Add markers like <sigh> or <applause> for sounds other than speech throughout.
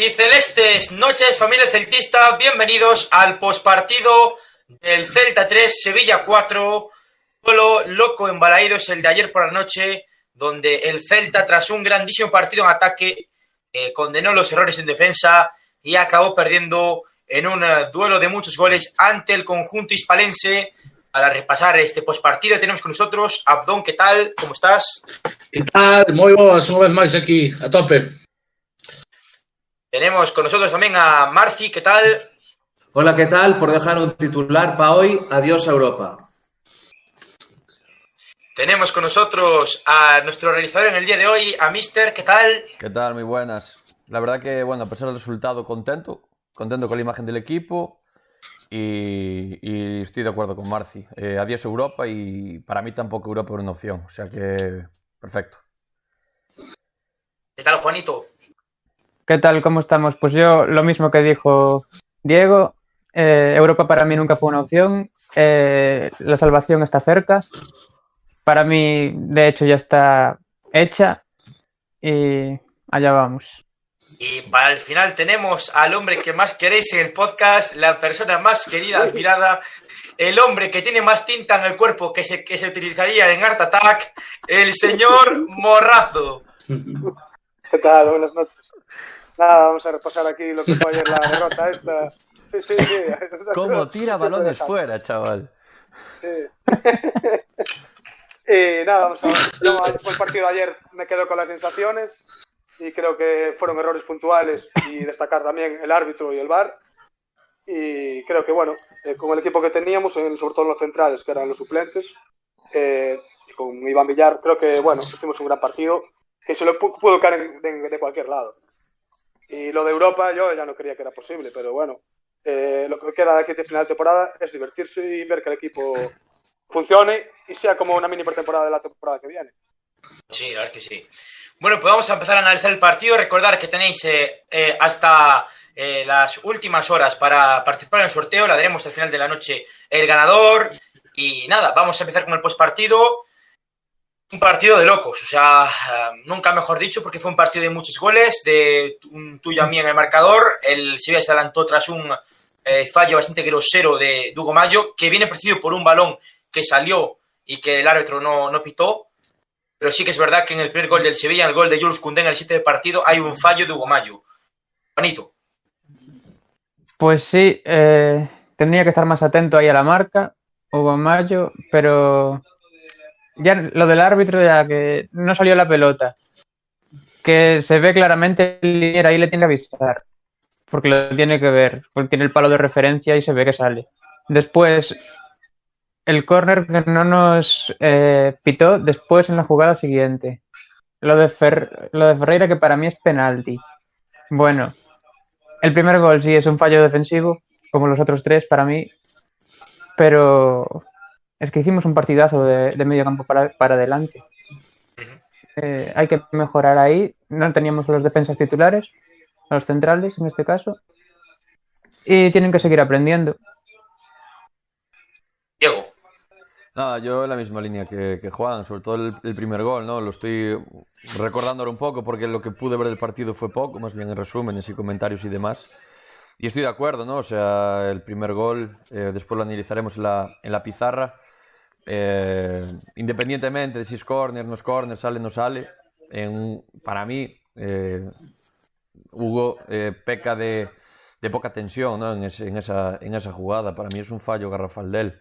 Buenas y celestes noches, familia celtista. Bienvenidos al pospartido del Celta 3, Sevilla 4. Solo loco embalaído es el de ayer por la noche, donde el Celta, tras un grandísimo partido en ataque, eh, condenó los errores en defensa y acabó perdiendo en un eh, duelo de muchos goles ante el conjunto hispalense. Para repasar este postpartido tenemos con nosotros Abdón, ¿qué tal? ¿Cómo estás? Que tal? Moi boas, unha vez máis aquí, a tope. Tenemos con nosotros también a Marci, ¿qué tal? Hola, ¿qué tal? Por dejar un titular para hoy, adiós a Europa. Tenemos con nosotros a nuestro realizador en el día de hoy, a Mister, ¿qué tal? ¿Qué tal? Muy buenas. La verdad que, bueno, a pesar del resultado, contento. Contento con la imagen del equipo y, y estoy de acuerdo con Marci. Eh, adiós Europa y para mí tampoco Europa era una opción. O sea que, perfecto. ¿Qué tal, Juanito? ¿Qué tal? ¿Cómo estamos? Pues yo lo mismo que dijo Diego. eh, Europa para mí nunca fue una opción. eh, la salvación está cerca. Para mí, de hecho, ya está hecha. Y allá vamos. Y para el final tenemos al hombre que más queréis en el podcast, la persona más querida, admirada, el hombre que tiene más tinta en el cuerpo que se, que se utilizaría en Art Attack, el señor <laughs> Morrazo. ¿Qué tal? Buenas noches. Nada, vamos a repasar aquí lo que <laughs> fue ayer la derrota esta. Sí, sí, sí. <laughs> ¿Cómo tira balones fuera, chaval? Sí. y <laughs> nada, vamos a ver. Yo, después del partido de ayer me quedo con las sensaciones y creo que fueron errores puntuales y destacar también el árbitro y el VAR. Y creo que, bueno, eh, con el equipo que teníamos, en- sobre todo los centrales, que eran los suplentes, eh, y con Iván Villar, creo que, bueno, hicimos un gran partido que se lo pu- pudo caer de, de cualquier lado. Y lo de Europa, yo ya no creía que era posible, pero bueno, eh, lo que queda de aquí de final de temporada es divertirse y ver que el equipo <laughs> funcione y sea como una mini pretemporada de la temporada que viene. Sí, la verdad es que sí. Bueno, pues vamos a empezar a analizar el partido. Recordar que tenéis eh, eh, hasta eh, las últimas horas para participar en el sorteo. La daremos al final de la noche el ganador. Y nada, vamos a empezar con el postpartido. Un partido de locos, o sea, eh, nunca mejor dicho, porque fue un partido de muchos goles, de un tuyo a mí en el marcador. El Sevilla se adelantó tras un eh, fallo bastante grosero de Dugo Mayo, que viene precedido por un balón que salió y que el árbitro no, no pitó. Pero sí que es verdad que en el primer gol del Sevilla, el gol de Jules Koundé en el 7 de partido, hay un fallo de Hugo Mayo. Juanito. Pues sí, eh, tendría que estar más atento ahí a la marca, Hugo Mayo, pero ya lo del árbitro, ya que no salió la pelota, que se ve claramente el ahí le tiene que avisar, porque lo tiene que ver, porque tiene el palo de referencia y se ve que sale. Después, el córner que no nos eh, pitó después en la jugada siguiente. Lo de, Fer- lo de Ferreira que para mí es penalti. Bueno, el primer gol sí es un fallo defensivo, como los otros tres para mí, pero es que hicimos un partidazo de, de medio campo para, para adelante. Eh, hay que mejorar ahí. No teníamos los defensas titulares, los centrales en este caso, y tienen que seguir aprendiendo. Diego. Nada, yo en la misma línea que, que Juan, sobre todo el, el primer gol, ¿no? Lo estoy recordando ahora un poco porque lo que pude ver del partido fue poco, más bien en resúmenes y comentarios y demás. Y estoy de acuerdo, ¿no? O sea, el primer gol, eh, después lo analizaremos en la, en la pizarra. eh, independientemente de si es corner, no es corner, sale, no sale, en, para mí eh, Hugo eh, peca de, de, poca tensión ¿no? en, ese, en, esa, en, esa, jugada. Para mí es un fallo garrafal de él.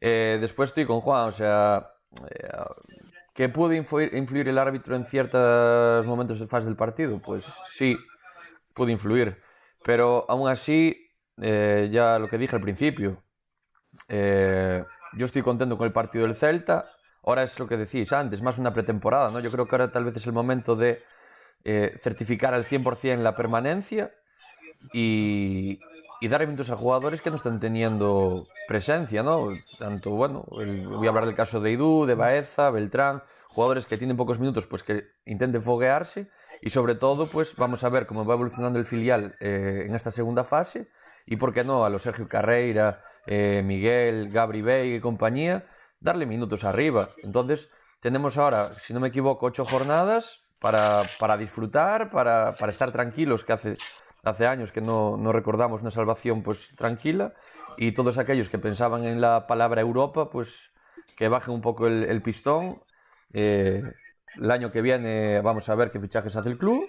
Eh, después estoy con Juan, o sea, eh, ¿que pudo influir, influir, el árbitro en ciertos momentos de fase del partido? Pues sí, pudo influir. Pero aún así, eh, ya lo que dije al principio, eh, yo estoy contento con el partido del Celta. Ahora es lo que decís antes, más una pretemporada, ¿no? Yo creo que ahora tal vez es el momento de eh, certificar al 100% la permanencia y, y dar minutos a jugadores que no están teniendo presencia, ¿no? Tanto, bueno, el- voy a hablar del caso de Idú, de Baeza, Beltrán, jugadores que tienen pocos minutos, pues que intenten foguearse y sobre todo, pues vamos a ver cómo va evolucionando el filial eh, en esta segunda fase y, por qué no, a los Sergio Carreira, eh, Miguel, Gabri y compañía, darle minutos arriba. Entonces, tenemos ahora, si no me equivoco, ocho jornadas para, para disfrutar, para, para, estar tranquilos, que hace, hace años que no, no, recordamos una salvación pues tranquila, y todos aquellos que pensaban en la palabra Europa, pues que bajen un poco el, pistón. Eh, el año que viene vamos a ver qué fichajes hace el club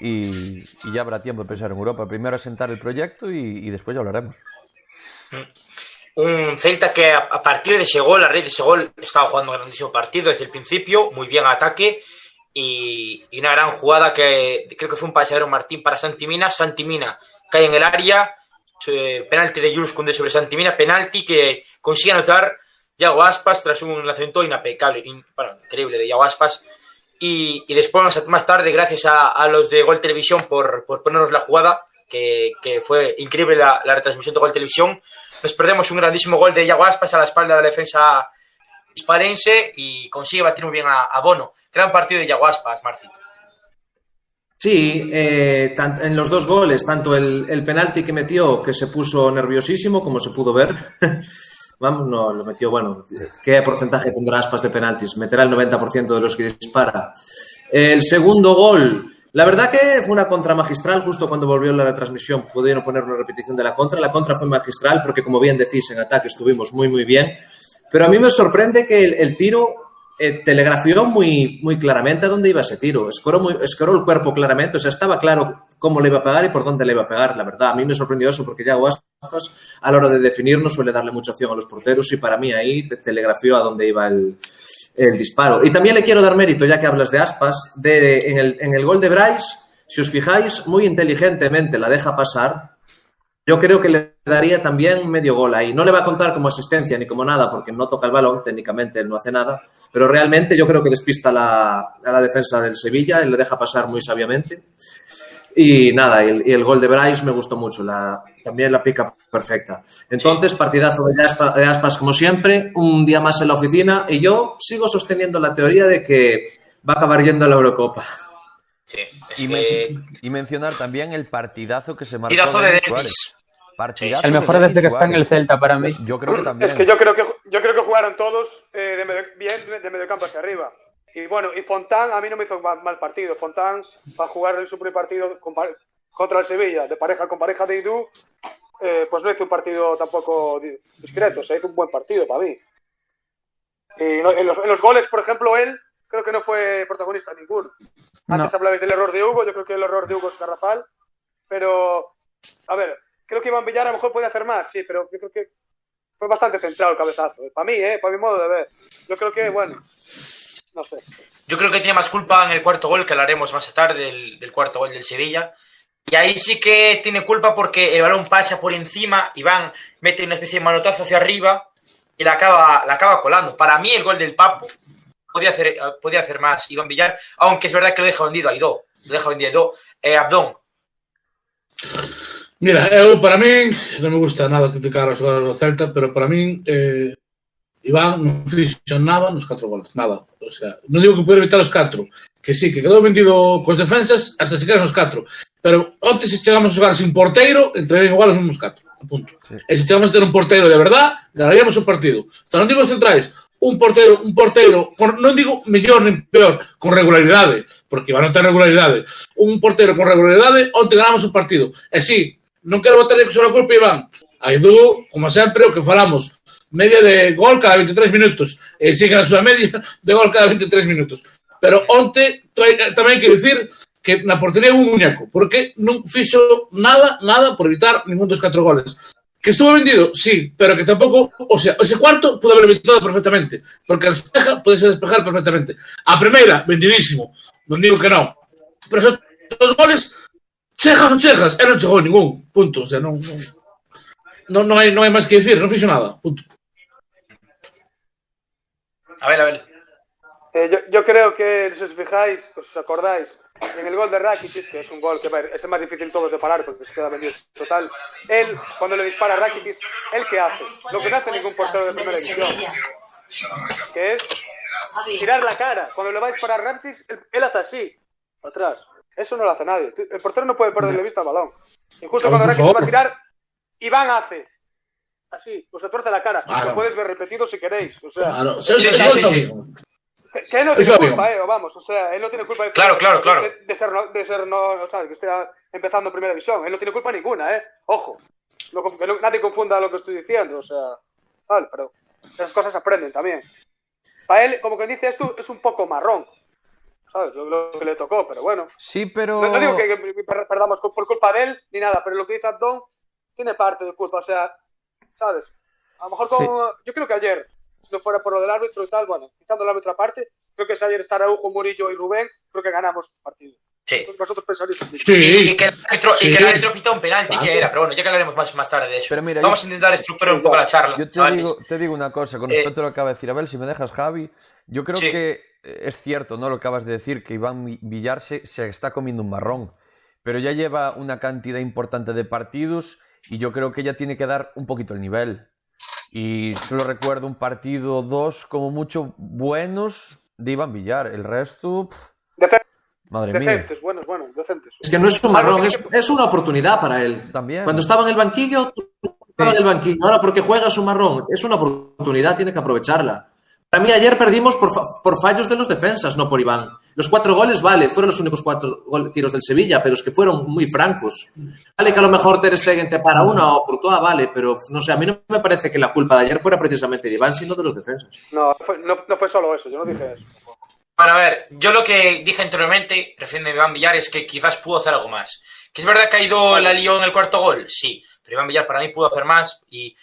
y, y, ya habrá tiempo de pensar en Europa. Primero asentar el proyecto y, y después ya hablaremos. Un Celta que a, partir de ese gol, a raíz de ese gol, estaba jugando un grandísimo partido desde el principio, muy bien ataque y, una gran jugada que creo que fue un pasadero Martín para Santimina. Santimina cae en el área, penalti de Jules Koundé sobre Santimina, penalti que consigue anotar Yago Aspas tras un lanzamiento impecable, bueno, increíble de Yago Aspas. Y, después, más tarde, gracias a, los de Gol Televisión por ponernos la jugada, que, que fue increíble la, la, retransmisión de Gol Televisión, nos perdemos un grandísimo gol de Yago Aspas a la espalda de la defensa hispalense y consigue batir muy bien a, a Bono. Gran partido de Yago Aspas, Marcit. Sí, eh, en los dos goles, tanto el, el, penalti que metió, que se puso nerviosísimo, como se pudo ver. <laughs> Vamos, no, lo metió, bueno, ¿qué porcentaje tendrá Aspas de penaltis? Meterá el 90% de los que dispara. El segundo gol, la verdad que fue una contra magistral, justo cuando volvió la retransmisión pudieron poner una repetición de la contra. La contra fue magistral porque, como bien decís, en ataque estuvimos muy, muy bien. Pero a mí me sorprende que el, tiro eh, telegrafió muy, muy claramente a dónde iba ese tiro. Escoró, muy, escoró el cuerpo claramente, o sea, estaba claro cómo le iba a pegar y por dónde le iba a pegar. La verdad, a mí me sorprendió eso porque ya Aspas a la hora de definir no suele darle mucha opción a los porteros y para mí ahí telegrafió a dónde iba el, el disparo. Y también le quiero dar mérito, ya que hablas de Aspas, de, en, el, en el gol de Bryce, si os fijáis, muy inteligentemente la deja pasar. Yo creo que le daría también medio gol ahí. No le va a contar como asistencia ni como nada, porque no toca el balón, técnicamente él no hace nada, pero realmente yo creo que despista la, a la defensa del Sevilla y le deja pasar muy sabiamente. Y nada, y el, y el gol de Bryce me gustó mucho, la, también la pica perfecta. Entonces, sí. partidazo de Aspas, de Aspas como siempre, un día más en la oficina y yo sigo sosteniendo la teoría de que va a acabar yendo a la Eurocopa. Sí, y, que... men y, mencionar también el partidazo que se marcó partidazo de. Partidazo el mejor desde que está en el Celta para mí. Yo creo que también. Es que yo creo que, yo creo que jugaron todos eh, de medio, bien de medio campo hacia arriba. Y bueno, y Fontán a mí no me hizo mal, mal partido. Fontán va a jugar en su primer partido con, contra el Sevilla, de pareja con pareja de Idú, eh, pues no hizo un partido tampoco discreto, se hizo un buen partido para mí. Y en los, en los goles, por ejemplo, él creo que no fue protagonista ninguno. Antes no. hablabais del error de Hugo, yo creo que el error de Hugo es garrafal, pero a ver, creo que Iván Villar a lo mejor puede hacer más, sí, pero yo creo que fue bastante centrado el cabezazo. Para mí, ¿eh? para mi modo de ver. Yo creo que, bueno, no sé. Yo creo que tiene más culpa en el cuarto gol, que hablaremos más tarde del, del cuarto gol del Sevilla. Y ahí sí que tiene culpa porque el balón pasa por encima, Iván mete una especie de manotazo hacia arriba y la acaba, la acaba colando. Para mí el gol del Papo podía hacer, podía hacer más Iván Villar, aunque es verdad que lo deja vendido a Idó. Lo deja vendido a Idó. Eh, Abdón. Mira, eu, para min non me gusta nada criticar a xogada do Celta, pero para min eh, Iván non friccionaba nos 4 golos, nada. O sea, non digo que poder evitar os 4, que sí, que quedou vendido cos defensas hasta se quedan os 4. Pero onte se chegamos a xogar sin porteiro, entrarían igual os mesmos 4. Punto. Sí. E se chegamos a ter un porteiro de verdad, ganaríamos o partido. O sea, non digo os centrais, un porteiro, un porteiro, con, non digo mellor nin peor, con regularidade, porque van a ter regularidade. Un porteiro con regularidade, onte ganamos o partido. E sí, non quero botar sobre a culpa, Iván, Aidú, como sempre, o que falamos, media de gol cada 23 minutos, e sigue a súa media de gol cada 23 minutos. Pero onte tamén hai que dicir que na portería un muñeco, porque non fixo nada, nada por evitar ningún dos catro goles. Que estuvo vendido, sí, pero que tampouco, o sea, ese cuarto pudo haber evitado perfectamente, porque a despeja podese despejar perfectamente. A primeira, vendidísimo, non digo que non. Pero os goles, chejas ou chejas, e non chegou ningún, punto, o sea, non, non non, non, hai, non hai máis que dicir, non fixo nada, punto. A ver, a ver. Eh, yo, yo creo que, si os fijáis, os acordáis, en el gol de Rakitic, que es un gol que es el más difícil todos de parar porque se queda vendido total, él, cuando le dispara a Rakitic, ¿él qué hace? Lo que no hace ningún portero de primera división, que es tirar la cara. Cuando le va a disparar a Rakitic, él, él hace así, atrás. Eso no lo hace nadie. El portero no puede perderle vista al balón. Y justo cuando Rakitic va a tirar, Iván hace. Así, pues se tuerce la cara. Claro. Lo puedes ver repetido si queréis. O sea, claro. Eso, eso, eso, Que, que él no tiene culpa, eh, vamos, o sea, él no tiene culpa de, Claro, claro, claro. de, de ser, no, de ser no, o sea, que esté empezando en primera división. Él no tiene culpa ninguna, eh. Ojo, que no- nadie confunda lo que estoy diciendo, o sea, vale, pero esas cosas se aprenden también. Para él, como que dice esto, es un poco marrón, ¿sabes? Lo, lo que le tocó, pero bueno. Sí, pero... No, no digo que, que per- perdamos por por culpa de él ni nada, pero lo que dice Abdón tiene parte de culpa, o sea, ¿sabes? A lo mejor con, yo creo que ayer, si no fuera por lo del árbitro y tal, bueno, quitando el árbitro aparte, creo que si ayer está Araujo, Murillo y Rubén, creo que ganamos el partido. Sí. Vosotros pensaréis mismo. Y, y Sí, que el árbitro, y Sí. que el árbitro pitó un penalti Claro. que era, pero bueno, ya que hablaremos más, más tarde de eso. Pero mira, Vamos yo- a intentar estructurar un poco la charla. Yo te chavales. digo, te digo una cosa con Eh, respecto a lo que acaba de decir Abel, si me dejas Javi, yo creo Sí. que eh, es cierto, ¿no? Lo que acabas de decir, que Iván Mi- Villar se, se está comiendo un marrón, pero ya lleva una cantidad importante de partidos y yo creo que ya tiene que dar un poquito el nivel. Y solo recuerdo un partido, dos, como mucho, buenos de Iván Villar. El resto, madre mía. decentes, buenos, buenos, decentes. Es que no es un marrón, es, es una oportunidad para él. También. Cuando estaba en el banquillo, estaba en el banquillo. Ahora, porque juega es un marrón. Es una oportunidad, tiene que aprovecharla. Para mí, ayer perdimos por, fa- por fallos de los defensas, no por Iván. Los cuatro goles, vale, fueron los únicos cuatro gol- tiros del Sevilla, pero es que fueron muy francos. Vale que a lo mejor Ter Stegen te para una o Courtois, vale, pero no sé, a mí no me parece que la culpa de ayer fuera precisamente de Iván, sino de los defensas. No, fue, no, no fue solo eso, yo no dije eso. Bueno, a ver, yo lo que dije anteriormente, refiriendo a Iván Villar, es que quizás pudo hacer algo más. Que es verdad que ha ido la lió en el cuarto gol, sí, pero Iván Villar para mí pudo hacer más y...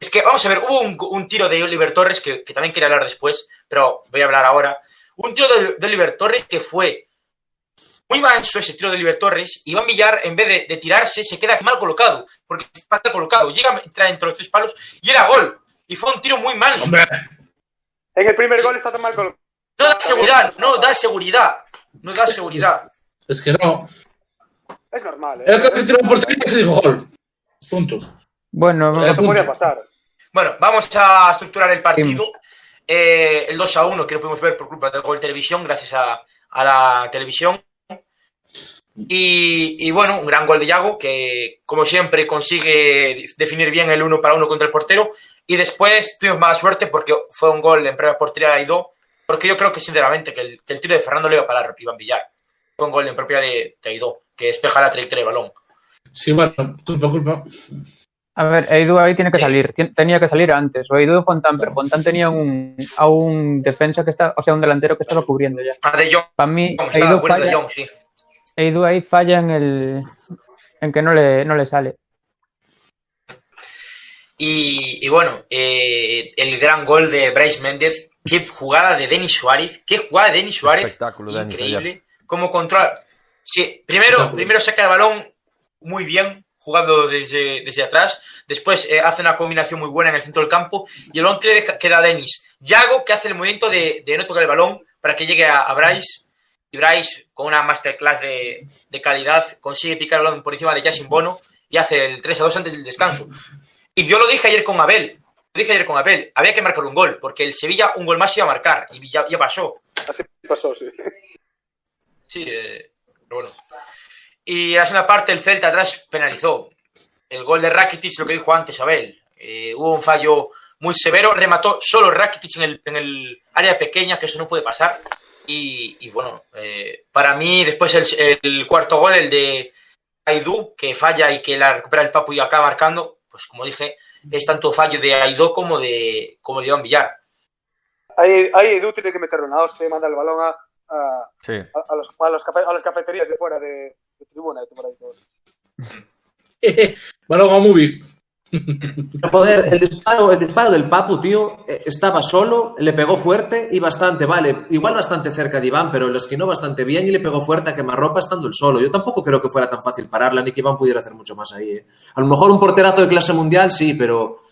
Es que, vamos a ver, hubo un, un tiro de Oliver Torres que, que también quería hablar después, pero voy a hablar ahora. Un tiro de, de Oliver Torres que fue muy manso ese tiro de Oliver Torres. Iván Villar, en vez de, de tirarse, se queda mal colocado, porque está mal colocado. Llega a entrar entre los tres palos y era gol. Y fue un tiro muy manso. hombre, En el primer gol está tan mal colocado. No da seguridad, no da seguridad. No da seguridad. es que no. Es normal, ¿eh? El capítulo de portería se dijo gol. Punto. Bueno, Eh, No podía pasar. Bueno, vamos a estructurar el partido. Eh, el 2 a 1 que no pudimos ver por culpa del gol televisión, gracias a, a la televisión. Y, y bueno, un gran gol de Yago que, como siempre, consigue definir bien el uno para uno contra el portero. Y después tuvimos mala suerte porque fue un gol en propia portería de Aidó. Porque yo creo que, sinceramente, que el, que el tiro de Fernando le iba a parar Iván Villar. Fue un gol en propia de, de Aidó, que despeja la trayectoria del balón. Sí, bueno, culpa, culpa. A ver, Eidu ahí tiene que Sí. salir. Tien- Tenía que salir antes. O Eidu o Fontán, pero Fontán tenía un, a un defensa que está, o sea, un delantero que estaba cubriendo ya. Ah, de Jong, Para mí, Eidu acuerdo de falla, Jong, sí. Eidu ahí falla en el en que no le, no le sale. Y, y bueno, eh, el gran gol de Bryce Méndez. Qué jugada de Denis Suárez. Qué jugada de Denis Suárez. Espectáculo, Denis, Increíble. Cómo controla. Sí, primero, primero saca el balón muy bien, jugando desde, desde atrás. Después eh, hace una combinación muy buena en el centro del campo. Y el balón que le deja, queda a Denis. Yago, que hace el movimiento de, de no tocar el balón para que llegue a, a Bryce. Y Bryce, con una masterclass de, de calidad, consigue picar el balón por encima de Jason Bono y hace el 3 a 2 antes del descanso. Y yo lo dije ayer con Abel. Lo dije ayer con Abel. Había que marcar un gol, porque el Sevilla un gol más iba a marcar. Y ya, ya pasó. Así pasó, sí. Sí, eh, pero bueno. Y en la segunda parte el Celta atrás penalizó. El gol de Rakitic, lo que dijo antes Abel. Eh, hubo un fallo muy severo. Remató solo Rakitic en el, en el área pequeña, que eso no puede pasar. Y, y bueno, eh, para mí después el, el cuarto gol, el de Aidú, que falla y que la recupera el Papu y acaba marcando, pues como dije, es tanto fallo de Aidó como de, como de Iván Villar. Ahí, ahí Edu tiene que meterle una hostia y manda el balón a, a, Sí. a, a los, a, los a las cafeterías de fuera de, de tribuna. Movie. Joder, <laughs> el disparo, el disparo del Papu, tío, eh, estaba solo, le pegó fuerte y bastante, vale, igual bastante cerca de Iván, pero lo esquinó bastante bien y le pegó fuerte a quemarropa estando el solo. Yo tampoco creo que fuera tan fácil pararla ni que Iván pudiera hacer mucho más ahí. eh. A lo mejor un porterazo de clase mundial sí, pero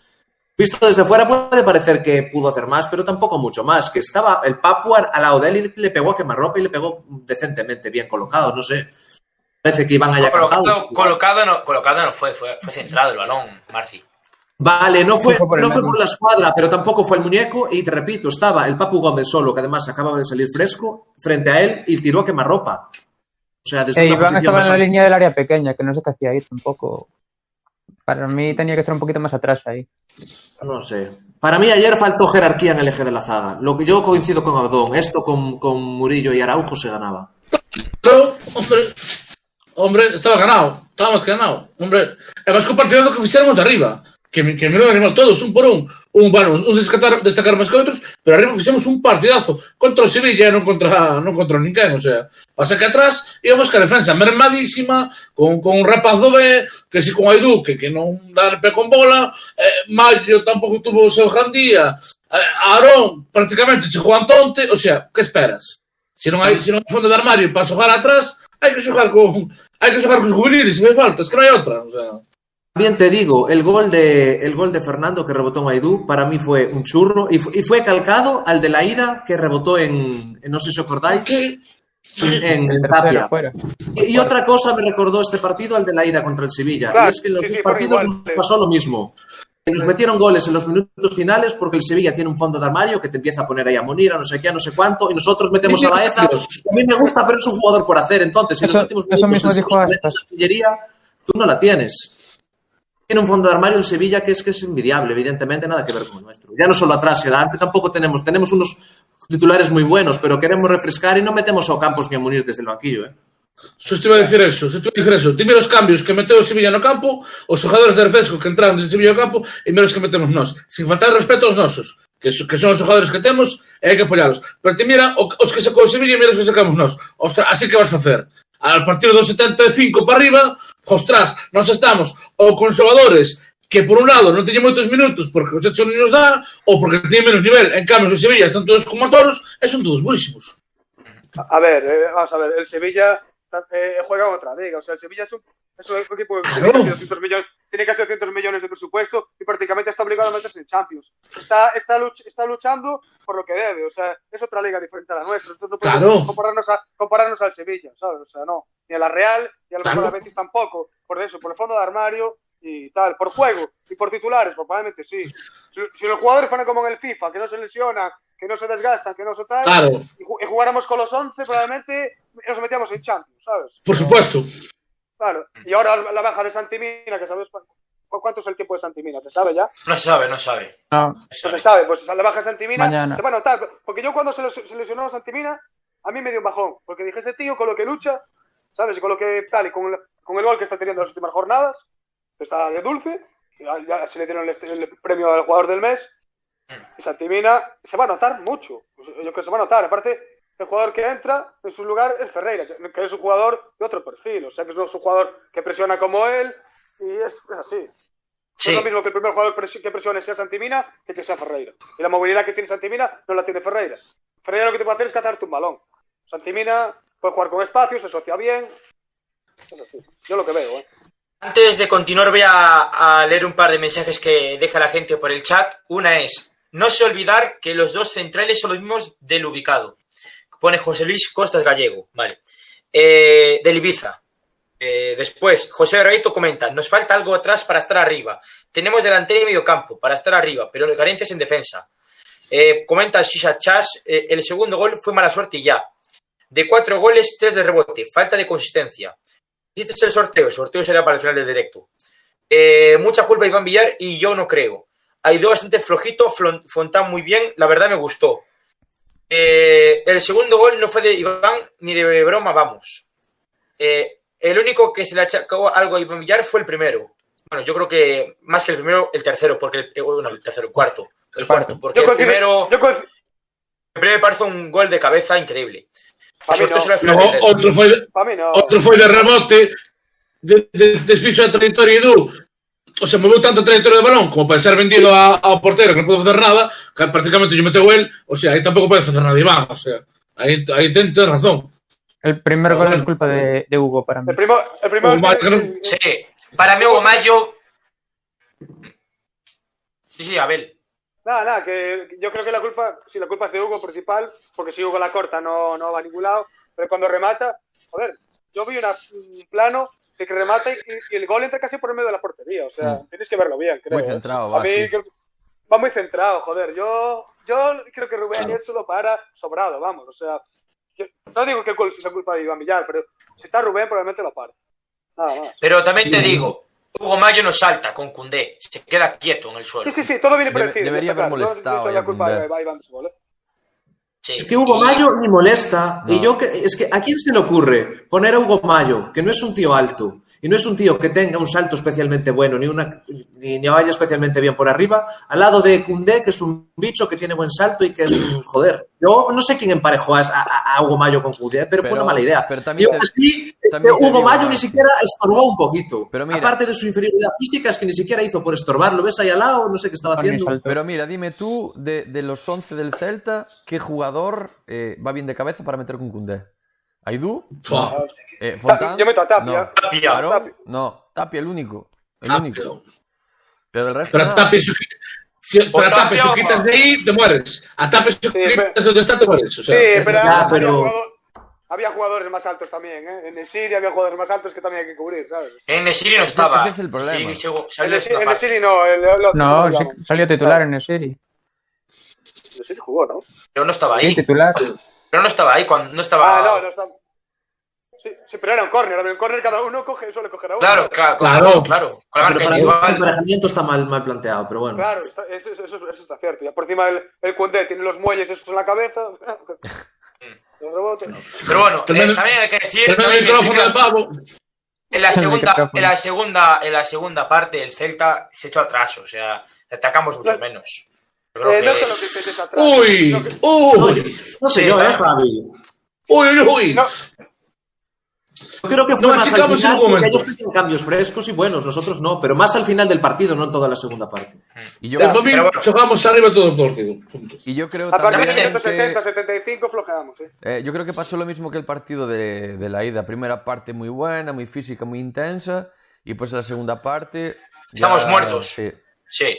visto desde fuera puede parecer que pudo hacer más, pero tampoco mucho más. Que estaba el Papu al al lado de él y le pegó a quemarropa y le pegó decentemente bien colocado, no sé. Parece que Iván haya colocado, cantado. colocado, no, colocado no fue, fue, fue centrado el balón, Marci. Vale, no fue, Sí, fue por no fue por la escuadra, pero tampoco fue el muñeco. Y te repito, estaba el Papu Gómez solo, que además acababa de salir fresco, frente a él y tiró a quemarropa. O sea, desde Eh, Iván estaba en la línea del área pequeña, que no sé qué hacía ahí tampoco. Para mí tenía que estar un poquito más atrás ahí. No sé. Para mí ayer faltó jerarquía en el eje de la zaga. Lo que yo coincido con Abdón, esto con, con Murillo y Araujo se ganaba. Pero, hombre, Hombre, estaba ganado. Estábamos ganado. Hombre, además o partido que fixéramos de arriba. Que, que me lo animado todos, un por un. Un, bueno, un destacar, destacar máis que outros, pero arriba fixemos un partidazo contra o Sevilla, non contra, non contra ninguén, o sea. Pasa que atrás íbamos que a defensa mermadísima, con, con un rapaz do B, que si con Aidú, que, que non dá pé con bola, eh, Mayo tampouco tuvo o seu jandía, eh, Aarón prácticamente chegou a Antonte, o sea, que esperas? Se non hai, se non hai fondo de armario para xogar atrás, hai que xogar con hai que xogar cos juveniles, se me falta, es que non hai outra, o sea, También te digo, el gol de, el gol de Fernando que rebotó en Aidú, para mí fue un churro y, fu- y fue calcado al de la ida que rebotó en, en no sé si os acordáis, en, El en Tapia. fuera. Y, y otra cosa me recordó este partido al de la ida contra el Sevilla. Claro, y es que en los sí, dos sí, partidos igual, nos pasó lo mismo. Que nos metieron goles en los minutos finales porque el Sevilla tiene un fondo de armario que te empieza a poner ahí a Monir, a no sé qué, a no sé cuánto, y nosotros metemos a Baeza. A mí me gusta, pero es un jugador por hacer. Entonces, en Eso- los últimos eso minutos mismo dijo Aspas. tú no la tienes. Tiene un fondo de armario el Sevilla que es que es envidiable, evidentemente, nada que ver con el nuestro. Ya no solo atrás y adelante tampoco tenemos. Tenemos unos titulares muy buenos, pero queremos refrescar y no metemos a Ocampos ni a Munir desde el banquillo, ¿eh? Só a dicir eso, só a dicir eso. Ti mira os cambios que meteu o Sevilla no campo, os xogadores de refresco que entraron desde Sevilla no campo e mira os que metemos nós, sin faltar respeto aos nosos, que, que son os xogadores que temos e hai que apoialos. Pero ti mira os que sacou o Sevilla e mira os que sacamos nós. Ostras, así que vas facer. A partir dos 75 para arriba, ostras, nós estamos ou con xogadores que por un lado non teñen moitos minutos porque o Checho non nos dá ou porque teñen menos nivel. En cambio, o Sevilla están todos como toros e son todos buísimos. A ver, eh, vamos a ver, el Sevilla eh, juega otra liga. O sea, el Sevilla es un, es un equipo que tiene, casi 200 millones, tiene casi 200 millones de presupuesto y prácticamente está obligado a meterse en Champions. Está, está, luch- está luchando por lo que debe. O sea, es otra liga diferente a la nuestra. Entonces no podemos Claro. compararnos, a, compararnos al Sevilla, ¿sabes? O sea, no. Ni a la Real, ni a mejor Claro. Betis tampoco. Por eso, por el fondo de armario y tal. Por juego y por titulares, pues probablemente sí. Si, si los jugadores fueran como en el FIFA, que no se lesionan, que no se desgastan, que no se tal, Claro, y jugáramos con los 11, probablemente nos metíamos en Champions, ¿sabes? por supuesto. Claro. Y ahora la baja de Santimina, que sabes cu- cu- cuánto es el tiempo de Santimina, ¿se sabe ya? No se sabe, no se sabe. No, No sabe. se sabe, pues la baja de Santimina Mañana. se va a notar. Porque yo cuando se, les- se lesionó Santimina, a mí me dio un bajón. Porque dije, ese tío con lo que lucha, ¿sabes? Y con lo que tal, y con el, con el gol que está teniendo en las últimas jornadas, que está de dulce, ya, ya se le dieron el, el premio al jugador del mes. Y Santimina se va a notar mucho. Pues, Yo creo que se va a notar. Aparte, el jugador que entra en su lugar es Ferreira, que- es un jugador de otro perfil. O sea, que no es un jugador que presiona como él. Y es, es así. Sí. Es lo mismo que el primer jugador que presione sea Santimina que que sea Ferreira. Y la movilidad que tiene Santimina no la tiene Ferreira. Ferreira lo que te puede hacer es cazarte un balón. Santimina puede jugar con espacio, se asocia bien. Es así. Yo lo que veo, ¿eh? Antes de continuar voy a, a leer un par de mensajes que deja la gente por el chat. Una es, no se olvidar que los dos centrales son los mismos del ubicado. Pone José Luis Costas Gallego, vale. Eh, del Ibiza. Eh, después, José Garavito comenta, nos falta algo atrás para estar arriba. Tenemos delantero y medio campo para estar arriba, pero carencias en defensa. Eh, comenta Shisha Chas, eh, el segundo gol fue mala suerte y ya. De cuatro goles, tres de rebote, falta de consistencia. Hiciste el sorteo, el sorteo será para el final del directo. Mucha culpa Iván Villar y yo no creo. Ha ido bastante flojito, Fontán muy bien, la verdad me gustó. Eh, el segundo gol no fue de Iván ni de broma, vamos. Eh, el único que se le achacó algo a Iván Villar fue el primero. Bueno, yo creo que más que el primero, el tercero, porque el, eh, bueno, el tercero, el cuarto. El cuarto, porque Yo el primero, yo el primero me parece un gol de cabeza increíble. No. outro foi de, no. outro foi de rebote, de, de, trayectoria Edu. O sea, moveu tanto a trayectoria do balón como para ser vendido a, ao portero que non pode facer nada, que prácticamente lle meteu el, o sea, aí tampouco pode facer nada Iván, o sea, aí, aí ten, ten razón. el primer gol bueno. es culpa de, de Hugo para mí. El primero, el primero Oh, Michael. Sí, para mí Hugo Mayo. Sí, sí, Abel. Nada, nada, que yo creo que la culpa, sí, la culpa es de Hugo principal, porque si Hugo la corta no, no va a ningún lado, pero cuando remata, joder, yo vi una- un plano de que remata y, y el gol entra casi por el medio de la portería, o sea, Mm. tienes que verlo bien, creo. Muy ¿eh? centrado, A va, mí sí. creo que va muy centrado, joder, yo, yo creo que Rubén esto lo para sobrado, vamos, o sea, yo no digo que el gol sea culpa de Iván Villar, pero si está Rubén probablemente lo para. Nada más. Pero también te digo, Hugo Mayo no salta con Cundé, se queda quieto en el suelo. Sí, sí, sí, todo viene Debe- parecido. debería haber claro. No- molestado No, es la a culpa Koundé. de de ¿eh? Sí. Es que Hugo Mayo ni molesta. Y yo que, es que ¿a quién se le ocurre poner a Hugo Mayo, que no es un tío alto, y no es un tío que tenga un salto especialmente bueno, ni una ni, ni vaya especialmente bien por arriba, al lado de Cundé, que es un bicho que tiene buen salto y que es un joder. Yo no sé quién emparejó a, a- a Hugo Mayo con Cundé, pero, fue una mala idea. pero también aún te- así, es también Hugo Mayo ni siquiera estorbó un poquito. Pero mira- Aparte de su inferioridad física, es que ni siquiera hizo por estorbar. Lo ves ahí al lado, no sé qué estaba haciendo. Pero mira, dime tú, de, de los 11 del Celta, ¿qué jugador eh, va bien de cabeza para meter con Cundé? ¿Aidú? Fua. Eh, ¿Fontán? Yo meto a Tapia. No. Tapia. ¿Aarón? Tapia. No, Tapia el único. El Tapia. único. Pero el resto Pero a nada. Tapia, si, si, pero a Tapia, si quitas de ahí, te mueres. A Tapia, si pero- quitas de donde está, te mueres. O sea, Sí, pero, Ya, pero- había jugadores más altos también, ¿eh? En el Siria había jugadores más altos que también hay que cubrir, ¿sabes? En Nesiri no Ese- estaba. ese es el problema. En salió el, en el. Siria no, el, el otro, No, ¿cómo sí, salió titular en el City. El Siria jugó, ¿no? Pero no estaba Sí, ahí. titular. Pero no estaba ahí cuando no estaba. Ah, no, no está. Sí, sí, pero era un córner. En el córner cada uno coge, suele coger a uno. Claro, claro, Claro. claro, claro. Pero para individual. emparejamiento está mal, mal planteado, pero bueno. Claro, está- eso, eso, eso- está cierto. Ya por encima el, el Koundé tiene los muelles esos en la cabeza. <laughs> Pero bueno, eh, también hay que decir. También pavo. en la segunda, en la segunda, en la segunda parte el Celta se echó atrás, o sea, atacamos mucho No. menos. Eh, que- no sé lo que estés atrás. Uy, que- uy, No sé Sí, yo, ¿eh, uy, uy. No, Yo creo que fue No más al final, ellos tenían cambios frescos y buenos, nosotros no, pero más al final del partido, no en toda la segunda parte. Y yo, El domingo jugamos arriba todo el partido. Y yo creo a partir de también 170, que... 75 flojeamos. ¿eh? Eh, yo creo que pasó lo mismo que el partido de, de la ida. Primera parte muy buena, muy física, muy intensa. Y pues la segunda parte. ya- Estamos muertos. Sí. Sí.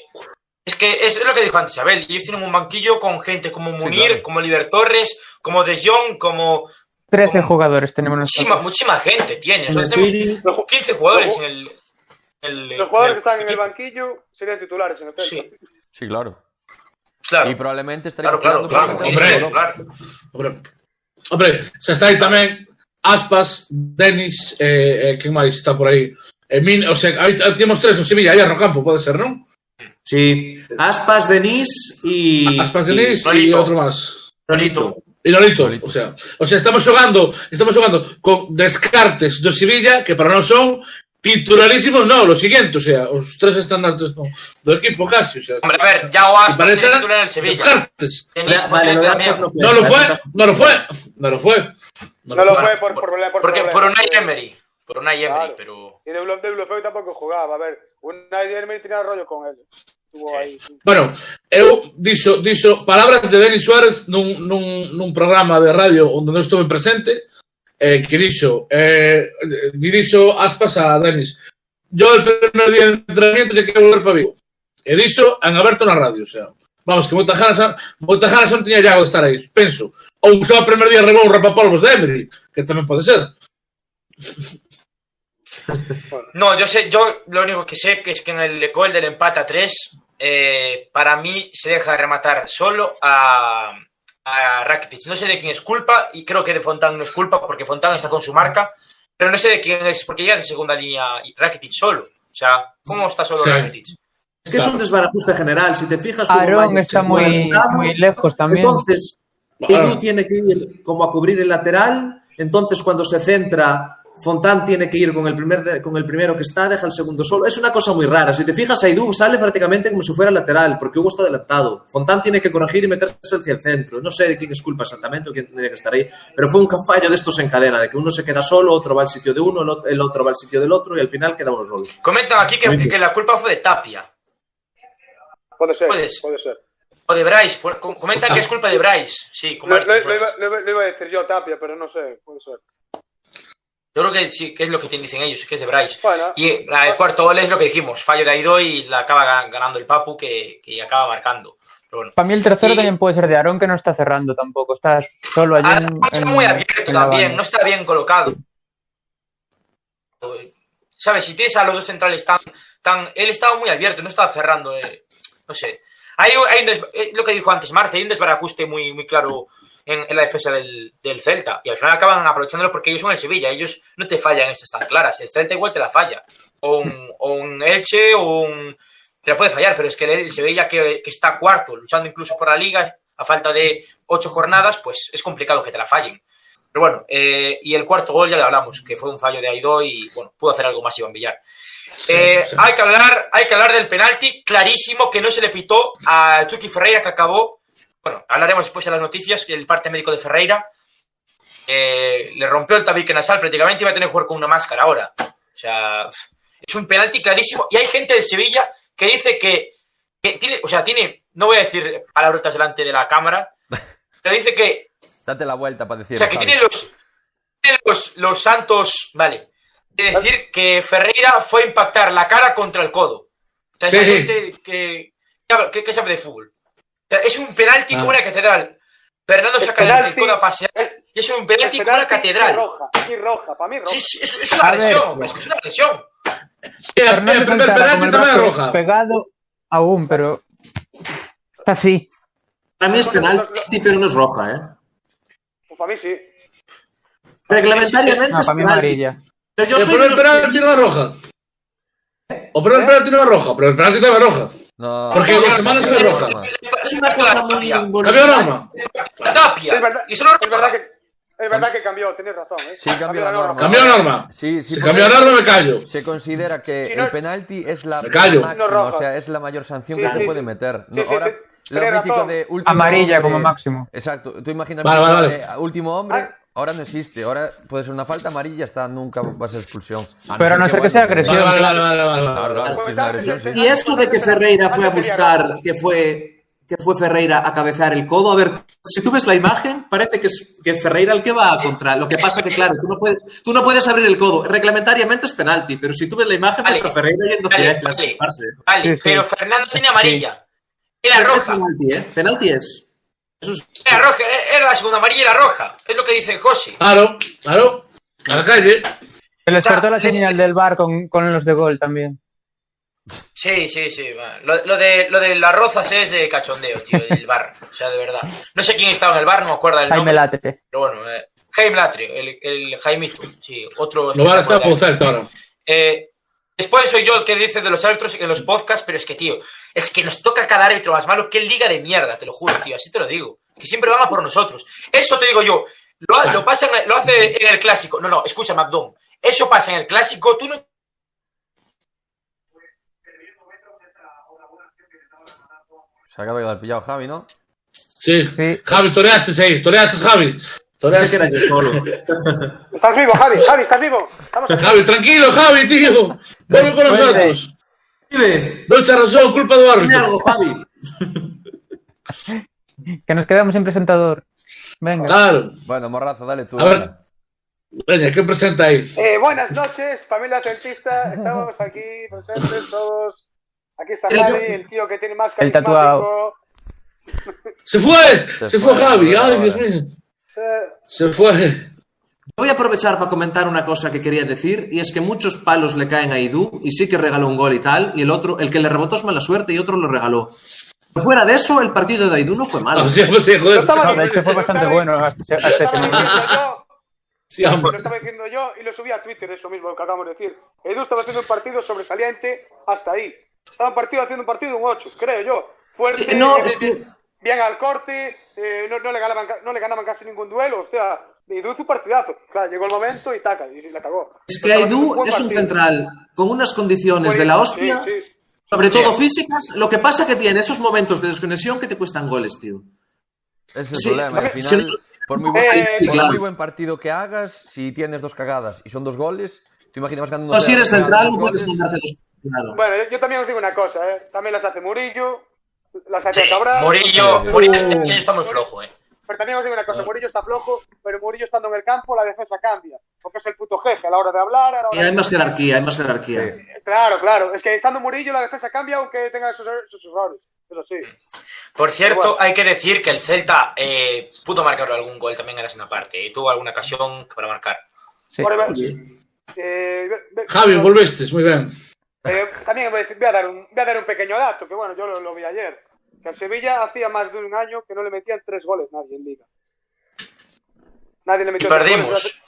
Es que es lo que dijo antes Abel. Ellos tienen un banquillo con gente como Munir, claro. como Liber Torres, como De Jong, como 13 jugadores tenemos muchísima, nosotros. muchísima gente tiene. O sea, En tenemos City, Los, ju- 15 jugadores los- en el. el- los jugadores que están en el banquillo serían titulares en el. Sí, Sí, claro. claro. Y probablemente estaría Claro, claro, claro. Hombre. Hombre, claro. Hombre, hombre, se está aí tamén Aspas, Denis, eh, eh, quen máis está por aí? Eh, Min, o sea, aí temos tres o Sevilla, aí no campo, pode ser, non? Sí, Aspas, Denis y. Aspas, Denis e Nolito. outro máis. Nolito. E Nolito, Nolito. o sea, o sea, estamos xogando, estamos xogando con descartes do Sevilla que para nós son titularísimos, no, lo siguiente, o sea, os tres estandartes no, do equipo casi, o sea. Hombre, a ver, ya o Aspas parece es titular en el Sevilla. Descartes. Vale, lo no No lo fue, no lo fue, no lo fue. No lo fue por, por, por, por Porque por. Unai Emery. Por Unai Emery, Claro. pero. Y de Bluff tampoco jugaba. A ver, Unai Emery tenía rollo con él. estuvo. Bueno, eu dixo, dixo palabras de Denis Suárez nun, nun, nun programa de radio onde non estuve presente, eh, que dixo, eh, dixo aspas a Denis, yo el primer día de entrenamiento que quero volver para Vigo. E dixo en aberto na radio, o sea, vamos, que moita jana, moita jana non tiña Iago estar aí, penso. Ou só o primer día rebou un rapapolvos de Emery, que tamén pode ser. <laughs> No, yo sé, yo lo único que sé es que en el gol del empate a 3 eh, para mí se deja de rematar solo a, a Rakitic. No sé de quién es culpa y creo que de Fontán no es culpa porque Fontán está con su marca, pero no sé de quién es porque llega de segunda línea y Rakitic solo. O sea, ¿cómo está solo Sí. Rakitic? Es que es un desbarajuste general. Si te fijas, Mayo está muy, muy lejos también. Entonces. Edu tiene que ir como a cubrir el lateral. Entonces, cuando se centra, Fontán tiene que ir con el, primer de- con el primero que está, deja el segundo solo. Es una cosa muy rara. Si te fijas, Edu sale prácticamente como si fuera lateral, porque Hugo está adelantado. Fontán tiene que corregir y meterse hacia el centro. No sé de quién es culpa exactamente o quién tendría que estar ahí, pero fue un fallo de estos en cadena, de que uno se queda solo, otro va al sitio de uno, el ot- el otro va al sitio del otro y al final queda uno solo. Comentan aquí que, la culpa fue de Tapia Puede ser, Puedes. puede ser. o de Bryce. Comentan que es culpa de Bryce. Sí, lo iba- lo iba a decir yo, Tapia, pero no sé, puede ser. Yo creo que sí, que es lo que dicen ellos, que es de Bryce. Bueno, Y el cuarto gol es lo que dijimos, fallo de Aido y la acaba gan- ganando el Papu que, que acaba marcando. Pero bueno. Para mí el tercero Y- también puede ser de Aarón, que no está cerrando tampoco. Está solo allí en, está en- muy abierto también, no está bien colocado. ¿Sabes? Si tienes a los dos centrales tan. tan él estaba muy abierto, no estaba cerrando. eh, no sé. Hay, hay un des- eh, lo que dijo antes Marce, hay un desbarajuste muy, muy claro en, en la defensa del, del Celta. Y al final acaban aprovechándolo porque ellos son el Sevilla. Ellos no te fallan estas tan claras. El Celta igual te la falla. O un, o un Elche o un... Te la puede fallar, pero es que el Sevilla que, que está cuarto, luchando incluso por la liga, a falta de ocho jornadas, pues es complicado que te la fallen. Pero bueno, eh, y el cuarto gol ya le hablamos, que fue un fallo de Aidó y bueno, pudo hacer algo más Iván Villar. Sí, Eh, sí. Hay, que hablar, hay que hablar del penalti clarísimo que no se le pitó a Chucky Ferreira que acabó. Bueno, hablaremos después de las noticias, el parte médico de Ferreira. eh, le rompió el tabique nasal, prácticamente iba a tener que jugar con una máscara ahora. O sea, es un penalti clarísimo. Y hay gente de Sevilla que dice que, que tiene, o sea, tiene, no voy a decir palabrotas delante de la cámara, <laughs> pero dice que Date la vuelta para decir. o sea, que tiene los, tiene los, los santos. Vale. Es decir, que Ferreira fue a impactar la cara contra el codo. O sea, Sí. gente que, que, que sabe de fútbol. Es un penalti Ah. como una catedral. Fernando saca el- codo a pasear y es un penalti como una catedral. Y roja, y roja, para mí roja. Sí, sí, es, es una A ver. lesión, es que es una lesión. El, Fernando el primer penalti también roja. Pegado aún, pero está así. Para mí es penalti, pero no es roja, ¿eh? Pues para mí sí. Reglamentariamente No, es para mí amarilla. Pero yo El soy primer penalti no es roja. O primer penalti no es roja, pero el penalti también es roja. No. Porque la semana se ve roja. Es una cosa muy Cambió involuntaria. norma. La tapia. Es verdad, y solo es verdad que, es verdad que cambió, tienes razón. ¿eh? Sí, cambió la norma. Cambió norma. Sí, sí, Si cambió norma, me callo. Se considera que Si no- el penalti es la Me callo. máxima, No o sea, es la mayor sanción Sí, que te sí, puede meter. Sí, No, sí, ahora, sí. lo mítico de último Amarilla hombre- como máximo. Exacto. Tú imaginas Vale, vale, eh, último hombre, Ah. Ahora no existe. Ahora puede ser una falta amarilla, está, nunca va a ser expulsión. A Pero a no ser que sea agresión. Vale, vale, vale, es sí. Y eso de que Ferreira fue a buscar, que fue, que fue Ferreira a cabecear el codo, a ver, si tú ves la imagen, parece que es que es Ferreira el que va a contra. Lo que pasa que, claro, tú no puedes, tú no puedes abrir el codo. Reglamentariamente es penalti, pero si tú ves la imagen, ves Vale. a Ferreira yendo Vale, hacia vale. Sí, sí. pero Fernando tiene amarilla. Era Pero es roja. penalti, ¿eh? Penalti es. Era roja, era la segunda amarilla y era roja. Es lo que dice José. Claro, claro. A la calle. Se les cortó la señal del bar con, con los de gol también. Sí, sí, sí. Lo, lo de, lo de las rozas es de cachondeo, tío, del bar. O sea, de verdad. No sé quién estaba en el bar, no me acuerdo del Jaime nombre. Latre. Pero bueno, eh, Jaime Latre, el, el Jaimito. Sí, otro. Lo van a estar por Celta ahora. Eh, después soy yo el que dice de los árbitros en los podcasts, pero es que, tío, es que nos toca cada árbitro más malo. Qué liga de mierda, te lo juro, tío. Así te lo digo. Que siempre van a por nosotros. Eso te digo yo. Lo, ha- lo, hace en el clásico. No, no, escucha, Abdón. Eso pasa en el clásico. Tú no. Se acaba de quedar pillado Javi, ¿no? Sí. Sí. Javi, toreaste ahí. Toreaste, Javi. Pensé que era Toreaste. solo. ¿Estás vivo, Javi? Javi, ¿estás vivo? Estamos. Javi, tranquilo, Javi, tío. Vuelve con nosotros. Vive, No echa razón, culpa de dime árbitro. algo, Javi. <laughs> Que nos quedamos sin presentador. Venga. Claro. Bueno, Morrazo, dale tú. A ver. Venga, ¿qué presenta ahí? Eh, buenas noches, familia celtista. Estamos aquí presentes todos. Aquí está yo- Javi, el tío que tiene más El tatuado. Se fue, Se se fue fue, Javi. Ay, Dios mío. Se fue. Voy a aprovechar para comentar una cosa que quería decir, y es que muchos palos le caen a Idú, y sí que regaló un gol y tal, y el otro, el que le rebotó es mala suerte y otro lo regaló. Fuera de eso, el partido de Aidú no fue malo. Sí, sí, Lo joder. No, de hecho fue bastante bueno hasta, hasta ese momento. Sí, lo estaba diciendo yo y lo subí a Twitter, eso mismo que acabamos de decir. Edu estaba haciendo un partido sobresaliente hasta ahí. Estaba un partido haciendo un partido un 8, creo yo. Fuerte, Eh, no, bien- es que bien al corte, eh, no, no le ganaban, no le ganaban casi ningún duelo. O sea, Edu hizo un partidazo. Claro, llegó el momento y taca, y la cagó. Es que buen es un partido. central con unas condiciones de la hostia, Sí, sí. sobre todo físicas. Lo que pasa que tiene esos momentos de desconexión que te cuestan goles, tío. Ese es el Sí, problema. Al final, por muy buen, Eh, por claro. muy buen partido que hagas, si tienes dos cagadas y son dos goles, tú imaginas ganando. No, si eres central, no puedes mandarte dos. Claro. Bueno, yo, yo también os digo una cosa, ¿eh? También las hace Murillo, las hace Sí, Cabral. Murillo. Murillo este año está muy flojo, eh. Pero también os digo una cosa, Murillo está flojo, pero Murillo estando en el campo, la defensa cambia. Porque es el puto jefe a la hora de hablar. A la hora Y hay de- más jerarquía, hay más jerarquía. Sí. Claro, claro. Es que estando Murillo, la defensa cambia aunque tenga sus, sus errores. Eso sí. Por cierto, hay que decir que el Celta eh, pudo marcar algún gol también en la segunda parte. eh. Tuvo alguna ocasión para marcar. Sí. Por el- eh, Javi, volviste, muy bien. eh, también voy a, decir- voy a dar un, voy a dar un pequeño dato, que bueno, yo lo, lo vi ayer. Que al Sevilla hacía más de un año que no le metían tres goles nadie en Liga. Nadie le Y metió tres goles, perdimos.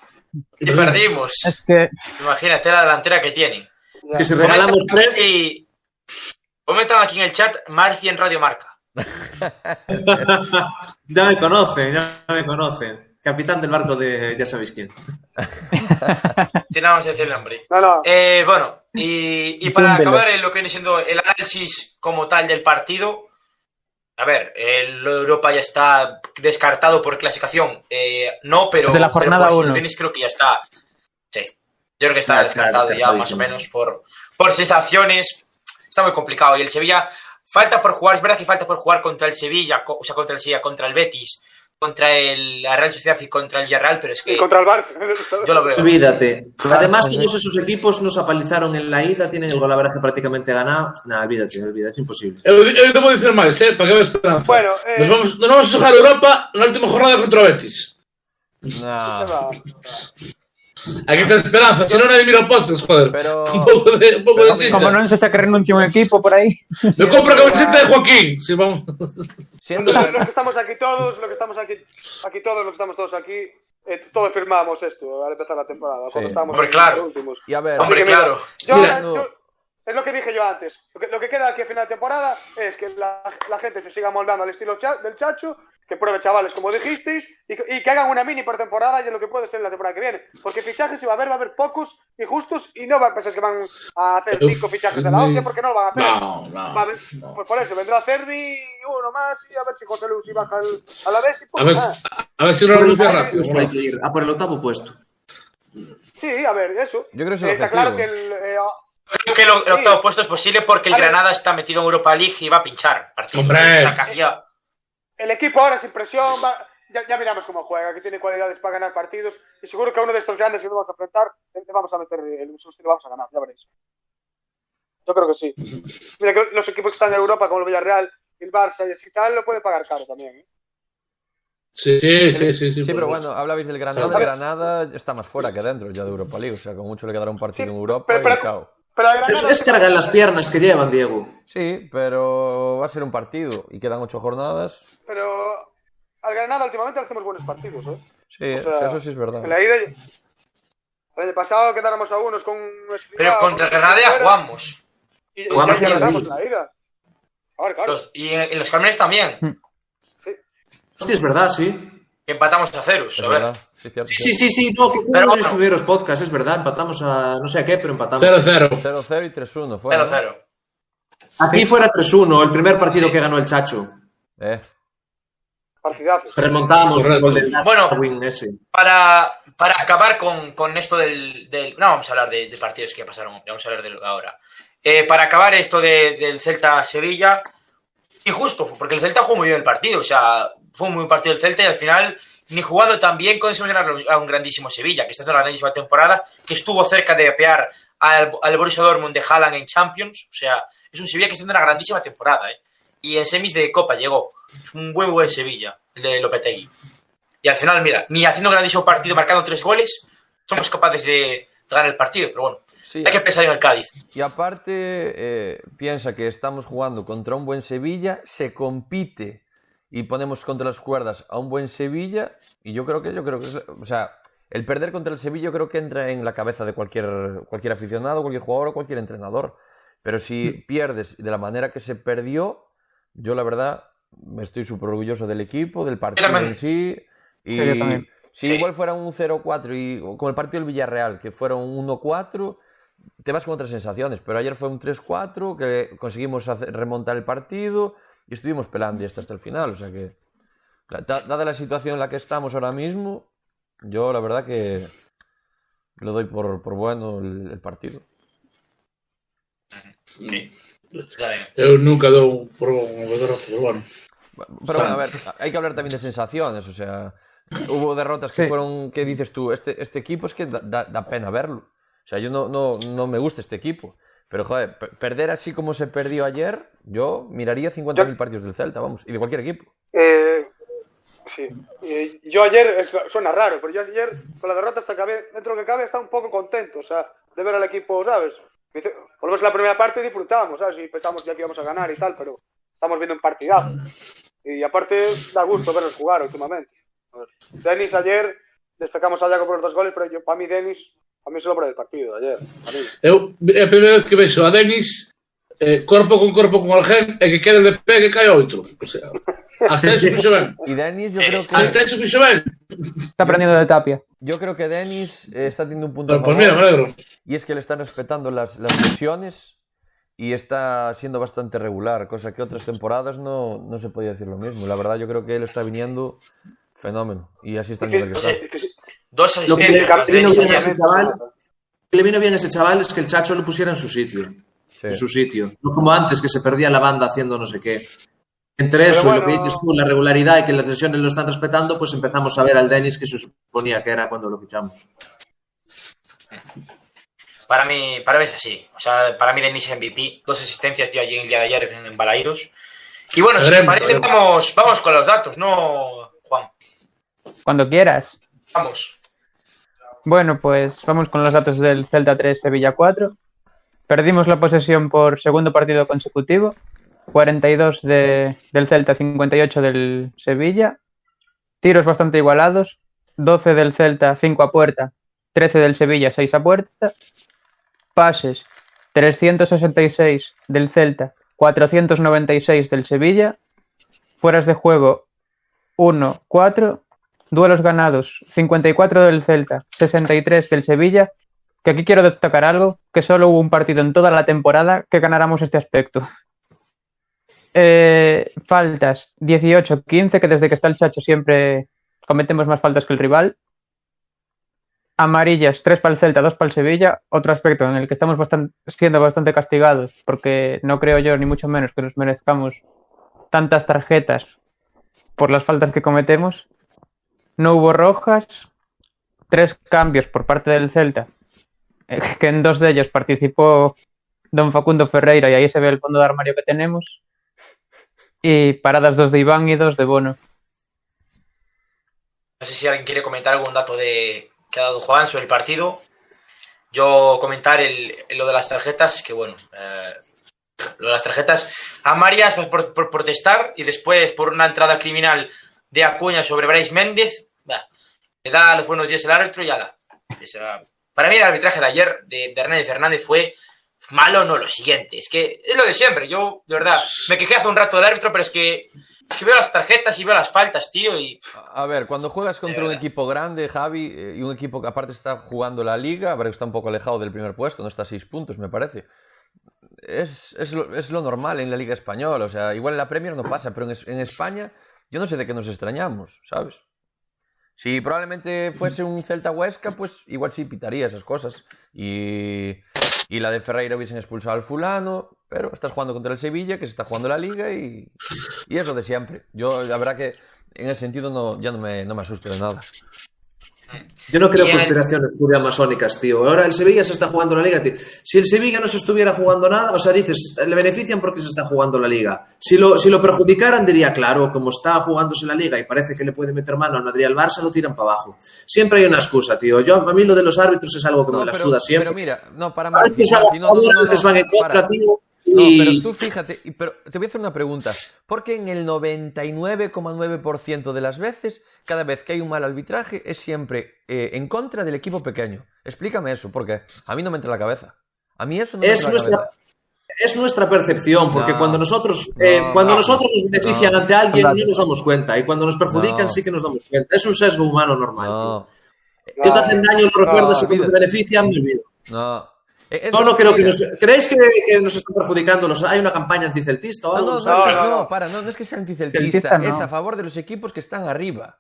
Y perdimos. Es que Imagínate la delantera que tienen. ya. Que si regalamos Comentan tres, aquí- Comentan aquí en el chat Marci en Radio Marca. <laughs> ya me conocen, ya me conocen. Capitán del barco de ya sabéis quién. <laughs> Si nada más decir el nombre. No, no. Eh, bueno, y, y para acabar en lo que viene siendo el análisis como tal del partido, a ver, el Europa ya está descartado por clasificación. Eh, no, pero, Desde la jornada por uno. sensaciones creo que ya está. Sí, yo creo que está Ya está descartado ya más o menos por, por sensaciones. Está muy complicado. Y el Sevilla falta por jugar, es verdad que falta por jugar contra el Sevilla, o sea, contra el Sevilla, contra el Betis, contra el, la Real Sociedad y contra el Villarreal, pero es que Y contra el Barça. <laughs> yo lo veo. Olvídate. Además, todos esos equipos nos apalizaron en la ida, tienen el golaveraje prácticamente ganado. Nada, olvídate, olvídate, es imposible. Eu, eu debo dicir máis, eh, para que haber esperanza. Bueno, eh, Nos vamos, nos vamos a xogar a Europa na última jornada contra Betis. Nah. <laughs> Aquí ten esperanza, se non nadie mira podcast, joder. Pero- <laughs> Un pouco de, un pouco de como non se saca renuncia un equipo por aí. Me <laughs> compro camiseta de Joaquín. Si vamos... Siendo, Los que estamos aquí todos, los que estamos aquí, aquí todos, los que estamos todos aquí, eh, todos firmamos esto al empezar la temporada. Sí. estábamos Hombre, claro. últimos. y a ver, Hombre, que mira, claro. Yo, Mira. yo- es lo que dije yo antes. Lo que, lo que queda aquí a final de temporada es que la, la gente se siga moldando al estilo cha- del Chacho, que pruebe chavales como dijisteis, y, que- y que hagan una mini pretemporada y es lo que puede ser la temporada que viene. Porque fichajes si va a haber, va a haber pocos y justos y no va a pensar que van a hacer cinco fichajes de la hostia porque no lo van a hacer. No, no, Va a haber- no. Pues por eso, vendrá Cervi uno más y a ver si José Luis baja al- a la vez. Y pues, A ver, a ver si no renuncia rápido. Hay que ir a por el octavo puesto. Sí, a ver, eso. Yo creo que Eh, Está claro que el, eh, Creo que lo- el octavo puesto es posible porque el. Granada está metido en Europa League y va a pinchar. Partido. Hombre. La cajilla. El equipo ahora sin presión, va- ya, ya miramos cómo juega, que tiene cualidades para ganar partidos y seguro que a uno de estos grandes que nos vamos a enfrentar le vamos a meter el susto y le vamos a ganar, ya veréis. Yo creo que sí. Mira que los equipos que están en Europa, como el Villarreal, el Barça y así tal, lo puede pagar caro también. ¿eh? Sí, sí, sí, sí. Sí, pero bueno, hablabais del Granada. El Granada está más fuera que dentro ya de Europa League. O sea, con mucho le quedará un partido Sí, en Europa pero- y chao. Pero Es, Granada, es carga en las piernas que llevan, Diego. Sí, pero va a ser un partido y quedan ocho jornadas. pero al Granada últimamente hacemos buenos partidos. ¿eh? Sí, O sea, eso sí es verdad. En la ida, el año pasado quedáramos a unos con... Pero contra el Granada ya jugamos. Y, y Jugamos Leeds. la ida. Claro, claro. Los- y en, en los Cármenes también. Hostia, es verdad, sí. Que empatamos a ceros. A ver. Sí. Sí, sí, sí, no, que fue Pero uno de los bueno. primeros podcasts, es verdad. Empatamos a no sé a qué, pero empatamos. 0-0. 0-0 y 3-1 fue. ¿no? 0-0. Aquí fuera 3-1, el primer partido Sí. que ganó el Chacho. Eh, Partidazo. Remontamos el Correcto. gol del Bueno. Para, para acabar con, con esto del, del- No, vamos a hablar de, de partidos que ya pasaron. Vamos a hablar de lo de ahora. Eh, para acabar esto de- del Celta-Sevilla. Injusto, porque el Celta jugó muy bien el partido. O sea, fue un muy buen partido del Celta y al final, ni jugando tan bien, conseguimos ganar a un grandísimo Sevilla, que está haciendo una grandísima temporada, que estuvo cerca de apear al, al Borussia Dortmund de Haaland en Champions. O sea, es un Sevilla que está haciendo una grandísima temporada. ¿eh? Y en semis de Copa llegó. Es un buen, buen Sevilla, el de Lopetegui. Y al final, mira, ni haciendo un grandísimo partido, marcando tres goles, somos capaces de, de ganar el partido. Pero bueno, sí. hay que pensar en el Cádiz. Y aparte, eh, piensa que estamos jugando contra un buen Sevilla, se compite y ponemos contra las cuerdas a un buen Sevilla. Y yo creo que, yo creo que, o sea, el perder contra el Sevilla yo creo que entra en la cabeza de cualquier, cualquier aficionado, cualquier jugador o cualquier entrenador. Pero si pierdes de la manera que se perdió, yo la verdad me estoy súper orgulloso del equipo, del partido en sí. Y Sí, si Sí. igual fuera un 0-4 y como el partido del Villarreal, que fuera un 1-4, te vas con otras sensaciones. Pero ayer fue un 3-4, que conseguimos hacer- remontar el partido Y estuvimos pelando y hasta, hasta el final. O sea que, dada la situación en la que estamos ahora mismo, yo la verdad que lo doy por, por bueno el, el partido. Sí. Eu nunca dou por un derrota, pero bueno. Pero bueno, a ver, hay que hablar también de sensaciones, o sea, hubo derrotas sí. que fueron ¿qué dices tú, este este equipo es que da, da, da pena verlo. O sea, yo no no no me gusta este equipo. Pero, joder, pe- perder así como se perdió ayer, yo miraría 50.000 partidos del Celta, vamos, y de cualquier equipo. Eh, sí. Eh, yo ayer, suena raro, pero yo ayer con la derrota hasta acabé, dentro de lo que cabe, estaba un poco contento, o sea, de ver al equipo, ¿sabes? Por lo menos la primera parte disfrutábamos, ¿sabes? Y pensamos ya que íbamos a ganar y tal, pero estamos viendo un partidazo. Y aparte, da gusto verlos jugar últimamente. Denis ayer, destacamos a Iago por los dos goles, pero yo, para mí Denis, a mí es el hombre del partido de ayer. A mí. Eu, é a primeira vez que vexo a Denis eh, corpo con corpo con alguén e que quede de pé que cae outro. O sea, hasta eso fixo ben. <laughs> Y Denis, yo creo que, Hasta eso fixo ben. Está aprendiendo de Tapia. yo creo que Denis eh, está teniendo un punto a Pues, pues mira, me alegro. y es que le están respetando las, las lesiones y está siendo bastante regular, cosa que otras temporadas no, no se podía decir lo mismo. La verdad, yo creo que él está viniendo fenómeno y así está el nivel que está. Dos Lo que le asistencias de vino Denis bien a ayer. ese chaval, lo que le vino bien a ese chaval es que el Chacho lo pusiera en su sitio. Sí. En su sitio. No como antes, que se perdía la banda haciendo no sé qué. Entre Pero eso y lo que dices tú, la regularidad y que las lesiones lo están respetando, pues empezamos a ver al Denis que se suponía que era cuando lo fichamos. Para mí, para mí es así. O sea, para mí Denis es MVP. Dos asistencias dio allí el día de ayer en Balaídos. Y bueno, si te Veremos, parece, vamos, vamos con los datos, ¿no, Juan? Cuando quieras. Vamos. Bueno, pues vamos con los datos del Celta 3, Sevilla 4. Perdimos la posesión por segundo partido consecutivo. 42 de- del Celta, 58 del Sevilla. Tiros bastante igualados. 12 del Celta, 5 a puerta. 13 del Sevilla, 6 a puerta. Pases, 366 del Celta, 496 del Sevilla. Fueras de juego, 1, 4. Duelos ganados, 54 del Celta, 63 del Sevilla. Que aquí quiero destacar algo, que solo hubo un partido en toda la temporada que ganáramos este aspecto. <laughs> Eh, faltas, 18-15, que desde que está el Chacho siempre cometemos más faltas que el rival. Amarillas, 3 para el Celta, 2 para el Sevilla. Otro aspecto en el que estamos siendo bastante castigados, porque no creo yo, ni mucho menos, que nos merezcamos tantas tarjetas por las faltas que cometemos. No hubo rojas, tres cambios por parte del Celta, eh, <laughs> que en dos de ellos participó don Facundo Ferreira y ahí se ve el fondo de armario que tenemos. Y paradas dos de Iván y dos de Bono. No sé si alguien quiere comentar algún dato de que ha dado Juan sobre el partido. Yo comentar el, lo de las tarjetas, que bueno, eh, lo de las tarjetas amarillas pues, por, por protestar y después por una entrada criminal de Acuña sobre Bryce Méndez, bah, le da los buenos días el árbitro y ala. Para mí el arbitraje de ayer de, de Hernández Fernández fue malo, no lo siguiente. Es que es lo de siempre. Yo, de verdad, me quejé hace un rato del árbitro, pero es que, es que veo las tarjetas y veo las faltas, tío, y A ver, cuando juegas contra un equipo grande, Javi, eh, y un equipo que aparte está jugando la liga, a ver que está un poco alejado del primer puesto, no está a seis puntos, me parece. Es, es, lo, es lo normal en la liga española, o sea, igual en la Premier no pasa, pero en, en España yo no sé de qué nos extrañamos, ¿sabes? Si probablemente fuese un Celta Huesca, pues igual sí pitaría esas cosas. Y, y la de Ferreira hubiesen expulsado al fulano, pero estás jugando contra el Sevilla, que se está jugando la liga y, y es lo de siempre. Yo, la verdad que en ese sentido no, ya no me, no me asusto de nada. Yo no creo conspiraciones masónicas, tío. Ahora el Sevilla se está jugando la liga, tío. Si el Sevilla no se estuviera jugando nada, o sea, dices, le benefician porque se está jugando la liga. Si lo, si lo perjudicaran, diría, claro, como está jugándose la liga y parece que le puede meter mano al Madrid y al Barça, lo tiran para abajo. Siempre hay una excusa, tío. Yo, a mí lo de los árbitros es algo que me la pero, suda siempre. pero mira, no, para a Martín, veces van en contra, para. tío. No, pero tú fíjate, y- pero te voy a hacer una pregunta. Porque en el 99,9% de las veces, cada vez que hay un mal arbitraje, es siempre eh, en contra del equipo pequeño? Explícame eso, porque a mí no me entra en la cabeza. A mí eso no me es entra en la nuestra, cabeza. es nuestra percepción, porque No, cuando nosotros no, eh, cuando no, nosotros nos benefician no. ante alguien, no nos damos cuenta. Y cuando nos perjudican, No. sí que nos damos cuenta. Es un sesgo humano normal. No, Que te hacen daño, lo recuerdas y cuando te benefician, me olvido. no. Eh, es- No, no creo que nos... ¿Creéis que, que nos están perjudicando? los- ¿Hay una campaña anticeltista o No, algo? no, no, ¿sabes? es que- No, no, para, no, no es que sea anticeltista, es a favor de los equipos que están arriba.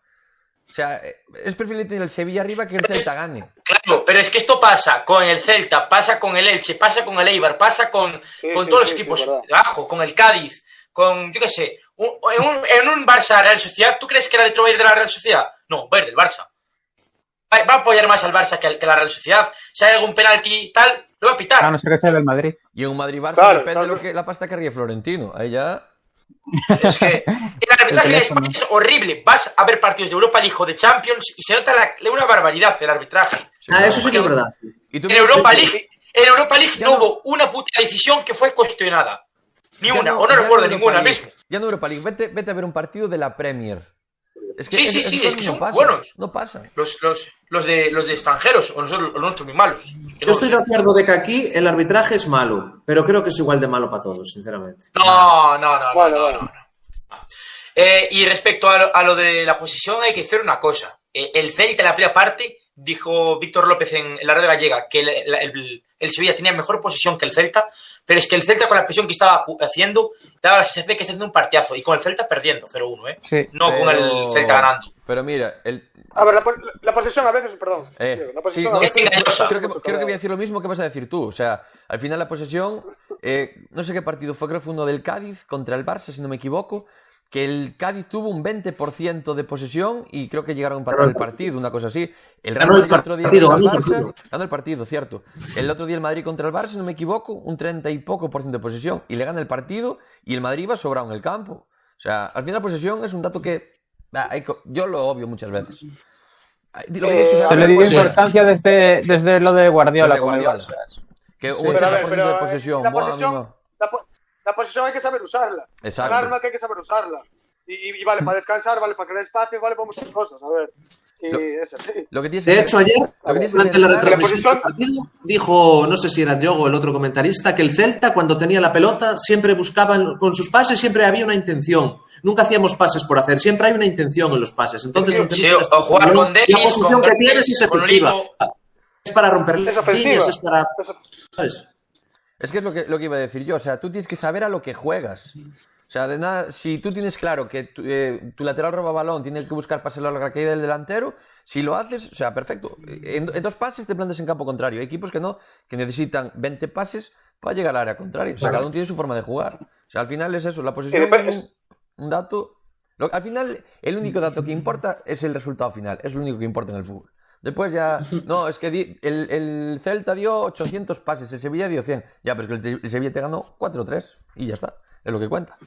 O sea, eh, es preferible tener el Sevilla arriba que el Celta gane. Claro, pero es que esto pasa con el Celta, pasa con el Elche, pasa con el Eibar, pasa con, Sí, con sí, todos los sí, equipos abajo, con el Cádiz, con, yo qué sé, un- en, un, en un Barça Real Sociedad, ¿tú crees que el árbitro va a ir de la Real Sociedad? No, va a ir del Barça. Va, va a apoyar más al Barça que, al- que la Real Sociedad. Si hay algún penalti y tal, lo va a pitar. A no ser que sea del Madrid. Y en un Madrid-Barça Claro, depende claro. de lo que, la pasta que ríe Florentino. Ahí ya... Es que el arbitraje teléfono. España es horrible. Vas a ver partidos de Europa League o de Champions y se nota la- una barbaridad el arbitraje. Sí, Ah, claro. eso sí que es verdad. Y tú En Europa League, en Europa League Ya no no. hubo una puta decisión que fue cuestionada. Ni ya una, o no recuerdo ninguna mismo. Ya no Europa League. Vete, vete a ver un partido de la Premier. Es que Sí, sí, sí, es que son buenos. No pasan. Los, los, los, de, los de extranjeros, o nosotros, los nuestros muy malos. Yo no- estoy de acuerdo de que aquí el arbitraje es malo, pero creo que es igual de malo para todos, sinceramente. No, no, no, Vale, no, vale. no, no. Eh, y respecto a lo, a lo de la posición, hay que decir una cosa. Eh, el Celta en la primera parte, dijo Víctor López en, en la red gallega, que el, la- el- el Sevilla tenía mejor posición que el Celta, pero es que el Celta con la presión que estaba haciendo, daba la sensación de que está haciendo un partidazo, y con el Celta perdiendo 0-1, ¿eh? Sí. No con el Pero- Celta ganando. Pero mira, el, A ver, la, la posesión a veces, perdón. Eh, la sí, posesión no, a veces es engañosa. creo que, creo que voy a decir lo mismo que vas a decir tú. O sea, al final la posesión, eh, no sé qué partido fue, creo que fue uno del Cádiz contra el Barça, si no me equivoco, que el Cádiz tuvo un 20% de posesión y creo que llegaron a empatar el partido, una cosa así. El Real Ganó el Madrid otro día partido, contra el ganó el Barça, partido. ganó el partido, cierto. El otro día el Madrid contra el Barça, si no me equivoco, un 30 y poco por ciento de posesión y le gana el partido y el Madrid va sobrado en el campo. O sea, al final la posesión es un dato que ah, hay yo lo obvio muchas veces. Lo que tienes que Eh, Se le dio importancia desde, desde lo de Guardiola. Desde con el Guardiola. Barça. que un Sí. Pero a 80% ver, pero de eh, posesión. la buah, posesión, mima. la, po- la posesión hay que saber usarla. Exacto. Un arma que hay que saber usarla. Y, y- y vale para descansar, vale para crear espacios, vale para muchas cosas. A ver. Y Lo- es así. Lo que tienes que De hecho, ayer, Lo que tienes que durante la retransmisión La del partido, dijo, no sé si era Diogo o el otro comentarista, que el Celta, cuando tenía la pelota, siempre buscaba, en- con sus pases siempre había una intención. Nunca hacíamos pases por hacer, siempre hay una intención en los pases. Entonces, Sí, sí, o jugar posición, con Denis, la posición con que tienes es efectiva. Es para romper líneas, es para... Eso- ¿sabes? Es que es lo que, lo que iba a decir yo. O sea, tú tienes que saber a lo que juegas. O sea, de nada, si tú tienes claro que tu, eh, tu lateral roba balón, tienes que buscar pase largo a la caída del delantero, si lo haces, o sea, perfecto. En, en dos pases te plantas en campo contrario. Hay equipos que no, que necesitan 20 pases para llegar al área contraria. O sea, cada uno tiene su forma de jugar. O sea, al final es eso. La posición es un, un dato. lo- al final, el único dato que importa es el resultado final. Es lo único que importa en el fútbol. Después ya, <laughs> no, es que di- el, el Celta dio 800 pases, el Sevilla dio 100. Ya, pero es que el, el Sevilla te ganó 4-3 y ya está. Es lo que cuenta.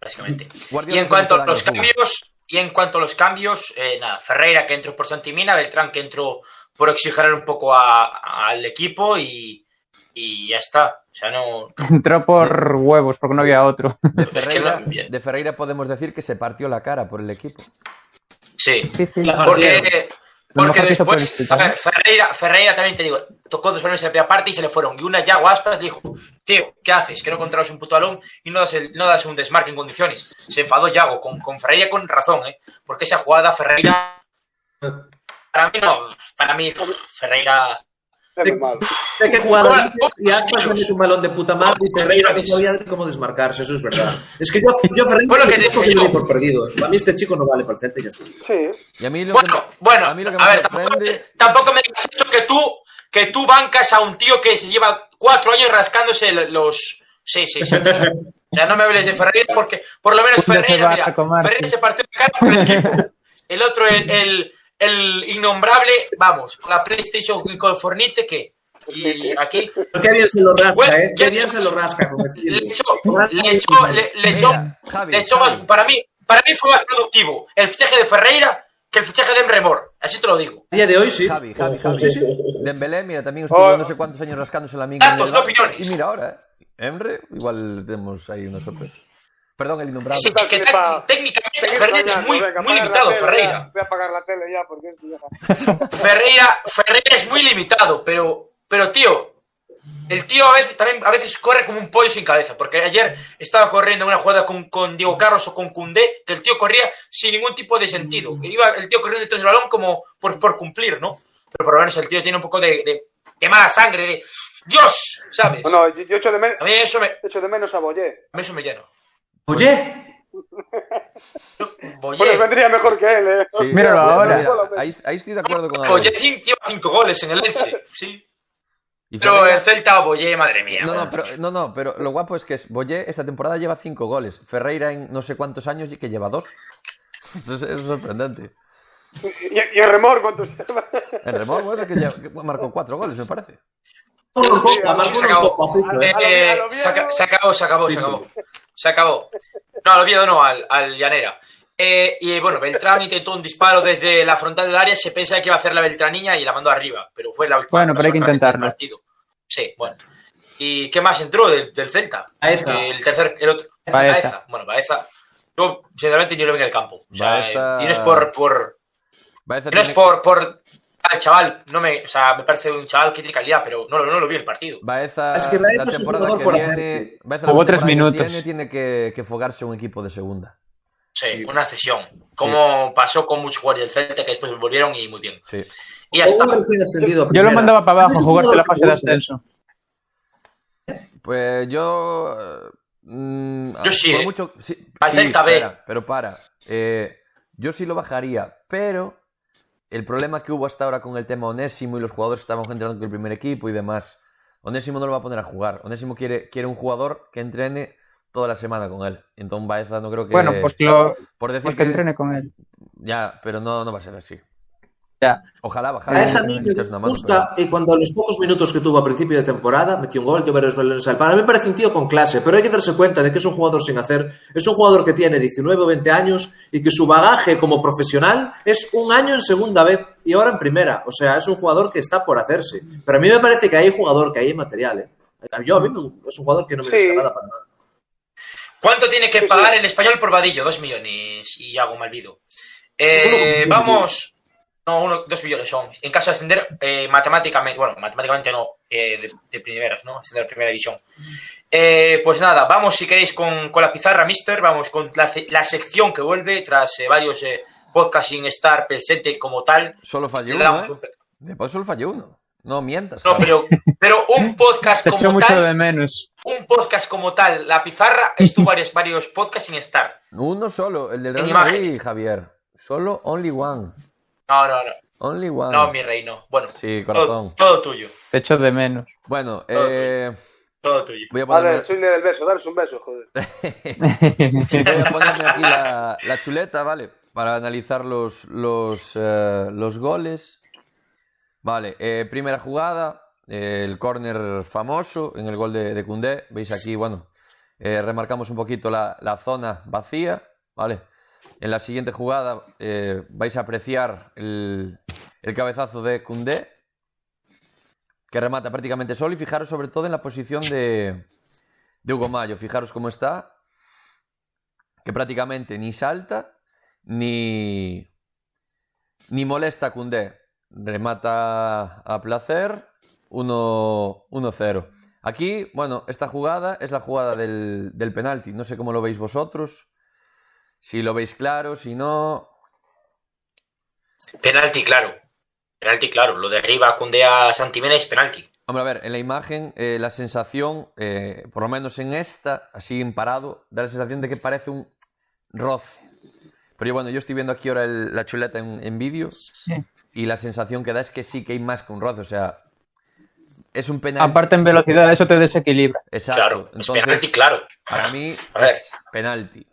básicamente. Guardiola y en cuanto a los cambios, y en cuanto a los cambios, eh, nada, Ferreira que entró por Santimina, Beltrán que entró por oxigenar un poco a- al equipo y, y ya está. O sea, no. <laughs> Entró por huevos porque no había otro. De Ferreira, de Ferreira podemos decir que se partió la cara por el equipo. Sí. Sí, sí. Porque, porque por después, ver, Ferreira, Ferreira también te digo, tocó dos balones en la primera parte y se le fueron. Y una Yago Aspas dijo, tío, ¿qué haces? Que no controlas un puto balón y no das, el- no das un desmarque en condiciones. Se enfadó Yago con, con Ferreira con razón, ¿eh? Porque esa jugada Ferreira... Para mí no, para mí Ferreira... Malo. Hay que jugar ¿Cómo- a veces y Aspas mete un balón de puta madre y Ferreira no sabía cómo desmarcarse, eso es verdad. Es que yo, yo Ferreira Bueno, que que yo. doy por perdido. Para mí este chico no vale para el Celta y ya está. Sí. Y a mí lo Bueno, que, bueno, a mí lo que a ver, tampoco, sorprende... tampoco me digas eso que tú, que tú bancas a un tío que se lleva cuatro años rascándose los... Sí, sí, sí. <laughs> Ya no me hables de Ferreira porque por lo menos Ferreira, mira. Ferreira se partió la cara por el equipo. <laughs> El otro, el, el, el innombrable, vamos, con la PlayStation y con Fornite que... Y aquí qué bien se lo rasca, Bueno, ¿eh? Qué ¿qué bien se lo rasca con estilo. le echó, le echó, le, le echó, Mira, Javi, le echó más, para mí, para mí fue más productivo el fichaje de Ferreira que el fichaje de Emre Mor. Así te lo digo. A día de hoy sí. Javi, Javi, Javi. Sí, sí. Dembélé, mira, también estuvo Oh. no sé cuántos años rascándose la miga. en Datos, no opiniones. Y mira ahora, ¿eh? Emre, igual tenemos ahí una sorpresa. Perdón, el innombrable. Sí, que Pa- técnicamente- Ferreira es muy, venga, muy limitado, tele Ferreira. ya. Voy a apagar la tele ya porque ya... <laughs> Ferreira, Ferreira es muy limitado, pero, pero tío, el tío a veces también a veces corre como un pollo sin cabeza, porque ayer estaba corriendo una jugada con, con Diego Carlos o con Cundé, que el tío corría sin ningún tipo de sentido. Iba el tío corriendo detrás del balón como por, por cumplir, ¿no? Pero por lo menos el tío tiene un poco de, de, de mala sangre, de Dios, ¿sabes? Bueno, yo, yo echo, de men- A mí eso me, echo de menos a Boyé. a mí eso me llena. <laughs> Oye, Bueno, vendría mejor que él, ¿eh? Sí, Míralo ahora. mira, ahí, ahí estoy de acuerdo con cin- lleva cinco goles en el Elche, sí. Y Pero Ferreira- el Celta, Boyé, madre mía. No, no, pero, no, no, pero lo guapo es que es, Boyé esta temporada lleva cinco goles. Ferreira en no sé cuántos años y que lleva dos. <laughs> Eso es, eso es sorprendente. Y, y el remor, ¿cuántos lleva? En remolque parece que, lleva- que marcó cuatro goles, me parece. Se acabó. se, acabó, se acabó, se acabó. No, al Oviedo no, al, al Llanera. Eh, y bueno, Beltrán intentó un disparo desde la frontal del área, se pensaba que iba a hacer la Beltraniña y la mandó arriba, pero fue la última Bueno, pero hay que del intentarlo. partido. Sí, bueno. ¿Y qué más entró del, del Celta? Baeza. El tercer, el otro. Baeza. Baeza. Bueno, Baeza. yo sinceramente ni lo vi en el campo. O sea, Baeza- y no es por, por, y no es por al chaval, no me, o sea, me parece un chaval que tiene calidad, pero no, lo- no lo vi en el partido. Baeza, Es que Baeza la es un temporada jugador que por viene. Baeza la Jugó tres temporada que minutos. Tiene, tiene que, que fogarse un equipo de segunda. Sí, una cesión. Como pasó con muchos jugadores del Celta que después volvieron y muy bien. Sí. Y ya O está. un recién ascendido a Yo lo mandaba para abajo a jugarse la fase de ascenso. Pues yo. eh, mm, Yo sí, por eh. mucho- sí, Al sí, Celta B. pero para. Eh, yo sí lo bajaría, pero el problema que hubo hasta ahora con el tema Onésimo y los jugadores que estaban entrando con el primer equipo y demás. Onésimo no lo va a poner a jugar. Onésimo quiere, quiere un jugador que entrene toda la semana con él. Entonces Baeza no creo que. Bueno, pues que, lo, por decir pues que entrene con él. Ya, pero no, no va a ser así. Ya. Ojalá bajar. Baeza a mí me echas una mano, gusta y cuando a los pocos minutos que tuvo a principio de temporada metió un gol, dio varios balones al palo. A mí me parece un tío con clase, pero hay que darse cuenta de que es un jugador sin hacer. Es un jugador que tiene 19 o 20 años y que su bagaje como profesional es un año en segunda vez y ahora en primera. O sea, es un jugador que está por hacerse. Pero a mí me parece que hay jugador, que hay material. ¿eh? Yo a mí me- es un jugador que no me Sí. gusta nada para nada. ¿Cuánto tiene que pagar el español por Vadillo? Dos millones y hago malvido. Eh, Uno con cinco vamos. No, uno, dos millones son. En caso de ascender eh, matemáticamente, bueno, matemáticamente no, eh, de, de primeras, ¿no? Ascender a primera división. Eh, pues nada, vamos si queréis con, con la pizarra, mister. Vamos con la, sección que vuelve tras eh, varios eh, podcasts sin estar presente como tal. Solo falló uno, ¿eh? un Después solo falló uno. No mientas. No, pero, pero un <laughs> podcast Te echo como mucho tal, de menos. un podcast como tal, la pizarra estuvo varios, varios podcasts sin estar. Uno solo, el del Real Madrid. Javier. Solo only one. No, no, no. Only one. No, mi rey, no. Bueno, Sí, todo, corazón. todo tuyo. Te echo de menos. Bueno, Todo eh, Todo tuyo. voy a Vale, ponerme, soy del beso, daros un beso, joder. <laughs> <laughs> voy a ponerme aquí la, la chuleta, ¿vale? Para analizar los, los, eh, los goles. Vale, eh, primera jugada, eh, el córner famoso en el gol de, de Koundé. Veis aquí, bueno, eh, remarcamos un poquito la, la zona vacía, ¿vale? En la siguiente jugada eh, vais a apreciar el, cabezazo de Koundé, que remata prácticamente solo. Y fijaros sobre todo en la posición de, Hugo Mayo. Fijaros cómo está, que prácticamente ni salta ni, ni molesta a. Remata a placer, 1 1-0. Aquí, bueno, esta jugada es la jugada del, del penalti. No sé cómo lo veis vosotros. Si lo veis claro, si no. Penalti, claro. Penalti, claro. Lo de arriba, Cundea Santimena es penalti. Hombre, a ver, en la imagen, eh, la sensación, eh, por lo menos en esta, así en parado, da la sensación de que parece un roce. Pero yo, bueno, yo estoy viendo aquí ahora el- la chuleta en, en vídeo Sí. y la sensación que da es que sí que hay más que un roce. O sea, es un penalti. Aparte en velocidad, eso te desequilibra. Exacto. Claro, Entonces, es penalti, claro. Para mí A ver. es penalti.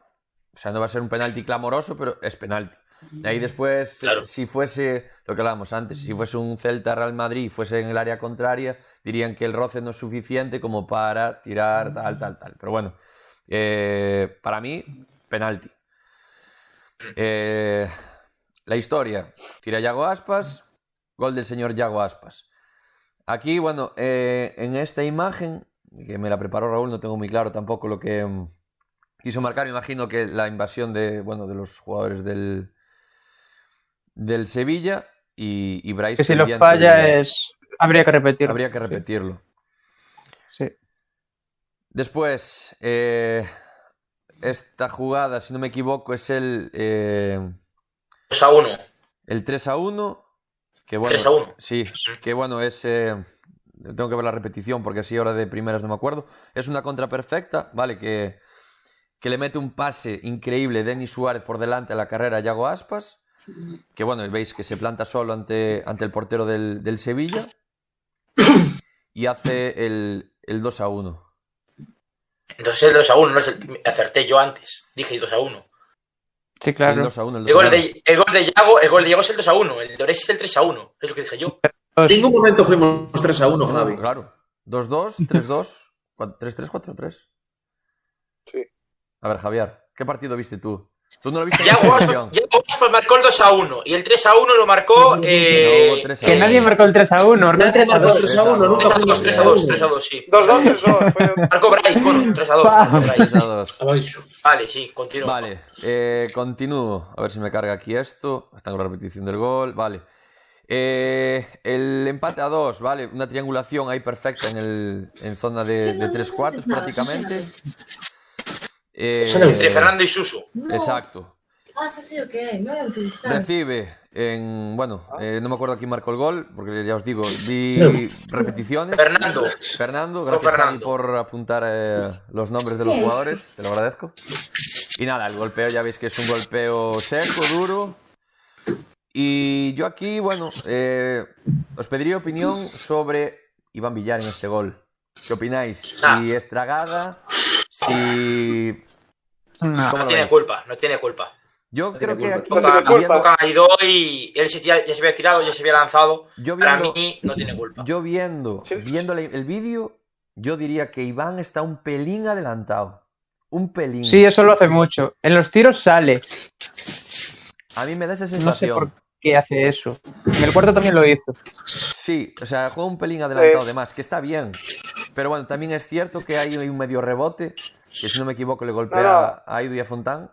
O sea, no va a ser un penalti clamoroso, pero es penalti. De ahí después, Claro. si fuese lo que hablábamos antes, si fuese un Celta Real Madrid y fuese en el área contraria, dirían que el roce no es suficiente como para tirar tal, tal, tal. Pero bueno, eh, para mí, penalti. Eh, la historia, tira Yago Aspas, gol del señor Yago Aspas. Aquí, bueno, eh, en esta imagen, que me la preparó Raúl, no tengo muy claro tampoco lo que quiso marcar. Me imagino que la invasión de, bueno, de los jugadores del, del Sevilla y, y Bryce Que si lo falla de- es... Habría que repetirlo. Habría que repetirlo. Sí. Después, eh, esta jugada, si no me equivoco, es el, eh, 2 a 1. el 3 a 1. Que bueno, 3 a 1. Sí, que bueno, es. eh, tengo que ver la repetición porque así ahora de primeras no me acuerdo. Es una contra perfecta, ¿vale? Que, que le mete un pase increíble Denis Suárez por delante a la carrera a Yago Aspas. Que bueno, veis que se planta solo ante, ante el portero del, del Sevilla. Y hace el, el 2 a 1. Entonces el 2 a 1, no es el... acerté yo antes. Dije 2 a 1. Sí, El claro. 2 a 1. El 2 El a gol, 1. de, el, gol de Yago, el gol de Yago es el 2 a 1. El de Ores es el 3 a 1. Es lo que dije yo. En ningún momento fuimos 3 a 1, No, Javi. Claro. 2-2, 3-2, 3-3, 4-3. A ver, Javier, ¿qué partido viste tú? Tú no lo viste. Yago Aspas marcó el 2 a 1 y el 3 a 1 lo marcó. No, Eh, a Que uno. nadie marcó el 3 a 1. Nadie ¿no? marcó 3 a 1, nunca 3 a fue 2, 3 a 2, 3 a 2, sí. 2-2, 3-2. Fue... Marcó Bryce, bueno, 3 a 2. Pa. marcó Bryce. Tres a dos. Abaixo. Vale, sí, continúa. Vale, eh, continúo. A ver si me carga aquí esto. Está con la repetición del gol. Vale. Eh, el empate a dos, vale. Una triangulación ahí perfecta en, el, en zona de, de tres cuartos prácticamente. Eh, Entre Fernando y Susu. Exacto. Ah, sí, sí, ok. No. Recibe en. Bueno, eh, no me acuerdo quién marcó el gol, porque ya os digo, vi repeticiones. Fernando. Fernando, gracias Fernando. por apuntar eh, los nombres de los jugadores, te lo agradezco. Y nada, el golpeo ya veis que es un golpeo seco, duro. Y yo aquí, bueno, eh, os pediría opinión sobre Iván Villar en este gol. ¿Qué opináis? Ah. Si es tragada, si... No. ¿Cómo No lo tiene culpa, no tiene culpa. Yo creo que aquí, ha ido y él se tira- ya se había tirado, ya se había lanzado. Yo Para viendo- mí no tiene culpa. Yo viendo, Sí. viendo el, vídeo, yo diría que Iván está un pelín adelantado. Un pelín. Sí, eso lo hace mucho. En los tiros sale. A mí me da esa No sé sensación. por qué hace eso. En el cuarto también lo hizo. Sí, o sea, juega un pelín adelantado Eh. de más, que está bien. Pero bueno, también es cierto que hay un medio rebote, que si no me equivoco le golpea No, no. a Aidu y a Fontán.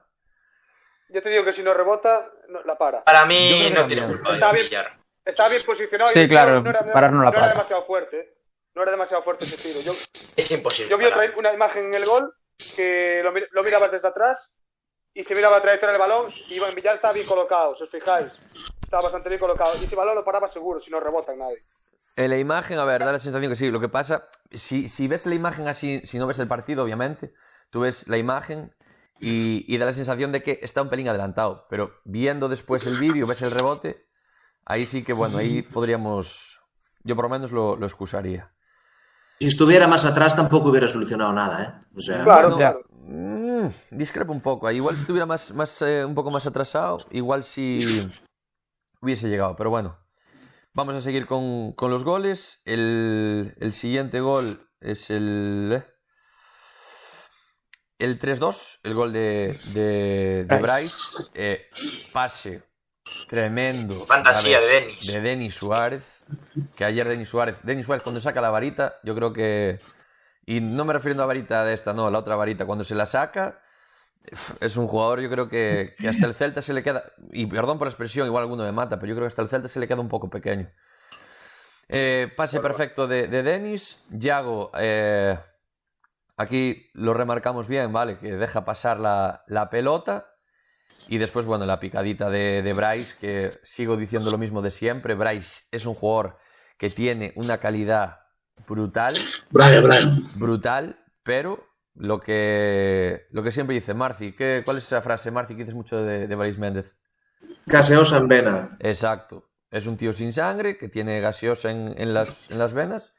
Yo te digo que si no rebota, no- la para. Para mí no tiene culpa Está de bien. Villar. Estaba bien posicionado. Sí, y claro, era, parar no la era para. demasiado fuerte. No era demasiado fuerte ese tiro. Yo, Es imposible. yo vi otra, una imagen en el gol que lo, lo miraba desde atrás y se miraba la trayectoria del balón y Villar estaba bien colocado, si os fijáis. Estaba bastante bien colocado. Y ese balón lo paraba seguro, si no rebota en nadie. En la imagen, a ver, da la sensación que sí. Lo que pasa, si, si ves la imagen así, si no ves el partido, obviamente, tú ves la imagen y, y da la sensación de que está un pelín adelantado. Pero viendo después el vídeo, ves el rebote, ahí sí que, bueno, ahí podríamos. Yo por lo menos lo, lo excusaría. Si estuviera más atrás tampoco hubiera solucionado nada, ¿eh? O sea, Claro, Bueno, claro. mm, discrepo un poco. Igual si estuviera más, más, eh, un poco más atrasado, igual si hubiese llegado. Pero bueno, vamos a seguir con, con los goles. El, el siguiente gol es el. eh, El 3-2, el gol de, de, de Bryce. Eh, pase tremendo. Fantasía de Denis. De Denis Suárez. Que ayer Denis Suárez. Denis Suárez, cuando saca la varita, yo creo que. Y no me refiero a la varita de esta, no, la otra varita. Cuando se la saca, es un jugador, yo creo que, que hasta el Celta se le queda. Y perdón por la expresión, igual alguno me mata, pero yo creo que hasta el Celta se le queda un poco pequeño. Eh, pase perfecto de, de Denis. Yago, eh, aquí lo remarcamos bien, ¿vale? Que deja pasar la, la pelota. Y después, bueno, la picadita de, de Bryce, que sigo diciendo lo mismo de siempre. Bryce es un jugador que tiene una calidad brutal, Brian, Brian. brutal, pero lo que, lo que siempre dice Marci, ¿qué, ¿cuál es esa frase, Marci, que dices mucho de, de Bryce Méndez? gaseosa en vena. Exacto. Es un tío sin sangre, que tiene gaseosa en, en las, en las venas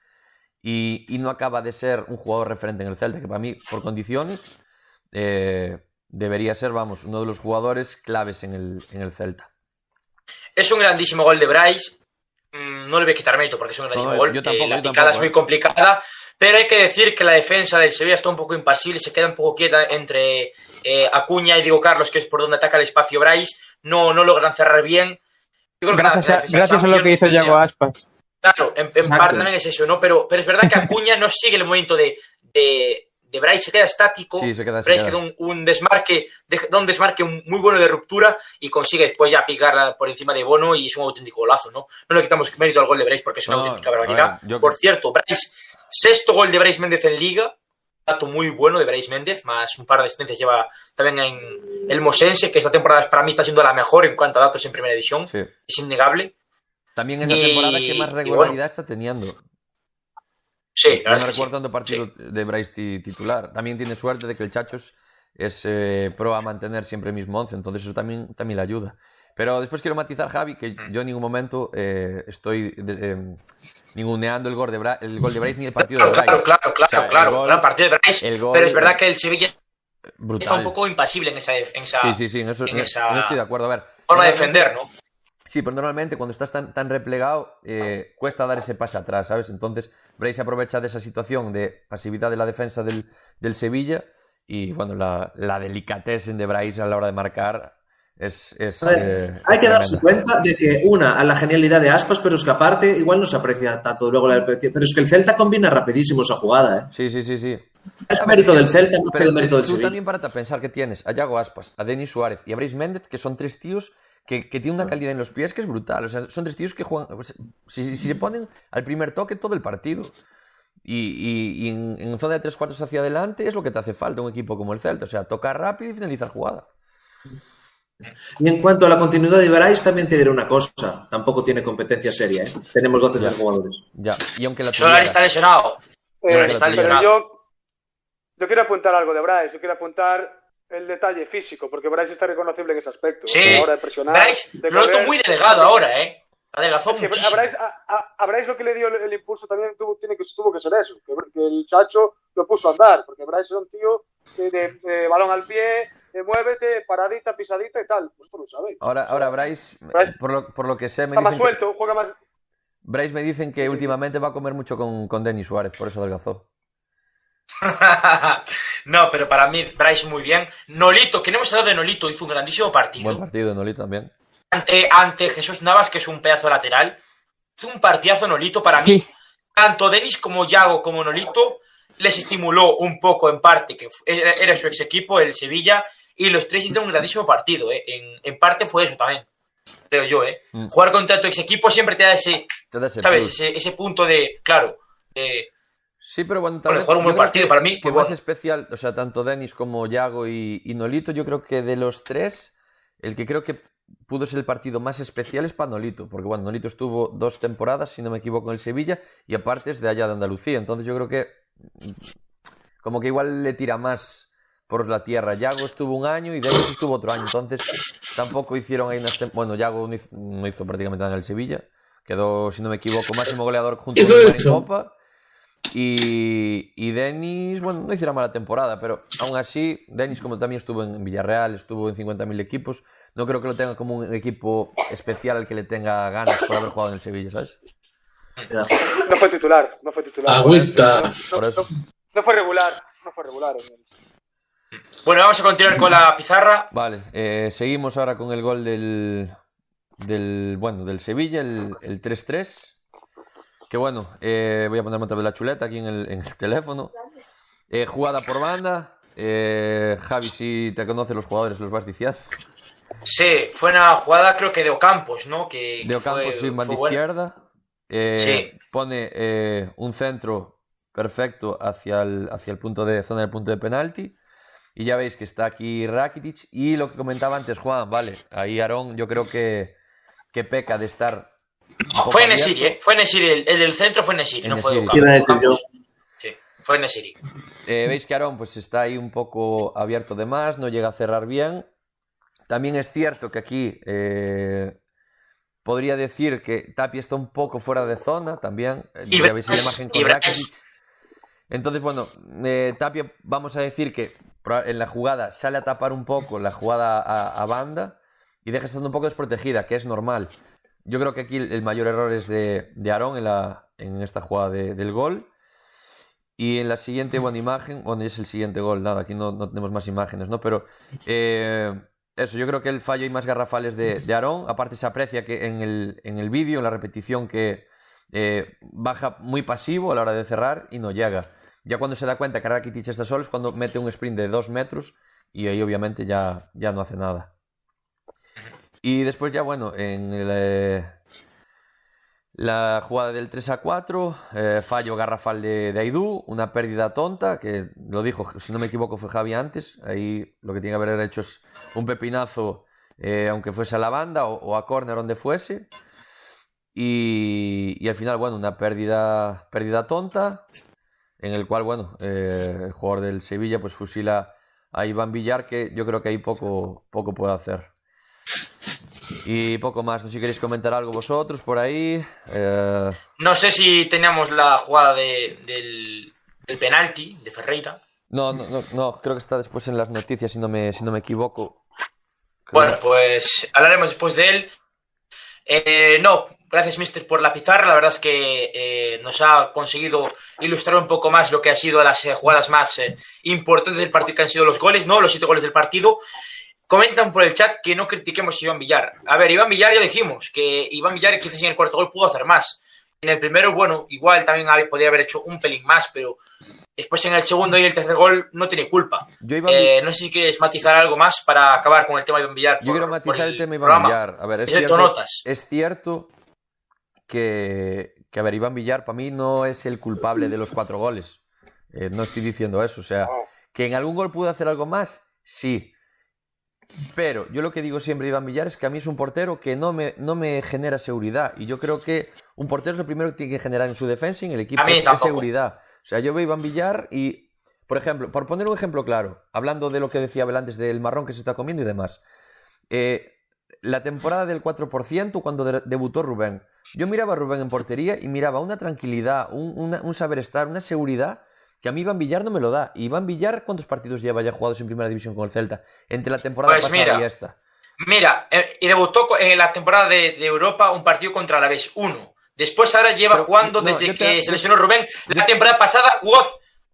y, y no acaba de ser un jugador referente en el Celta, que para mí, por condiciones, eh, debería ser, vamos, uno de los jugadores claves en el, en el Celta. Es un grandísimo gol de Bryce. Mm, No le voy a quitar mérito porque es un grandísimo No, gol. yo Eh, tampoco, la yo picada tampoco, es muy eh. complicada. Pero hay que decir que la defensa del Sevilla está un poco impasible, se queda un poco quieta entre eh, Acuña y Diego Carlos, que es por donde ataca el espacio Bryce. No, no logran cerrar bien. Yo creo que la- Gracias la a, gracias a lo que hizo Yago Aspas. Claro, en, parte también es eso, ¿no? Pero, pero es verdad que Acuña no sigue el movimiento de, de, de Bryce, se queda estático. Sí, se queda, Bryce queda. un, un desmarque, de- da un desmarque muy bueno de ruptura y consigue después ya picar por encima de Bono y es un auténtico golazo, ¿no? No le quitamos mérito al gol de Bryce porque es una No, auténtica barbaridad. ver, Por cierto, Bryce, sexto gol de Bryce Méndez en Liga, dato muy bueno de Bryce Méndez, más un par de asistencias lleva también en el Mosense, que esta temporada para mí está siendo la mejor en cuanto a datos en primera división, Sí. es innegable. También es la Y- temporada que más regularidad bueno. está teniendo. Sí, No la sí. tanto partido de Bryce ti- titular. También tiene suerte de que el Chachos es eh, pro a mantener siempre el mismo 11, entonces eso también, también le ayuda. Pero después quiero matizar, Javi, que Mm. yo en ningún momento eh, estoy de- eh, ninguneando el gol, de Bra- el gol de Bryce ni el partido de Claro, Bryce. claro, claro, O sea, el claro. gol- Gran partido de Bryce, gol- pero es verdad que el Sevilla está un poco impasible en esa, en esa Sí, sí, sí, en eso, en esa eso estoy de acuerdo. A ver, forma de defender, ¿no? Sí, pero normalmente cuando estás tan, tan replegado eh, cuesta dar ese pase atrás, ¿sabes? Entonces Bryce aprovecha de esa situación de pasividad de la defensa del, del Sevilla Y bueno, la, la delicatessen de Bryce a la hora de marcar es. es ver, eh, hay que tremenda. darse cuenta de que, una, a la genialidad de Aspas, pero es que aparte, igual no se aprecia tanto luego la Pero es que el Celta combina rapidísimo esa jugada, ¿eh? Sí, sí, sí, sí. Es mérito del Celta, Pero de mérito del tú Sevilla. también párate a pensar que tienes a Yago Aspas, a Denis Suárez y a Bryce Méndez, que son tres tíos que, que tienen una calidad en los pies que es brutal. O sea, son tres tíos que juegan. pues, si, si- si se ponen al primer toque todo el partido. Y, y- y en, en zona de tres cuartos hacia adelante es lo que te hace falta un equipo como el Celta. O sea, tocar rápido y finalizar jugada. Y en cuanto a la continuidad de Ibarais, también te diré una cosa. Tampoco tiene competencia seria, ¿eh? Tenemos 12 Ya. jugadores. Ya. Y aunque la Solari está lesionado. Eh, Solari está pero lesionado. yo, yo quiero apuntar algo de Bryce, yo quiero apuntar el detalle físico, porque Bryce está reconocible en ese aspecto. Sí, a la hora de presionar. Bryce de lo noto correr. muy delgado ahora, ¿eh? Adelgazó Es que a muchísimo. Bryce, a, a- a Bryce lo que le dio el, el impulso también tuvo, tiene que, tuvo que ser eso, que, que el chacho lo puso a andar, porque Bryce es un tío de, de- de balón al pie, de muévete, paradita, pisadita y tal. Vosotros lo sabéis. Ahora, ahora Bryce, Bryce- por lo, por lo que sé, me Está más dicen, que, suelto, juega más... Bryce me dicen que últimamente va a comer mucho con, con Denis Suárez, por eso adelgazó. <laughs> no, pero para mí, Bryce muy bien. Nolito, que no hemos hablado de Nolito, hizo un grandísimo partido. Buen partido, Nolito también. ante, ante Jesús Navas, que es un pedazo lateral. Hizo un partidazo Nolito para mí. Tanto Denis como Yago como Nolito les estimuló un poco en parte, que fu- era su ex equipo, el Sevilla, y los tres hicieron un grandísimo partido. ¿eh? En, en parte fue eso también, creo yo. ¿eh? Mm. Jugar contra tu ex equipo siempre te da ese, Te da ese ¿sabes? ese punto de, claro, de, Sí, pero bueno, tal Bueno, vez- jugar un buen partido que- para mí, Que más bueno. especial, o sea, tanto Denis como Yago y, y Nolito, yo creo que de los tres, el que creo que pudo ser el partido más especial es para Nolito, porque bueno, Nolito estuvo dos temporadas, si no me equivoco, en el Sevilla, y aparte es de allá de Andalucía, entonces yo creo que mm, como que igual le tira más por la tierra. Yago estuvo un año y Denis estuvo otro año, entonces tampoco hicieron ahí unas Bueno, Yago no hizo, no hizo prácticamente nada en el Sevilla, quedó, si no me equivoco, máximo goleador junto con. Copa. Y, y Denis, bueno, no hiciera mala temporada, pero aún así, Denis, como también estuvo en Villarreal, estuvo en 50.000 equipos, no creo que lo tenga como un equipo especial al que le tenga ganas por haber jugado en el Sevilla, ¿sabes? No fue titular, no fue titular. Agüita. Por eso. No fue regular, no fue regular. Bueno, vamos a continuar con la pizarra. Vale, eh, seguimos ahora con el gol del, del bueno, del Sevilla, el, el 3-3. Que bueno, eh, voy a ponerme otra vez la chuleta aquí en el, en el teléfono. Eh, jugada por banda. Eh, Javi, si te conoces los jugadores, los vas diciendo. Sí, fue una jugada creo que de Ocampos, ¿no? Que, De que Ocampo, fue- sí, izquierda. Sí. Pone un centro perfecto hacia el, hacia el punto de zona del punto de penalti. Y ya veis que está aquí Rakitic. Y lo que comentaba antes Juan, vale, ahí Aarón yo creo que, que peca de estar. Poco Fue abierto. Nesiri, ¿eh? Fue Nesiri, el, el del centro fue Nesiri, no fue de En-Nesyri. Iba a Ocampos. decir yo. Ocampos, Sí, fue Nesiri. Eh, Veis que Aarón pues está ahí un poco abierto de más, no llega a cerrar bien. También es cierto que aquí eh, podría decir que Tapia está un poco fuera de zona también. Eh, Y ya veis la imagen con. Entonces, bueno, eh, Tapia vamos a decir que en la jugada sale a tapar un poco la jugada a, a banda y deja estando un poco desprotegida, que es normal. Yo creo que aquí el, mayor error es de, de Aarón en, la, en esta jugada de- del gol. Y en la siguiente, buena imagen, bueno, es el siguiente gol, nada, aquí no, no tenemos más imágenes, ¿no? Pero eh, eso, yo creo que el fallo y más garrafales de, de Aarón, aparte se aprecia que en el, en el vídeo, en la repetición, que eh, baja muy pasivo a la hora de cerrar y no llega. Ya cuando se da cuenta que Rakitic está solo es cuando mete un sprint de dos metros y ahí obviamente ya, ya no hace nada. Y después ya, bueno, en el, eh, la jugada del 3 a 4, eh, fallo garrafal de, de Aidú, una pérdida tonta, que lo dijo, si no me equivoco, fue Javi antes. Ahí lo que tiene que haber hecho es un pepinazo, eh, aunque fuese a la banda o, a córner donde fuese. Y, al final, bueno, una pérdida, pérdida tonta, en el cual, bueno, el jugador del Sevilla pues fusila a Iván Villar, que yo creo que ahí poco, poco puede hacer. Y poco más, no sé si queréis comentar algo vosotros por ahí. Eh, No sé si teníamos la jugada de- del, del penalti de Ferreira. no, no, no, no, creo que está después en las noticias, si no me, si no me equivoco. Creo- Bueno, pues hablaremos después de él. Eh, no, gracias, Mister, por la pizarra. La verdad es que eh, nos ha conseguido ilustrar un poco más lo que ha sido las eh, jugadas más eh, importantes del partido, que han sido los goles, ¿no? Los siete goles del partido. Comentan por el chat que no critiquemos a Iván Villar. A ver, Iván Villar ya dijimos que Iván Villar quizás en el cuarto gol pudo hacer más. En el primero, bueno, igual también podía haber hecho un pelín más, pero después en el segundo y el tercer gol no tiene culpa. Yo, Iván, Eh, no sé si quieres matizar algo más para acabar con el tema de Iván Villar. yo por- quiero matizar el tema Iván programa. Villar. A ver, es Excepto cierto, notas. es cierto que, que, a ver, Iván Villar para mí no es el culpable de los cuatro goles. Eh, no estoy diciendo eso. O sea, que en algún gol pudo hacer algo más, sí. Pero yo lo que digo siempre, Iván Villar, es que a mí es un portero que no me, no me genera seguridad. Y yo creo que un portero es lo primero que tiene que generar en su defensa y en el equipo es, seguridad. O sea, yo veo a Iván Villar y, por ejemplo, por poner un ejemplo claro, hablando de lo que decía Abel antes del marrón que se está comiendo y demás. eh, la temporada del 4% cuando de- debutó Rubén. Yo miraba a Rubén en portería y miraba una tranquilidad, un, una- un saber estar, una seguridad que a mí Iván Villar no me lo da. Iván Villar, ¿cuántos partidos lleva ya jugados en primera división con el Celta? Entre la temporada Pues pasada mira, y esta. Mira, eh, y debutó en la temporada de, de Europa un partido contra la vez uno. Después ahora lleva Pero, jugando no, desde te- que yo- se lesionó Rubén. La temporada pasada jugó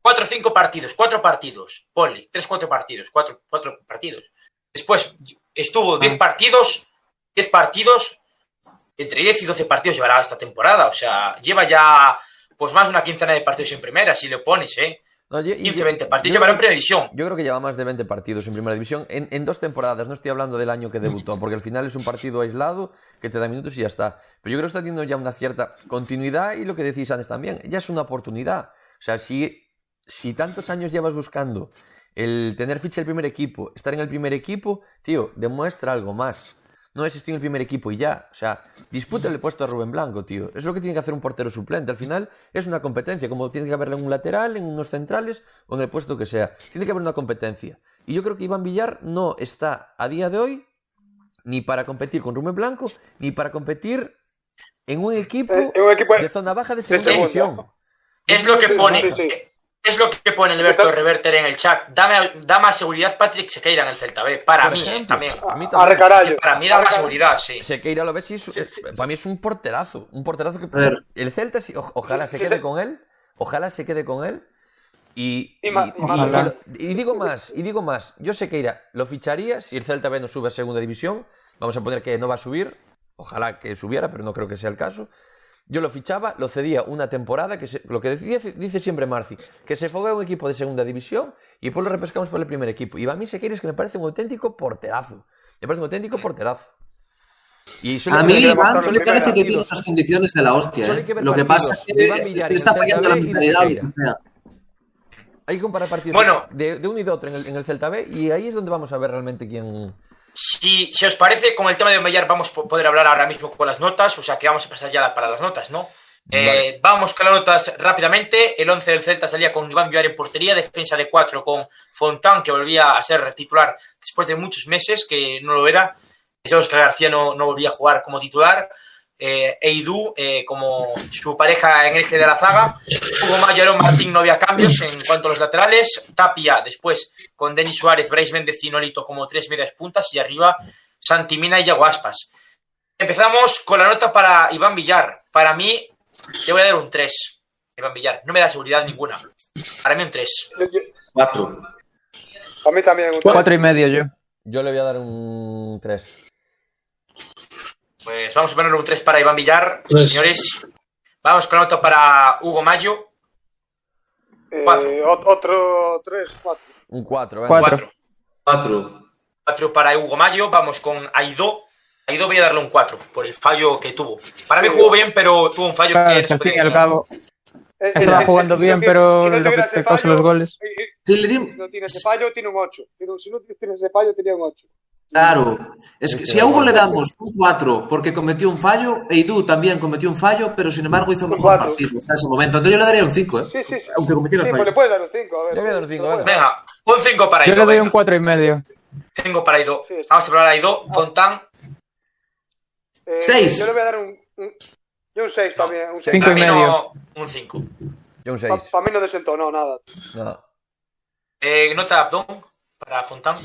cuatro o cinco partidos, cuatro partidos. Ponle, tres, cuatro partidos, cuatro, cuatro partidos. Después estuvo diez partidos, diez partidos, entre 10 y 12 partidos llevará esta temporada. O sea, lleva ya pues más de una quincena de partidos en primera, si le pones, ¿eh? No, yo- y 15, yo- 20 partidos yo llevará en primera división. Yo creo que lleva más de 20 partidos en primera división en, en dos temporadas. No estoy hablando del año que debutó, porque al final es un partido aislado que te da minutos y ya está. Pero yo creo que está teniendo ya una cierta continuidad y lo que decís antes también, ya es una oportunidad. O sea, si, si tantos años llevas buscando el tener ficha del primer equipo, estar en el primer equipo, tío, demuestra algo más. No es estoy en el primer equipo y ya. O sea, disputa el puesto a Rubén Blanco, tío. Es lo que tiene que hacer un portero suplente. Al final es una competencia, como tiene que haberla en un lateral, en unos centrales o en el puesto que sea. Tiene que haber una competencia. Y yo creo que Iván Villar no está a día de hoy ni para competir con Rubén Blanco, ni para competir en un equipo Eh, en un equipo de zona baja de segunda segunda. división. Es lo que pone. sí, sí. Es lo que pone Alberto Reverter en el chat. Dame, da más seguridad Patrick Sequeira en el Celta B. Para Por mí, eh, también. A mí A también. Que para mí da A más seguridad, sí. Sequeira lo ves y es- para mí es un porterazo. Un porterazo que. El Celta, sí, o- ojalá se quede con él. Ojalá se quede con él. Y, Y digo más, y digo más. Yo Sequeira lo ficharía si el Celta B no sube a segunda división. Vamos a poner que no va a subir. Ojalá que subiera, pero no creo que sea el caso. Yo lo fichaba, lo cedía una temporada, que se- lo que dice, dice siempre Marci, que se fogue un equipo de segunda división y después lo repescamos por el primer equipo. Y a mí Sequeira es que me parece un auténtico porterazo. Me parece un auténtico porterazo. Y solo A mí, Iván, me parece que tiene unas condiciones de la hostia. Solo hay ¿eh? que Lo que partidos pasa es que Villar está fallando la mentalidad. Hay que comparar partidos Bueno. de, de uno y de otro en el, en el Celta B y ahí es donde vamos a ver realmente quién... Si, si os parece, con el tema de Mellar vamos a poder hablar ahora mismo con las notas, o sea que vamos a pasar ya para las notas, ¿no? Eh. Vamos con las notas rápidamente. El 11 del Celta salía con Iván Villar en portería, defensa de 4 con Fontán, que volvía a ser titular después de muchos meses, que no lo era. Desde Oscar García no, no volvía a jugar como titular. Eh, Eidú eh, como su pareja en el eje de la zaga. Hugo Mayor, Martín no había cambios en cuanto a los laterales. Tapia después con Denis Suárez, Bryce Méndez y Nolito como tres medias puntas y arriba Santi Mina y Yago Aspas. Empezamos con la nota para Iván Villar. Para mí, le voy a dar un 3. Iván Villar. No me da seguridad ninguna. Para mí un 3. Yo- yo- Cuatro. A mí también. un- Cuatro y medio yo. Yo le voy a dar un 3. Pues vamos a ponerle un 3 para Iván Villar, Tres. señores. Vamos con nota para Hugo Mayo. eh, otro tres, cuatro. Un 4, Cuatro. 4. Cuatro. 4 para Hugo Mayo. Vamos con Aidó. Aidó voy a darle un 4 por el fallo que tuvo. Para mí jugó bien, pero tuvo un fallo Claro, que que al fin y al cabo Eh, estaba jugando bien, pero si no lo que te causa los fallo- goles. eh, eh, Si no tiene ese fallo, tiene un 8. Si no tiene ese fallo, tenía un 8. Claro. Es que si a Hugo le damos un 4 porque cometió un fallo, Eidú también cometió un fallo, pero sin embargo hizo un mejor cuatro. partido hasta ese momento. Entonces yo le daría un 5, ¿eh? Sí, sí, sí. Aunque cometiera Sí, el pues le fallo. puedes dar un 5. A ver. Le voy a dar un cinco, Se lo vale. puedes dar. Venga, un 5 para Yo Aidó. le doy venga. un cuatro y medio. 5 para. Sí, sí. Vamos a hablar a Aidó. Fontán. Eh, Seis. Yo le voy a dar un. un yo un 6 también. Un seis. Cinco Para y mí medio. no, un 5. Yo un Para 6. mí no desentonó nada. No. Eh, nota Abdón para Fontán.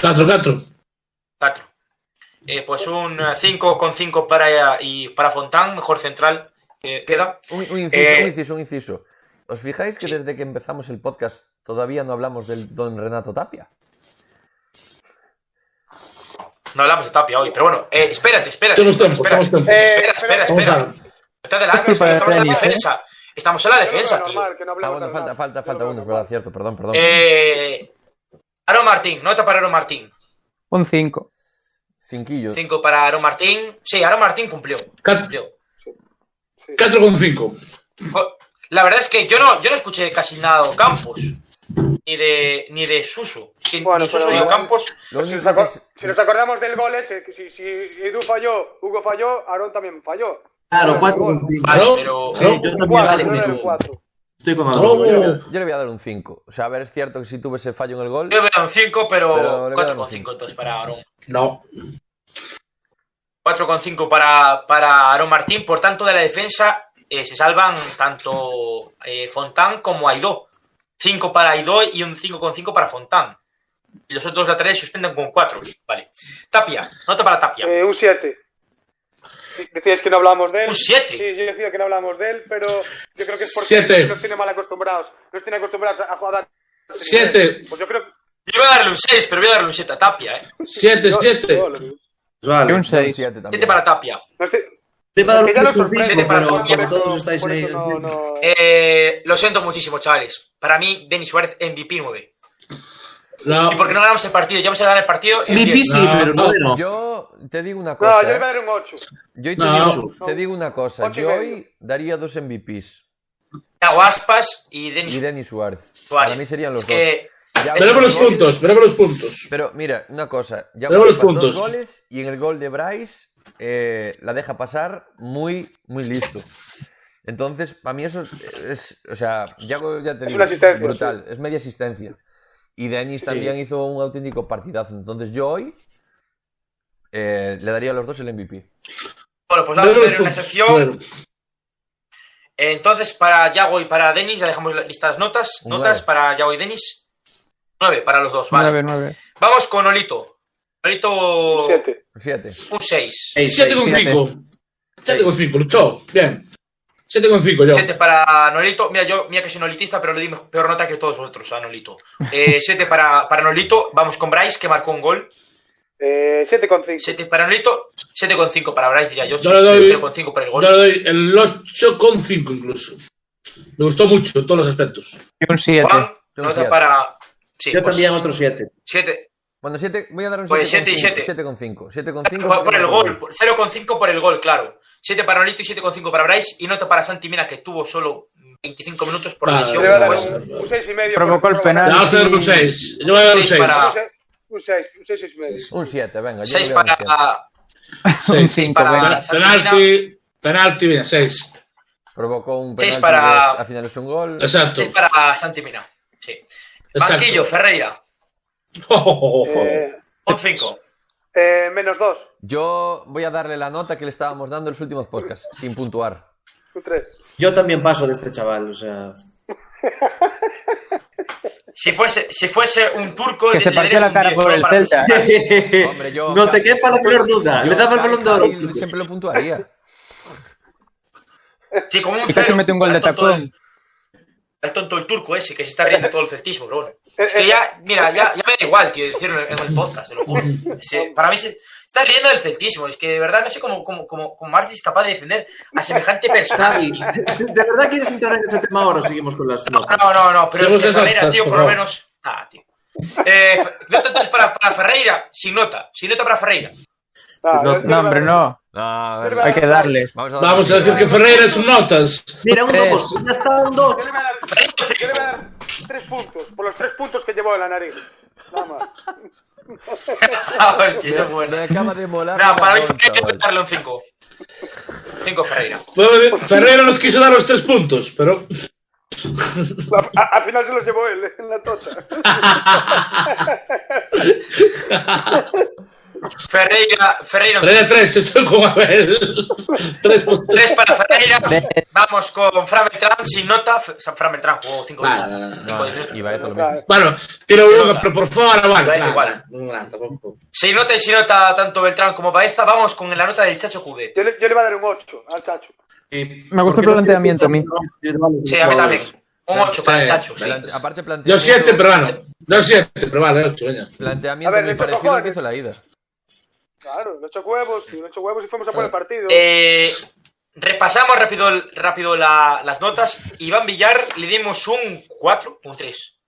4, 4. 4. eh, pues un 5,5 para, y para Fontán, mejor central que queda. Un, un inciso, Eh, un inciso, un inciso. ¿Os fijáis que sí. desde que empezamos el podcast todavía no hablamos del don Renato Tapia? No hablamos de Tapia hoy, pero bueno, eh, espérate, espérate. Tenemos tiempo, espera, tenemos tiempo. Eh, espera, espera, estamos en la ¿eh? defensa. Estamos en la defensa, tío. normal, que no Ah, bueno, falta, falta, falta uno, es verdad, cierto, perdón, perdón. Eh, Aaron Martín, nota para Aaron Martín. Un 5. Cinquillo. 5 para Aaron Martín. Sí, Aaron Martín cumplió. Cat- cumplió. 4,5. Jo- La verdad es que yo no, yo no escuché casi nada de Campos. Ni de, ni de Suso. Que Bueno, ni Suso pero ni igual- Campos. Lo Si nos, si nos acordamos del gol ese, que si, si Edu falló, Hugo falló, Aarón también falló. Claro, Bueno, 4 bueno. con 5. Vale, pero. Sí, yo también Cuatro, vale, yo era el mismo. cuatro. Estoy con. Yo le voy a dar un 5. O sea, a ver, es cierto que si tuve ese fallo en el gol. Yo le voy a dar un 5, Pero pero le voy a dar 4,5 un cinco. entonces para Aaron. No. 4,5 para, para Aaron Martín. Por tanto, de la defensa eh, se salvan tanto eh, Fontán como Aidó. 5 para Aidó y un 5,5 para Fontán. Y los otros laterales suspenden con 4. Vale. Tapia, nota para Tapia. Eh, un 7. Decíais que no hablamos de él. ¿Un siete? Sí, yo decía que no hablamos de él, pero yo creo que es porque Siete. nos tiene mal acostumbrados. Nos tiene acostumbrados a jugar. a- Siete. Pues yo creo que. Yo voy a darle un 6, pero voy a darle un 7 a Tapia. ¿eh? 7, yo- 7. yo lo- Pues Y vale. un 6. 7 también. 7 para Tapia. no estoy- Le iba a dar un Es que ya nos 6,5, sorprende para pero como todos estáis ahí. no- no- Eh, lo siento muchísimo, chavales. Para mí, Denis Suárez MVP 9. No. ¿Y por qué no ganamos el partido? Ya vamos a ganar el partido. MVP 10. sí, No, pero no. no. Yo te digo una No, cosa. yo le ¿eh? voy a dar un 8. Yo te, No. digo, te digo una cosa. Yo hoy daría dos MVPs. Thiago Aspas y Denis Y Denis Suárez. Suárez. Para mí serían los es que dos. Ya Veremos los puntos, veremos los puntos. Pero mira, una cosa. Ya Veremos los puntos. Dos goles y en el gol de Bryce eh, la deja pasar muy, muy listo. Entonces, para mí eso es, o sea, Yago ya te Es digo, una asistencia, brutal, es media asistencia. Y Denis también hizo un auténtico partidazo. Entonces yo hoy eh, le daría a los dos el MVP. Bueno, pues vamos a ver una sección. Bueno, Entonces, para Yago y para Denis, ya dejamos listas notas. Notas nueve. para Yago y Denis. 9 para los dos, vale. 9, 9. Vamos con Olito. Olito, 7. Siete. un 6. Seis, 7 seis. con 5. 7 con 5, luchó. Bien. 7 con 5 yo. 7 para Nolito. Mira, yo, mira que soy nolitista, pero le di peor nota que todos vosotros a Nolito. <laughs> 7 para, para Nolito. Vamos con Bryce, que marcó un gol. Eh, 7,5. 7 para Nolito. 7,5 para Bryce, diría yo. Yo le doy- 0,5 para el gol. Yo le doy el 8 con 5 incluso. Me gustó mucho en todos los aspectos. Y un 7. Juan, Un nota para. Sí, Yo pues, también otro 7. 7. Bueno, siete, voy a dar un Pues 7 siete y siete. 7 con 5. 7 con 5 Por, por el gol, por- 0,5 por el gol, claro. 7 para Nolito y 7,5 para Bryce. Y nota para Santi Mina, que tuvo solo 25 minutos por lesión. le voy a dar Pues, un, un 6 y medio. Provocó el penal. Le vamos a dar un 6. Yo voy a dar un Seis 6. para- Un 6, un 6, un 6 y medio. Un 7, venga. yo 6 le voy a dar un para. Un 6. 5, para- venga. Penalti. Penalti, bien, 6. siete. Provocó un Seis penalti para- y al final es un gol. Exacto. 6 para Santi Mina. Sí. Exacto. Banquillo, Ferreira. <laughs> Oh, oh, oh, oh. Eh, Un 5. Eh, menos 2, Yo voy a darle la nota que le estábamos dando en los últimos podcasts, <laughs> sin puntuar. un 3. Yo también paso de este chaval, o sea. <laughs> Si fuese, si fuese un turco, Que le- se partió la cara 10, por el para Celta. presentar. <laughs> Hombre, yo- no te quepa la menor duda. Yo Le daba el balón de oro. Siempre lo puntuaría. Sí, como un Y casi mete un gol de tacón. El tonto el turco ese, que se está riendo todo el celtismo. Eh, Es que ya, mira, ya, ya me da igual, tío, decirlo en el podcast, te lo juro. <laughs> Se- para mí se está riendo del celtismo. Es que de verdad no sé cómo, cómo, cómo, cómo es capaz de defender a semejante personaje. <laughs> ¿de de verdad quieres entrar en ese tema ahora o seguimos con las No, notas? no, no, no, pero es que Ferreira, tío, por lo menos. Ah, tío. Eh, nota entonces para, para Ferreira, sin nota, sin nota para Ferreira. Ah, no- hombre, no. No, a ver, Hay que darle. vamos a, Vamos a decir que Ferreira es un notas. Mira, un 2. Ya está, un 2. Yo le voy a dar, yo le voy a dar 3 puntos, por los 3 puntos que llevó en la nariz. Nada más. <laughs> Bueno, tío, eso es bueno. Me acaba de molar. La para mí Ferreira hay que darle un 5. 5 Ferreira. Bueno, Ferreira nos quiso dar los 3 puntos, pero. Al final se los llevó él en la tocha. <laughs> Ferreira, Ferreira, Ferreira 3, estoy con Abel. 3 puntos. 3 para Ferreira. Vamos con Fran Beltrán sin nota. Fran Beltrán jugó 5 Vale, vale, vale. minutos. No, y Baeza lo mismo. Bueno, tiro uno, pero por favor, vale. Igual. nada, tampoco. Sin nota y sin nota tanto Beltrán como Baeza. Vamos con la nota del Chacho Cude. Yo le, yo le iba a dar un 8 al Chacho. Me gustó el planteamiento a mí. Sí, a mí también. Un 8 para el Chacho. aparte Yo planteamiento, 7, pero bueno. Yo 7, pero vale, 8, venga. planteamiento A ver, muy parecido al que hizo la ida. Claro, le echó huevos, y le echó huevos y fuimos a por el partido. Eh, repasamos rápido, rápido la- las notas. Iván Villar le dimos un 4, un 3.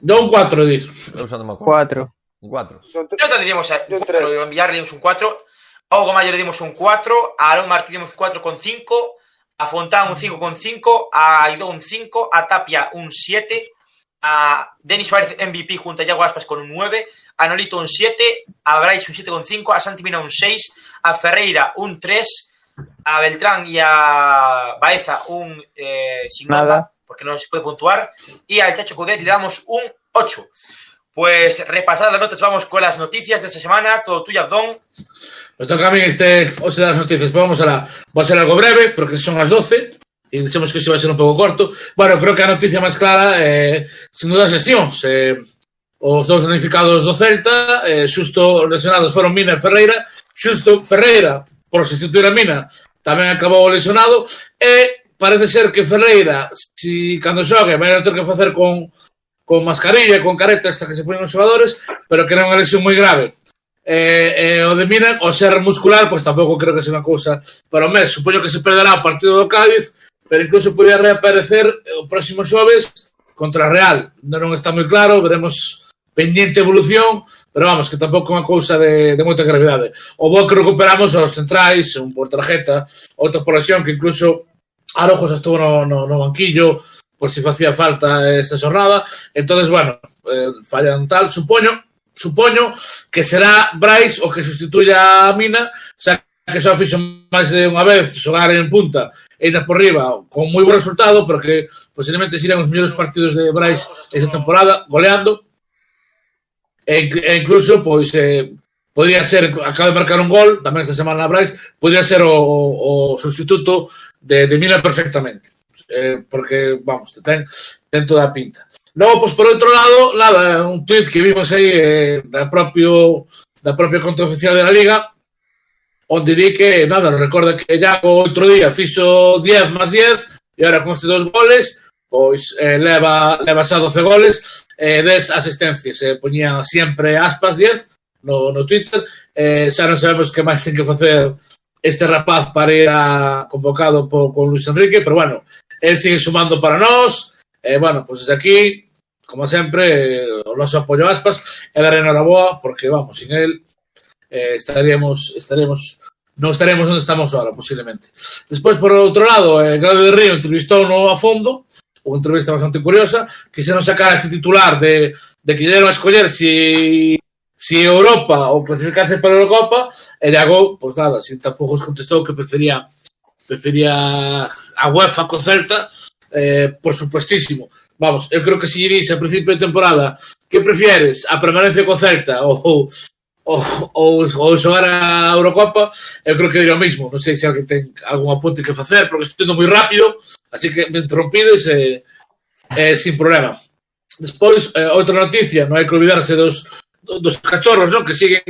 Yo un 4, digo. Estoy usando me acuerdo. Cuatro. Un 4. Son tre- ¿Qué nota le dimos a un 4? Iván Villar le dimos un 4. A Hugo Mayo le dimos un 4. A Aaron Martí le dimos un 4,5. A Fontán un 5,5. A Aidó un 5. A Tapia un 7. A Denis Suárez MVP junto a Yago Aspas con un 9. A Nolito un 7. A Bryce un 7,5. A Santi Mina un 6. A Ferreira un 3. A Beltrán y a Baeza un eh, sin Nada. porque no se puede puntuar. Y al Chacho Cudet le damos un 8. Pues repasadas las notas, vamos con las noticias de esta semana. Todo tuyo, Abdón. Me toca a mí este, o sea, las noticias. Pues vamos a la, va a ser algo breve, porque son las 12. Y decimos que se va a ser un pouco corto. Bueno, creo que a noticia máis clara eh, sin duda as lesións. Eh, os dous danificados do Celta, eh, xusto lesionados foron Mina e Ferreira, xusto Ferreira, por sustituir a Mina, tamén acabou lesionado, e parece ser que Ferreira, si cando xogue, vai ter que facer con, con mascarilla, con careta, hasta que se ponen os xogadores, pero que era unha lesión moi grave. Eh, e o de Mina, o ser muscular, pois pues, tampouco creo que sea unha cousa para o mes. Supoño que se perderá o partido do Cádiz, pero incluso podría reaparecer o próximo xoves contra Real. Non está moi claro, veremos pendiente evolución, pero vamos, que tampouco é unha cousa de, de moita gravidade. O bo que recuperamos aos centrais, un por tarjeta, outra por lesión, que incluso Arojos estuvo no, no, no banquillo, por si facía falta esta xornada. entonces bueno, eh, fallan tal, supoño, supoño que será Bryce o que sustituya a Mina, xa que xa fixo máis de unha vez xogar en punta e ir por riba con moi bo resultado, porque posiblemente serán os mellores partidos de Bryce esta temporada, goleando, E, e incluso, pois, eh, podría ser, acaba de marcar un gol, tamén esta semana na Brais, podría ser o, o, o sustituto de, de Mila perfectamente. Eh, porque, vamos, te ten, ten toda a pinta. Logo, pois, por outro lado, nada, un tweet que vimos aí eh, da propio da propia conta oficial da Liga, onde di que, nada, nos recorda que Iago outro día fixo 10 máis 10 e agora con estes dos goles, pois eh, leva, leva xa 12 goles, eh, 10 asistencias e poñía sempre aspas 10 no, no Twitter. Eh, non sabemos que máis ten que facer este rapaz para ir a convocado por, con Luis Enrique pero bueno, el sigue sumando para nós. E bueno, pois desde aquí como sempre, eh, o noso apoio a aspas e dar porque vamos, sin el eh, estaríamos, estaríamos non estaremos onde estamos ahora, posiblemente. Despois, por outro lado, eh, Grado de Río entrevistou no a fondo, unha entrevista bastante curiosa, quixeron sacar este titular de, de que deron a escoller si si Europa ou clasificarse para a Eurocopa, e Iago, pois pues nada, sin os contestou que prefería prefería a UEFA co Celta, eh, por supuestísimo. Vamos, eu creo que se lle dís a principio de temporada que prefieres a permanencia co Celta ou, ou, ou, ou xogar a Eurocopa, eu creo que diría o mesmo. Non sei se alguén ten algún apunte que facer, porque estou moi rápido, así que me interrompides eh, eh, sin problema. Despois, eh, outra noticia, non hai que olvidarse dos, dos cachorros, non? que siguen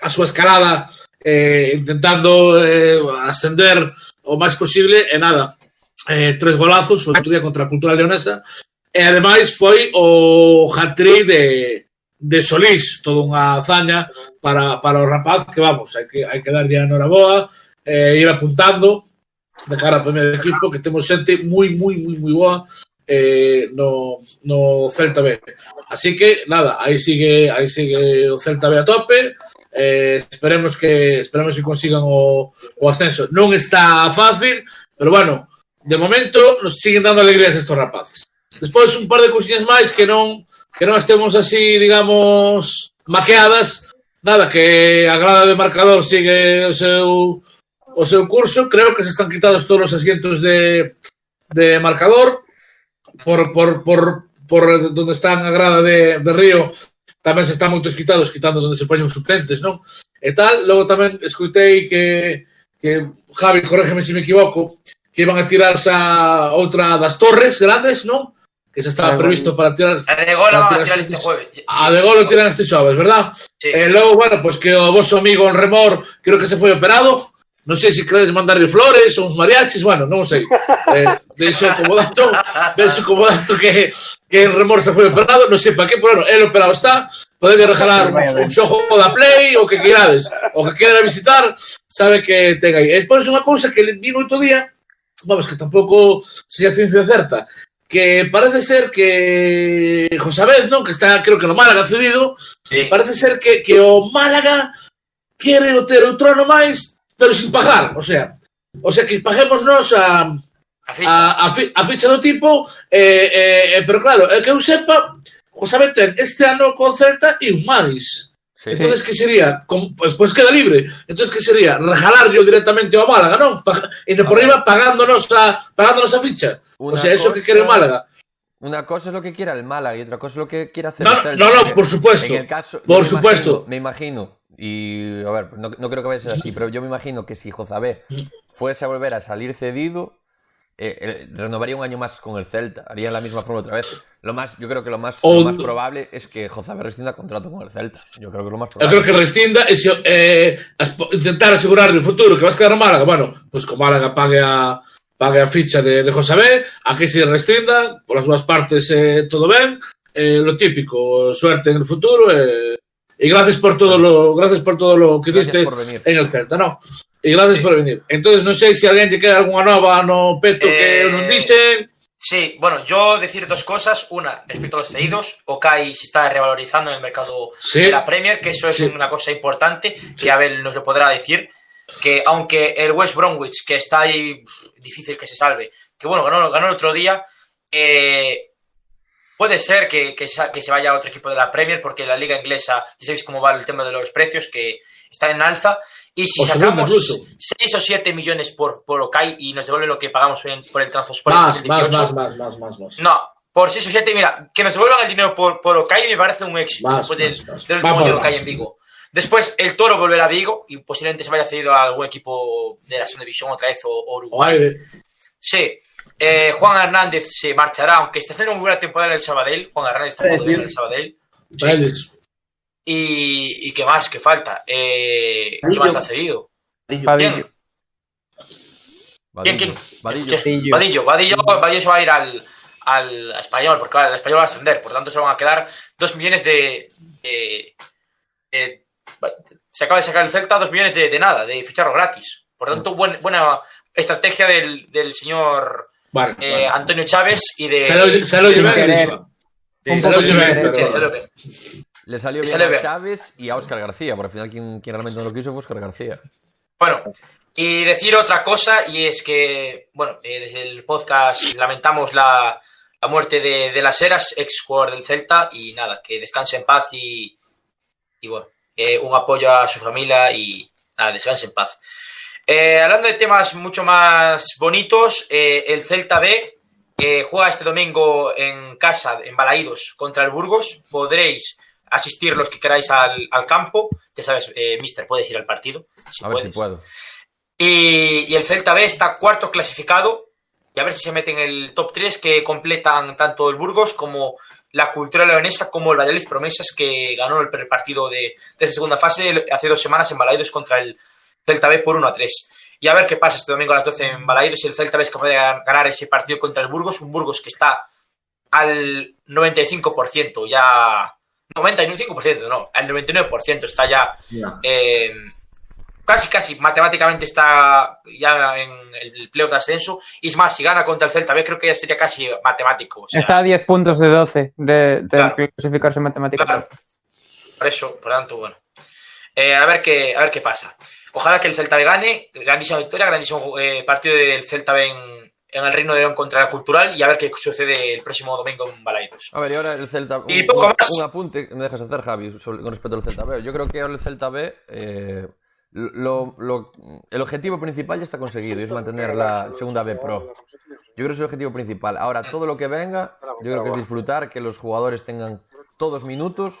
a súa escalada eh, intentando eh, ascender o máis posible, e nada, eh, tres golazos, o outro día contra a cultura leonesa, e ademais foi o hat-trick de, de Solís, toda unha hazaña para, para o rapaz que vamos, hai que, hai que darlle a Noraboa, eh, ir apuntando de cara ao primeiro equipo que temos xente moi, moi, moi, moi boa eh, no, no Celta B. Así que nada, aí sigue, aí sigue o Celta B a tope. Eh, esperemos que esperemos que consigan o, o ascenso. Non está fácil, pero bueno, de momento nos siguen dando alegrías estos rapaces. Despois un par de cousiñas máis que non que non estemos así, digamos, maqueadas, nada, que a grada de marcador sigue o seu o seu curso, creo que se están quitados todos os asientos de, de marcador por, por, por, por donde están a grada de, de Río tamén se están moitos quitados quitando onde se poñen suplentes, non? E tal, logo tamén escutei que que Javi, corrégeme se me equivoco, que iban a tirarse a outra das torres grandes, non? Que se estaba Ah, previsto para tirar A de gol van a tirar este este- jueves. a de gol lo tiran este xoves, verdad? Sí. E logo, bueno, pois que o vosso amigo en Remor creo que se foi operado. Non sei se queredes mandarle flores ou uns mariachis, bueno, non sei. Eh, deixo como dato, deixo como dato que, que en Remor se foi operado, non sei para que, pero bueno, el operado está, podeme regalar un, un xogo da Play, o que queirades, o que queira visitar, sabe que ten aí. E depois unha cousa que vi no outro día, vamos, que tampouco sería ciencia certa, que parece ser que Josabed, ¿no? Que está, creo que no Málaga cedido, sí. parece ser que, que o Málaga quere o ter o trono máis, pero sin pagar, o sea, o sea que paguemos nos a a ficha, a, a, fi, a ficha do tipo, eh, eh, pero claro, é que eu sepa, Josabed ten este ano con Celta e un máis. Sí. Entonces, que sería? Pues, pues queda libre. Entonces, que sería? Regalarlo directamente ao Málaga? Pa, e de por A ver. riba pagándonos a, pagándonos a ficha. o sea, eso que o Málaga. Una cosa es lo que quiera el Málaga y otra cosa es lo que quiera hacer No, el no, no, no, por supuesto. En el caso, Por yo me supuesto. imagino- me imagino, y a ver, no, no creo que vaya a ser así, pero yo me imagino que si Jozabé fuese a volver a salir cedido, eh, eh, renovaría un año más con el Celta, haría la misma forma otra vez. Lo más, yo creo que lo más, O- lo más probable es que Jozabé rescinda contrato con el Celta. Yo creo que lo más probable. creo que restinda e se, eh, intentar asegurar o futuro que vas quedar no Málaga, bueno, pues o Málaga pague a pague a ficha de, de Josabé, aquí se restinda, por as dúas partes eh, todo eh, lo típico, suerte en el futuro e gracias por todo lo gracias por todo lo que Gracias diste por venir. en el Celta, no? E gracias por venir. Entonces, non sei se alguén lle queda algunha nova no peto que Eh, non dixen. Sí, bueno, yo decir dos cosas. Una, respecto a los cedidos, Okai se está revalorizando en el mercado Sí. de la Premier, que eso es Sí. una cosa importante, que Abel nos lo podrá decir. Que aunque el West Bromwich, que está ahí difícil que se salve, que bueno, ganó, ganó el otro día, eh, puede ser que, que, que se vaya a otro equipo de la Premier, porque la liga inglesa, ya sabéis cómo va el tema de los precios, que está en alza. Y si O sacamos incluso. 6 o 7 millones por, por Okai y nos devuelven lo que pagamos en- por el Transport Más, más, más, más, más, más, más. no, por 6 o 7, mira, que nos devuelvan el dinero por, por Okai me parece un éxito. Más, después más, del último de Okai en Vigo. Después, el Toro volverá a Vigo y posiblemente se vaya cedido a algún equipo de la segunda división otra vez o, o Uruguay. Sí. Eh, Juan Hernández se marchará, aunque esté haciendo una buena temporada en el Sabadell. Juan Hernández está jugando bien en el Sabadell. Sí. Y, y qué más, qué falta. Eh, ¿Qué más ha cedido? Vadillo. ¿Quién? Vadillo. ¿Quién? Vadillo. Vadillo. Vadillo. Vadillo, Vadillo se va a ir al, al español, porque el español va a ascender, por tanto se van a quedar dos millones de. de- de- se acaba de sacar el Celta dos millones de, de nada, de ficharlo gratis. Por tanto, buen- buena estrategia del, del señor Vale, eh, vale. Antonio Chávez y de. Se lo, se lo llevé Se lo pero-. Le salió bien a. Chávez y a Óscar García, por al final quien, quien realmente no lo quiso fue Óscar García. Bueno, y decir otra cosa, y es que, bueno, eh, desde el podcast lamentamos la, la muerte de, de las Heras, ex jugador del Celta, y nada, que descanse en paz y, y bueno, eh, un apoyo a su familia y nada, descanse en paz. Eh, hablando de temas mucho más bonitos, eh, el Celta B eh, juega este domingo en casa, en Balaídos, contra el Burgos. Podréis asistir los que queráis al, al campo. Ya sabes, eh, Mister, puedes ir al partido. Si a ver si puedo. Y, y el Celta B está cuarto clasificado. Y a ver si se mete en el top 3 que completan tanto el Burgos como la Cultura Leonesa como el Valladolid Promesas que ganó el partido de, de esa segunda fase hace dos semanas en Balaidos contra el Celta B por 1 a 3. Y a ver qué pasa este domingo a las 12 en Balaidos si el Celta B es capaz de ganar ese partido contra el Burgos. Un Burgos que está al 95% ya... 95% no, al 99% está ya eh, casi, casi, matemáticamente está ya en el playoff de ascenso. Y es más, si gana contra el Celta B, creo que ya sería casi matemático. o sea, Está a 10 puntos de 12 de, de Claro. clasificarse matemáticamente. Claro. Por eso, por tanto, bueno. Eh, a, ver qué, a ver qué pasa. Ojalá que el Celta B gane. Grandísima victoria, grandísimo eh, partido del Celta B en, en el Reino de León contra la Cultural. Y a ver qué sucede el próximo domingo en Balaidos. A ver, y ahora el Celta. Un, Y poco un- más. un apunte que me dejas hacer, Javi, sobre- con respecto al Celta B. Yo creo que ahora el Celta B. eh, lo- lo- el objetivo principal ya está conseguido y es mantener la segunda B Pro. Yo creo que es el objetivo principal. Ahora, todo lo que venga, yo creo que es disfrutar, que los jugadores tengan todos minutos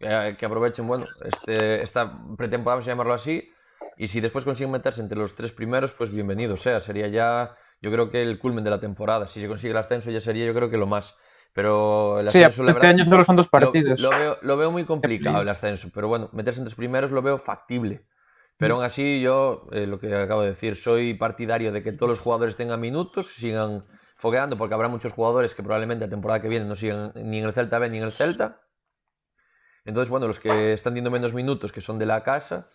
que, que aprovechen, bueno, este, esta pretemporada, vamos a llamarlo así, y si después consiguen meterse entre los tres primeros, pues bienvenido sea, sería ya, yo creo que el culmen de la temporada. Si se consigue el ascenso ya sería, yo creo que lo más. Pero el Sí, ascenso, la este verdad, año solo son dos lo- partidos. Lo, veo, lo veo muy complicado el ascenso, pero bueno, meterse entre los primeros lo veo factible. Pero aún así, yo, eh, lo que acabo de decir, soy partidario de que todos los jugadores tengan minutos, sigan fogueando, porque habrá muchos jugadores que probablemente la temporada que viene no sigan ni en el Celta B ni en el Celta. Entonces, bueno, los que están teniendo menos minutos, que son de la casa,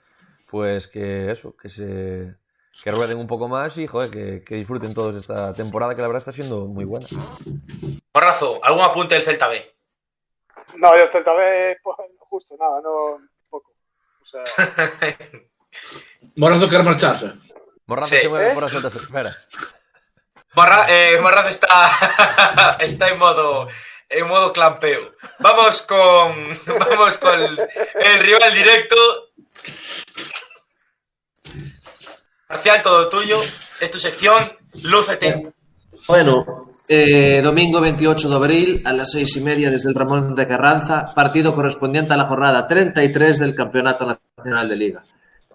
pues que eso, que se que rueden un poco más y joder, que, que disfruten todos esta temporada que la verdad está siendo muy buena. Morrazo, ¿algún apunte del Celta B? No, yo el Celta B, pues, justo, nada, no, poco. O sea, <laughs> Morazo quer marcharse. Morrazo Sí. se mueve ¿Eh? por las otras esferas. Morra, eh, Morrazo está, <laughs> está en modo en modo clampeo. Vamos con <laughs> vamos con el, rival directo. Marcial, todo tuyo. Es tu sección. Lúcete. Bueno, eh, domingo 28 de abril a las seis y media desde el Ramón de Carranza, partido correspondiente a la jornada 33 del Campeonato Nacional de Liga.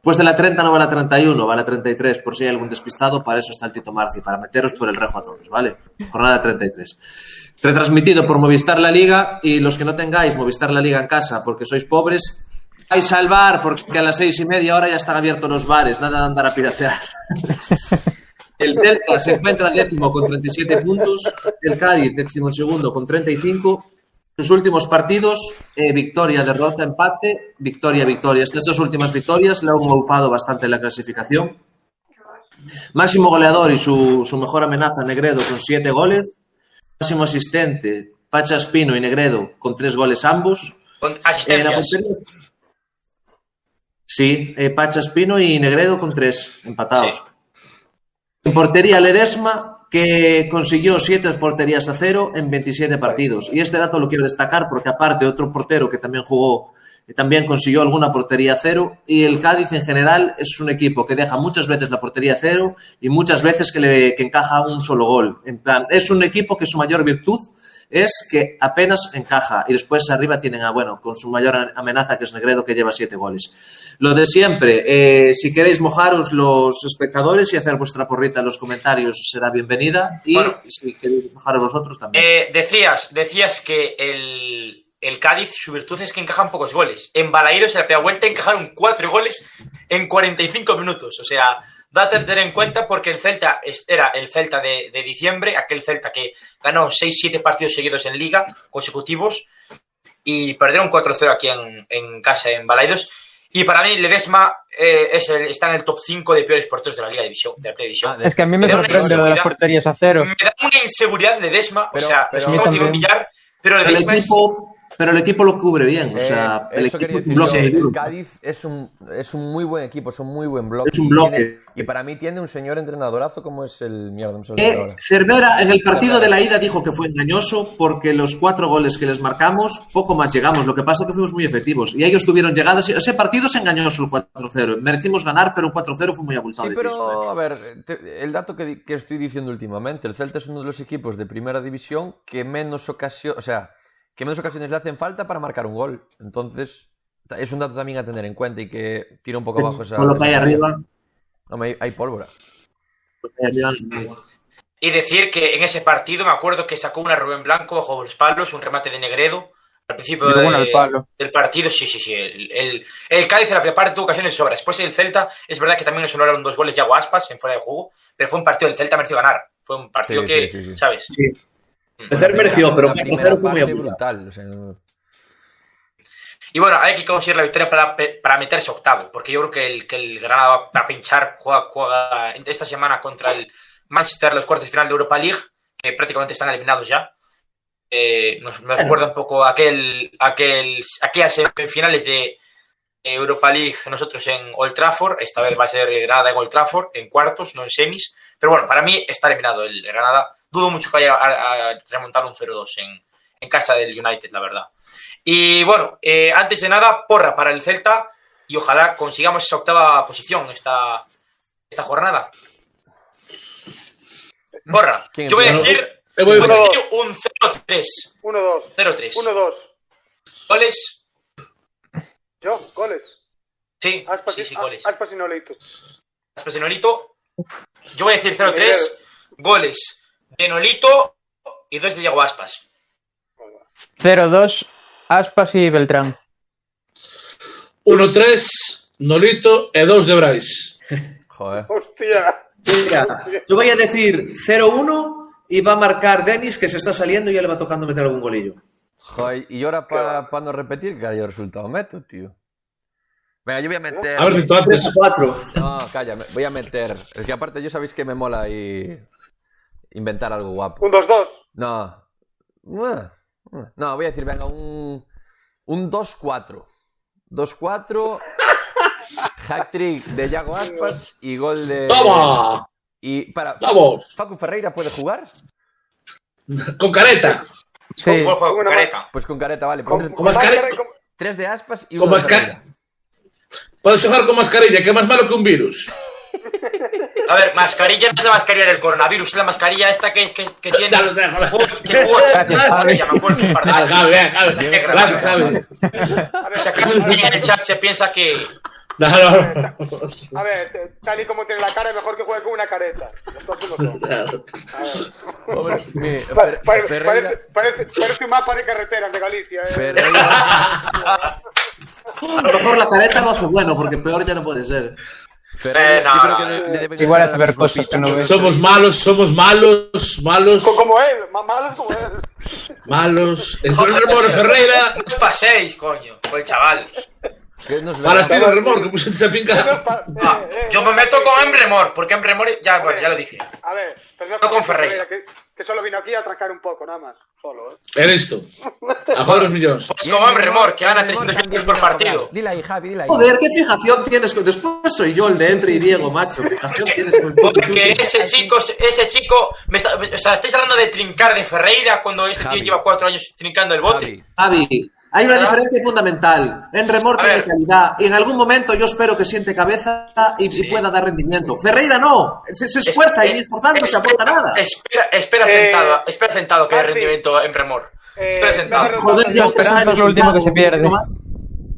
Pues de la 30 no va la 31, va la 33, por si hay algún despistado, para eso está el Tito Marci, para meteros por el rejo a todos, ¿vale? Jornada 33. Retransmitido por Movistar La Liga y los que no tengáis Movistar La Liga en casa porque sois pobres, vais al bar porque a las seis y media ahora ya están abiertos los bares, nada de andar a piratear. <laughs> El Celta se encuentra décimo con 37 puntos, el Cádiz décimo segundo con 35. Sus últimos partidos, eh, victoria, derrota, empate, victoria, victoria. Estas dos últimas victorias le han ocupado bastante la clasificación. Máximo goleador y su, su mejor amenaza, Negredo, con siete goles. Máximo asistente, Pacha Espino y Negredo, con tres goles ambos. Con Eh, la portería- Sí, eh, Pacha Espino y Negredo con tres empatados. Sí. En portería Ledesma, que consiguió siete porterías a cero en 27 partidos. Y este dato lo quiero destacar porque aparte otro portero que también jugó, también consiguió alguna portería a cero. Y el Cádiz en general es un equipo que deja muchas veces la portería a cero y muchas veces que, le, que encaja un solo gol. En plan, es un equipo que su mayor virtud es que apenas encaja y después arriba tienen a, bueno, con su mayor amenaza que es Negredo que lleva siete goles. Lo de siempre, eh, si queréis mojaros los espectadores y hacer vuestra porrita en los comentarios será bienvenida y Bueno. si queréis mojaros vosotros también. Eh, decías, decías que el, el Cádiz, su virtud es que encajan pocos goles. En Balaídos, en la primera vuelta, encajaron cuatro goles en 45 minutos. O sea, date a tener en cuenta porque el Celta era el Celta de, de diciembre, aquel Celta que ganó 6-7 partidos seguidos en Liga, consecutivos, y perdieron 4-0 aquí en, en casa, en Balaidos. Y para mí, Ledesma eh, es el- está en el top 5 de peores porteros de la Liga División, de la División. Ah, Es que a mí me Me sorprende lo de las porterías a cero. Me da una inseguridad Ledesma, Pero- o sea, pero- nos pillar, pero el Ledesma es- equipo, pero el equipo lo cubre bien, o Eh, sea, el eso equipo es un bloque yo, el Cádiz es un, es un muy buen equipo, es un muy buen bloque. Es un Y bloque. tiene- Y, para mí tiene un señor entrenadorazo como es el mierda, me Eh, ahora. Cervera en el partido de la ida dijo que fue engañoso porque los cuatro goles que les marcamos, poco más llegamos. Lo que pasa es que fuimos muy efectivos y ellos tuvieron llegadas. y- Ese partido es engañoso el 4-0. Merecimos ganar, pero un 4-0 fue muy abultado. Sí, Cristo, pero a ver, te- el dato que, que estoy diciendo últimamente, el Celta es uno de los equipos de primera división que menos ocasiones, o sea, que menos ocasiones le hacen falta para marcar un gol. Entonces, es un dato también a tener en cuenta y que tira un poco abajo esa. Con lo que hay arriba. Hombre, hay, hay pólvora. Y decir que en ese partido me acuerdo que sacó una Rubén Blanco bajo los palos, un remate de Negredo. Al principio en de- palo. del partido, sí, sí, sí. El, el, el Cádiz en la primera parte tuvo ocasiones de sobra. Después el Celta, es verdad que también nos anularon dos goles ya Aspas en fuera de juego, pero fue un partido, el Celta mereció ganar. Fue un partido Sí, que, sí, sí, sí. ¿sabes? Tercer mereció, pero La 4-0 primera fue muy brutal. o sea, no- Y bueno, hay que conseguir la victoria para, para meterse octavo, porque yo creo que el, que el Granada va a pinchar, juega, juega esta semana contra el Manchester los cuartos de final de Europa League, que prácticamente están eliminados ya. Eh, nos, nos recuerda un poco aquel, aquel, aquellas semifinales de Europa League nosotros en Old Trafford, esta vez va a ser Granada en Old Trafford, en cuartos, no en semis, pero bueno, para mí está eliminado el Granada. Dudo mucho que vaya a, a remontar un 0-2 en, en casa del United, la verdad. Y bueno, eh, antes de nada, porra para el Celta y ojalá consigamos esa octava posición esta, esta jornada. Porra, ¿Quién yo voy a decir, voy a un 0-3. 1-2. 0-3. 1-2. Goles Yo, goles. Sí, Aspas, sí, y- sí, goles. Aspas y Nolito. Aspas de Nolito. Yo voy a decir 0-3, goles de Nolito y dos de Diego Aspas. 0-2, Aspas y Beltrán. 1-3, Nolito e 2 de Brais. <laughs> Joder. Hostia. Mira, yo voy a decir 0-1 y va a marcar Denis que se está saliendo y ya le va tocando meter algún golillo. Joder, y ahora para no repetir, que haya resultado meto, tío. Venga, yo voy a meter. A ver si tú antes... 4. No, calla, me- voy a meter. Es que aparte, yo sabéis que me mola y inventar algo guapo. Un 2-2. No. No, voy a decir, venga, un. Un 2-4. 2-4. Hack-trick de Yago Aspas y gol de. ¡Toma! Y para. ¡Vamos! ¿Facu Ferreira puede jugar? Con careta. Sí, Buen juego, Una careta. Pues con careta, vale. Con, Pues con tres, mascarilla. con- tres de Aspas y Con uno de masca-. Puedes jugar con mascarilla, que es más malo que un virus. <laughs> A ver, mascarilla no es la mascarilla del coronavirus, es la mascarilla esta que, que, que tiene. Sé, que jugó. Ya <laughs> me acuerdo un par de Gracias, Javi. A Si acaso alguien en el chat se piensa que. No, no, no. a ver, tal y como tiene la cara, mejor que juegue con una careta. A parece, un mapa de carreteras de Galicia. ¿eh? Ferreira. <laughs> A lo mejor la careta no hace bueno, porque peor ya no puede ser. Ferreira, no, yo creo no, que le, le deben Igual estar hace ver mismo cosas que pito. no ves. Somos malos, somos malos, malos, Co- Como él, más malos como él. malos. El Ferreira. No os paséis, coño, por el chaval. Para el remor, que pusiste a pincar. <laughs> eh, eh, yo me eh, meto eh, con eh, Emremor, porque Emremor ya, bueno, ya lo dije. A ver, pero No con Ferreira. Que, que solo vino aquí a atracar un poco, nada más. Solo, ¿eh? Eres <laughs> tú. A joder los millones. Pues como Emremor, que gana 300 euros por partido. Dile ahí, Javi, dile ahí. Joder, qué fijación tienes con... Después soy yo el de Entre y Diego, macho. Fijación tienes con Porque ese chico, ese chico, me está- o sea, estáis hablando de trincar de Ferreira cuando este Javi. tío lleva cuatro años trincando el bote. Javi, Javi, hay una diferencia fundamental. En remor A tiene ver. calidad y en algún momento yo espero que siente cabeza y, y Sí. pueda dar rendimiento. Ferreira no, se, se esfuerza y ni esforzando no se aporta nada. Espera, espera Eh, sentado, espera sentado que hay Martín. rendimiento en remor. Eh, Espera sentado. Joder, Yo es lo último que se pierde.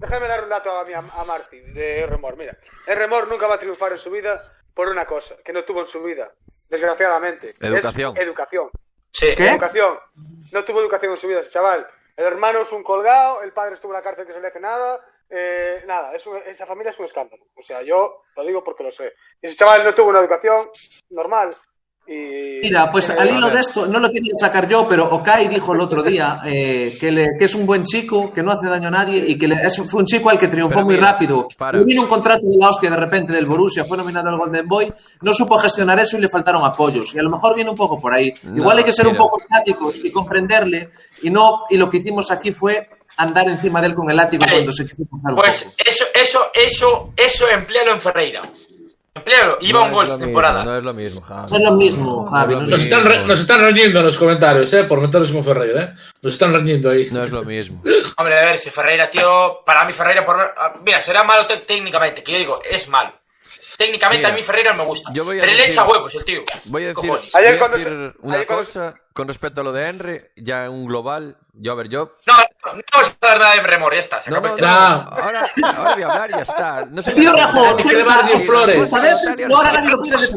Déjame dar un dato a, mi, a Martín de Remor. Mira, el Remor nunca va a triunfar en su vida por una cosa que no tuvo en su vida, desgraciadamente. Es Educación. educación. Sí. ¿Qué? Educación. No tuvo educación en su vida ese chaval. El hermano es un colgado, el padre estuvo en la cárcel que se le hace nada. eh, nada, esa familia es un escándalo. O sea, yo lo digo porque lo sé. Ese chaval no tuvo una educación normal. Y, Mira, pues eh, al hilo de esto, no lo quería sacar yo, pero Okai dijo el otro día eh, que, le- que es un buen chico, que no hace daño a nadie y que le- es- fue un chico al que triunfó Pero muy mira, rápido. para. Vino un contrato de la hostia de repente del Borussia, fue nominado al Golden Boy, no supo gestionar eso y le faltaron apoyos. Y a lo mejor viene un poco por ahí. No, Igual hay que ser un mira. poco empáticos y comprenderle y no y lo que hicimos aquí fue andar encima de él con el látigo Vale. cuando se quiso pasar un Pues poco. eso, eso, eso, eso emplealo en Ferreira. Emplealo. Iba no un gol esta temporada. No es lo mismo, Javi. No es lo mismo, Javi. No es lo Nos están, re- nos están reñiendo en los comentarios, ¿eh? Por meternos con Ferreira, ¿eh? Nos están reñiendo ahí. No es lo mismo. <laughs> Hombre, a ver, si Ferreira, tío, para mí Ferreira, por... ah, mira, será malo te- técnicamente, que yo digo, es malo. Técnicamente Mira, a mí Ferreira me gusta. yo voy a pero le decir- echa huevos el tío. Voy a decir. Ayer voy a cuando decir se- una cosa con respecto a lo de Henry, ya en un global. Yo, a ver, yo. No, no, vamos a hablar nada de Remor, ya está. Se No, acabó no, el no. tema. Ahora, ahora voy a hablar y ya está. No sé Tío Rajoy, que le va a dar flores.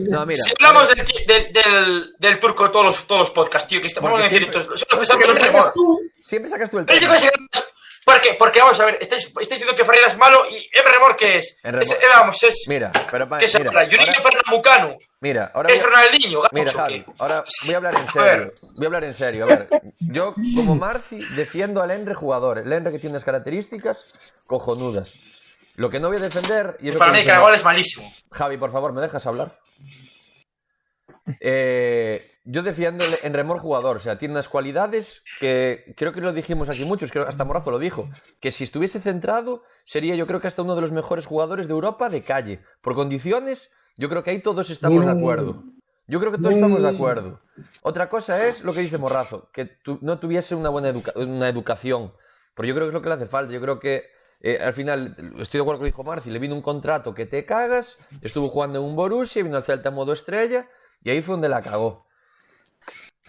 No mira. Si hablamos del, del, del, del turco todos los, todos los podcasts, tío, que estamos a decir siempre- esto. Solo pensando que Porque no lo es Remor. sacas tú. Siempre sacas tú el Pero yo tema. que sé que- ¿Por qué? Porque vamos a ver, estáis, estáis diciendo que Ferreira es malo y ¿en Remor qué es? Es- eh, vamos, es. Mira, pero pa- ¿Qué mira, ahora? Juninho Pernambucano. Mira, ahora ¿Es Ronaldinho? Mira, ¿Vamos o Javi, ahora <laughs> voy a hablar en serio. Voy a hablar en serio. A ver, yo como Marci defiendo al Enre jugador. El Enre que tiene unas características cojonudas. Lo que no voy a defender y es Para mí Caragol es malísimo. Javi, por favor, ¿me dejas hablar? Eh, yo defiendo en remor jugador, o sea, tiene unas cualidades que creo que lo dijimos aquí muchos, creo hasta Morazo lo dijo, que si estuviese centrado sería yo creo que hasta uno de los mejores jugadores de Europa de calle. Por condiciones, yo creo que ahí todos estamos de acuerdo. Yo creo que todos estamos de acuerdo. Otra cosa es lo que dice Morrazo, que tu- no tuviese una buena educa- una educación. Pero yo creo que es lo que le hace falta. Yo creo que eh, al final, estoy de acuerdo con lo que dijo Marci, le vino un contrato que te cagas, estuvo jugando en un Borussia, vino al Celta modo estrella, y ahí fue donde la cagó.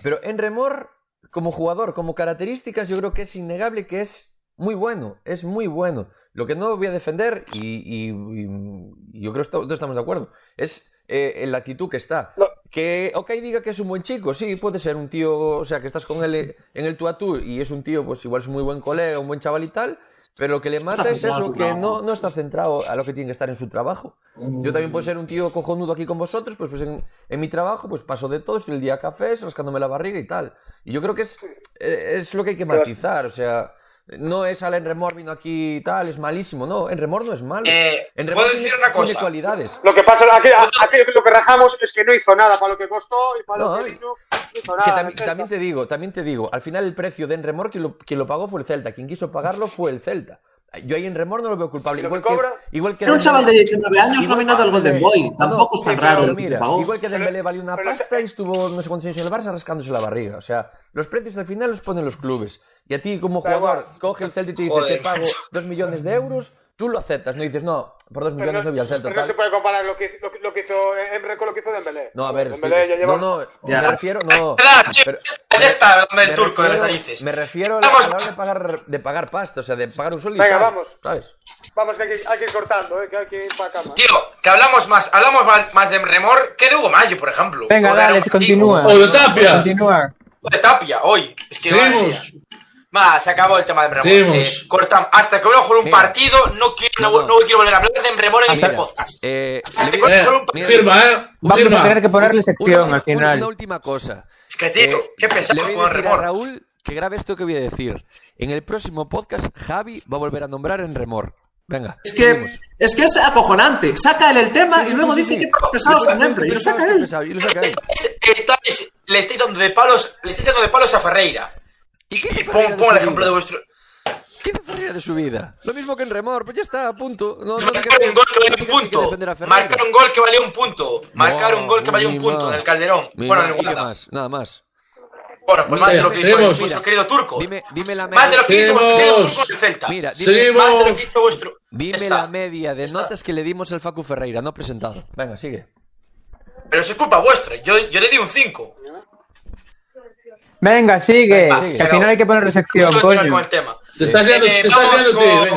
Pero en Remor, como jugador, como características, yo creo que es innegable que es muy bueno, es muy bueno. Lo que no voy a defender, y, y- y- y yo creo que todos estamos de acuerdo, es eh, en la actitud que está. No. Que, ok, diga que es un buen chico, sí, puede ser un tío, o sea, que estás con él en el tú a tú y es un tío, pues igual es un muy buen colega, un buen chaval y tal, pero lo que le mata es eso, que no, no está centrado a lo que tiene que estar en su trabajo. Yo también puedo ser un tío cojonudo aquí con vosotros, pues, pues en, en mi trabajo pues paso de todo, estoy el día a cafés, rascándome la barriga y tal. Y yo creo que es, eh, es lo que hay que matizar, o sea, no es al Enremor vino aquí y tal, es malísimo, no, Enremor no es malo. Eh, Enremor ¿puedo tiene- decir una cosa? cualidades. Lo que pasa, aquí, aquí lo que rajamos es que no hizo nada para lo que costó y para No, lo que vino. No hizo Que nada. también, César. también te digo, también te digo, al final el precio de Enremor quien lo, quien lo pagó fue el Celta, quien quiso pagarlo fue el Celta. Yo ahí en Remor no lo veo culpable. ¿Y lo Igual que que, cobra? igual que Era un chaval de Dembélé- 19 años igual- nominado al Golden Boy. No, no, Tampoco es tan raro que mira, igual que Dembélé valió una pasta y estuvo no sé cuántos años en el Barça rascándose la barriga. O sea, los precios al final los ponen los clubes. Y a ti como jugador coge el Celta y te dice, Joder, te pago dos millones de euros, tú lo aceptas. No dices, no, por dos Pero millones no voy al Celta. pero no se puede comparar lo que, lo, que- lo que hizo Emre con lo que hizo Dembélé. No, a ver, Dembélé estoy- ya lleva... no, no, Ya. me refiero, no. <laughs> Pero- ya está me turco de las narices. Me refiero a la, Vamos. a la hora de pagar, de pagar pasta, o sea, de pagar un sueldo y Venga, tal, vamos. ¿sabes? Vamos, que hay, que hay que ir cortando, eh, que hay que ir para cama. Tío, que hablamos más, hablamos más, más de Remor que de Hugo Mayo, por ejemplo. Venga, O de dale, se continúa. O de Tapia. Continúa. O de Tapia, hoy. Es que Seguimos. mía. Va, se acabó el tema de Remor. Seguimos. Eh, cortam- hasta que vuelva a jugar un Mira. partido, no quiero, no, No, quiero volver a hablar de Remor en este podcast. eh, Hasta que vuelva a jugar un partido. firma, ¿eh? Vamos firma. a tener que ponerle sección una- al final. una última cosa. Es que, tío, Eh, qué pesado Le voy con a decir a Remor. Raúl que grabe esto que voy a decir. En el próximo podcast, Javi va a volver a nombrar en Remor. Venga. Es que, es que es acojonante. Saca él el tema Sí, y luego sí, dice sí. que pesados con Emre. Y lo saca él. pesado, y lo saca él. Estáis- le dando de palos, le estoy dando de palos a Ferreira. ¿Y qué Y hizo Ferreira de pon el su ejemplo de vida? vuestro. ¿Qué hizo Ferreira de su vida? Lo mismo que en Remor, pues ya está, a punto. No, no Marcar un gol que valió un punto. Marcar un gol que valió un punto. Marcar un gol que valió un punto en el Calderón. Mi Bueno, en ¿y qué Uganda. más? Nada más. Bueno, pues más de lo que hizo vuestro querido turco. Dime, dime la Más de lo media, que hizo vuestro querido turco el Celta. mira, dime. Más de lo que hizo vuestro. dime la media de notas que le dimos al Facu Ferreira, no presentado. Venga, sigue. Pero eso es culpa vuestra. Yo, yo le di un 5. Venga, sigue. Venga, que sigue. al final hay que ponerle sección, a coño. con el tema. Te estás liando, Eh, te estás vamos, tío.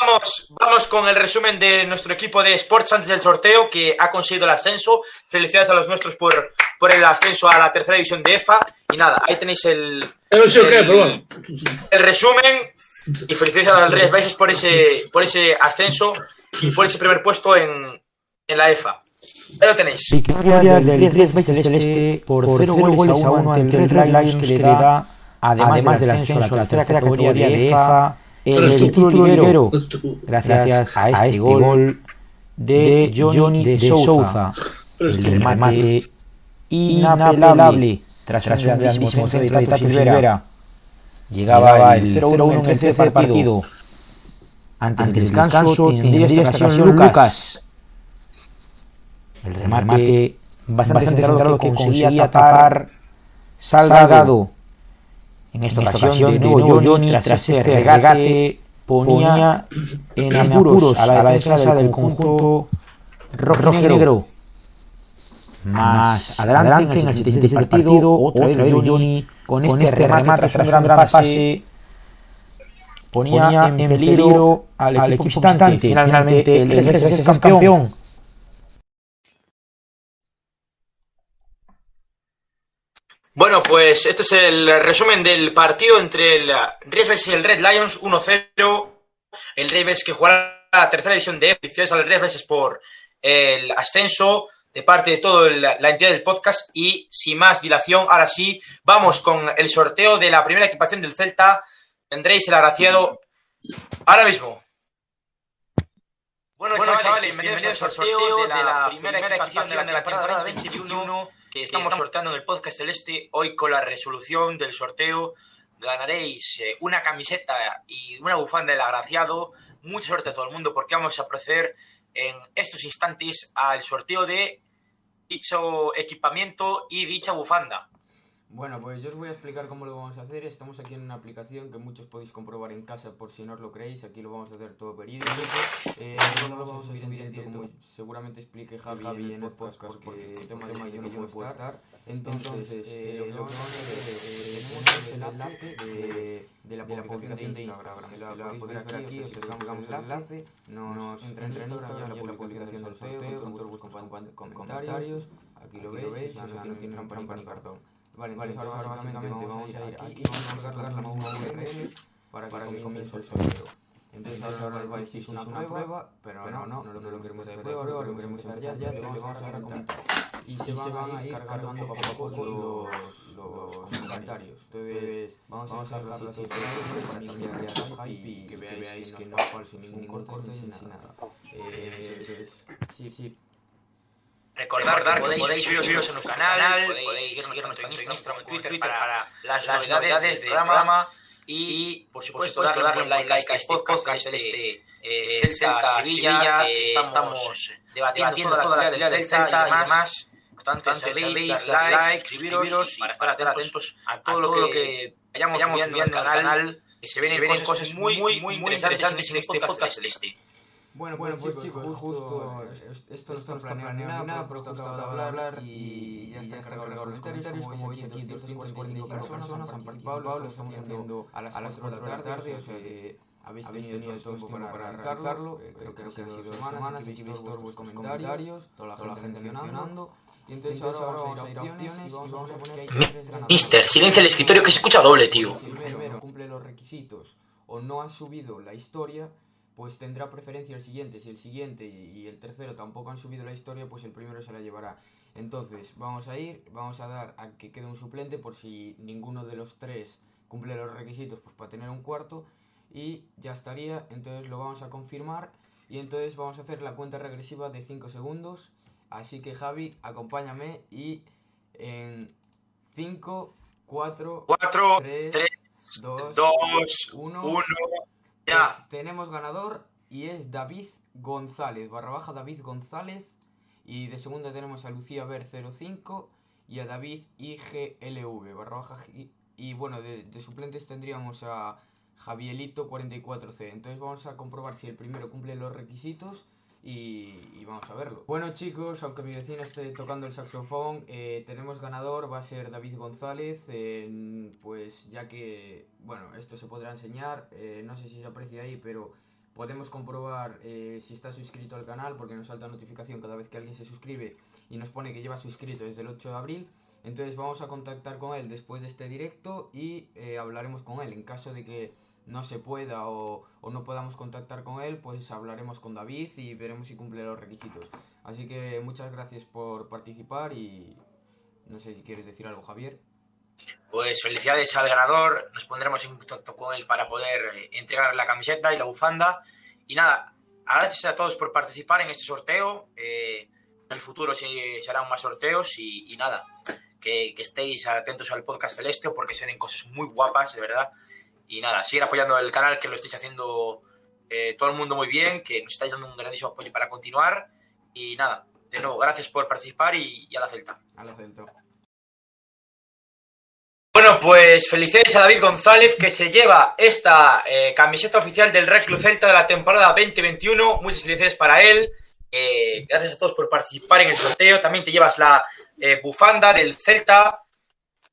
vamos, vamos con el resumen de nuestro equipo de Sports antes del sorteo que ha conseguido el ascenso. Felicidades a los nuestros por, por el ascenso a la tercera división de EFA. Y nada, ahí tenéis el, el- resumen. Y felicidades al Reyes Baixes por ese, por ese ascenso y por ese primer puesto en, en la EFA. Ahí lo tenéis. Victoria del Ries Celeste por 0 goles a 1 ante el Red Lions que le da, además del ascenso a la tercera categoría de EFA, el tu- título liguero Tú- gracias a este gol de Johnny de Souza. El remate inapelable tras un grandísimo centro de Tato Silvera. Llegaba el 0-1 en el tercer partido. Antes del descanso tendría esta ocasión Lucas. El remate bastante centrado que conseguía tapar Salgado. En esta ocasión, de nuevo Johnny, tras este regate, ponía en apuros a la defensa del conjunto rojinegro. Más adelante, en el 77 partido, otra vez Johnny, con este remate tras un gran pase, ponía en peligro al equipo visitante. Finalmente, el Res es campeón. Bueno, pues este es el resumen del partido entre el Reyes Baixes y el Red Lions 1-0. El Reyes Baixes que jugará la tercera división de. Felicidades al Reyes Baixes por el ascenso de parte de toda la, entidad del podcast. Y sin más dilación, ahora sí, vamos con el sorteo de la primera equipación del Celta. Tendréis el agraciado ahora mismo. Bueno, chavales, bienvenidos, al sorteo, de la, primera, equipación de la temporada 2021 que estamos sorteando en el podcast celeste. Hoy con la resolución del sorteo ganaréis eh, una camiseta y una bufanda del agraciado. Mucha suerte a todo el mundo porque vamos a proceder en estos instantes al sorteo de dicho equipamiento y dicha bufanda. Bueno, pues yo os voy a explicar cómo lo vamos a hacer. Estamos aquí en una aplicación que muchos podéis comprobar en casa por si no os lo creéis. Aquí lo vamos a hacer todo verídico. Eh, no lo vamos a subir en directo como seguramente explique Javi, en el podcast porque el tema de yo no puedo estar. Entonces, eh, lo que vamos a hacer es, eh, tenemos el enlace de, de la publicación de Instagram. La, la podéis ver aquí, os dejamos el enlace, nos entra en Instagram la publicación del sorteo, con todos vuestros comentarios, aquí lo veis, o sea, no tiene trampa ni cartón. Vale, entonces ahora básicamente vamos a ir aquí y vamos a cargar la nueva URL para que comience el sorteo. Entonces ahora igual si es una prueba, pero no, no, no lo queremos hacer de prueba, lo queremos hacer ya, ya, le vamos a dar a comentar. Y se van a ir cargando poco a poco los, los comentarios. Entonces vamos a dejarlo así para que veáis y que veáis que no falso ningún corte ni nada. Eh, entonces, sí, sí. Recordar que podéis suscribiros en nuestro canal, podéis seguirnos en Instagram, en Twitter para las novedades del programa y, por supuesto, darle un like a este podcast, este, este eh, Celta-Sevilla, que estamos debatiendo toda la realidad del Celta y demás. Tanto sabéis, dar like, suscribiros y para estar atentos a todo lo que vayamos enviando al canal, que se vienen cosas muy, muy, muy interesantes en este podcast celeste. Bueno, bueno, pues, pues chicos, justo, esto no está planeado ni nada, pero justo acabo de hablar y ya está cargado los comentarios, como veis aquí 245 personas han participado, lo estamos haciendo a las 4 de la tarde, o sea que habéis tenido todo el tiempo para realizarlo, creo que han sido dos semanas, aquí veis todos vuestros comentarios, toda la gente mencionando, y entonces ahora vamos a ir a opciones y vamos a poner que hay tres ganadores. Mister, silencia el escritorio que se escucha doble, tío. Si el primero cumple los requisitos o no ha subido la historia, pues tendrá preferencia el siguiente. Si el siguiente y el tercero tampoco han subido la historia, pues el primero se la llevará. Entonces, vamos a ir, vamos a dar a que quede un suplente por si ninguno de los tres cumple los requisitos, pues para tener un cuarto. Y ya estaría, entonces lo vamos a confirmar. Y entonces vamos a hacer la cuenta regresiva de 5 segundos. Así que Javi, acompáñame y en 5, 4, 4, 3, 3, 2, 2, 1. 1, ya. Tenemos ganador y es David González, barra baja David González. Y de segunda tenemos a Lucía Ver 05 y a David IGLV, barra baja. Y bueno, de, de suplentes tendríamos a Javielito 44C. Entonces vamos a comprobar si el primero cumple los requisitos y, y vamos a verlo. Bueno chicos, aunque mi vecino esté tocando el saxofón, eh, tenemos ganador, va a ser David González, en- pues ya que, bueno, esto se podrá enseñar, eh, no sé si se aprecia ahí, pero podemos comprobar eh, si está suscrito al canal porque nos salta notificación cada vez que alguien se suscribe y nos pone que lleva suscrito desde el 8 de abril. Entonces vamos a contactar con él después de este directo y eh, hablaremos con él. En caso de que no se pueda o, o no podamos contactar con él, pues hablaremos con David y veremos si cumple los requisitos. Así que muchas gracias por participar y no sé si quieres decir algo, Javier. Pues felicidades al ganador, nos pondremos en contacto con él para poder eh, entregar la camiseta y la bufanda. Y nada, gracias a todos por participar en este sorteo. eh, en el futuro se, harán más sorteos y, y nada, que, que estéis atentos al podcast Celeste porque se ven cosas muy guapas, de verdad. Y nada, seguir apoyando el canal, que lo estáis haciendo eh, todo el mundo muy bien, que nos estáis dando un grandísimo apoyo para continuar. Y nada, de nuevo, gracias por participar y, y a la Celta. A la Celta. Bueno, pues felicidades a David González que se lleva esta eh, camiseta oficial del Real Club Celta de la temporada 2021. Muchas felicidades para él. Eh, gracias a todos por participar en el sorteo. También te llevas la eh, bufanda del Celta.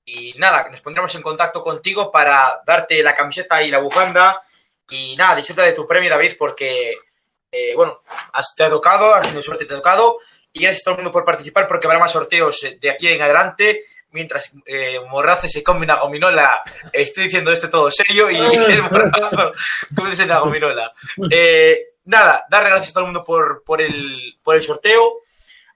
Y nada, nos pondremos en contacto contigo para darte la camiseta y la bufanda. Y nada, disfruta de tu premio, David, porque, eh, bueno, has- te ha tocado, has tenido suerte, te ha tocado. Y gracias a todo el mundo por participar, porque habrá más sorteos eh, de aquí en adelante. Mientras eh, Morrazo se come una gominola, estoy diciendo esto todo serio y <laughs> el Morrazo comienza una gominola. Eh, nada, darle gracias a todo el mundo por, por, el, por el sorteo.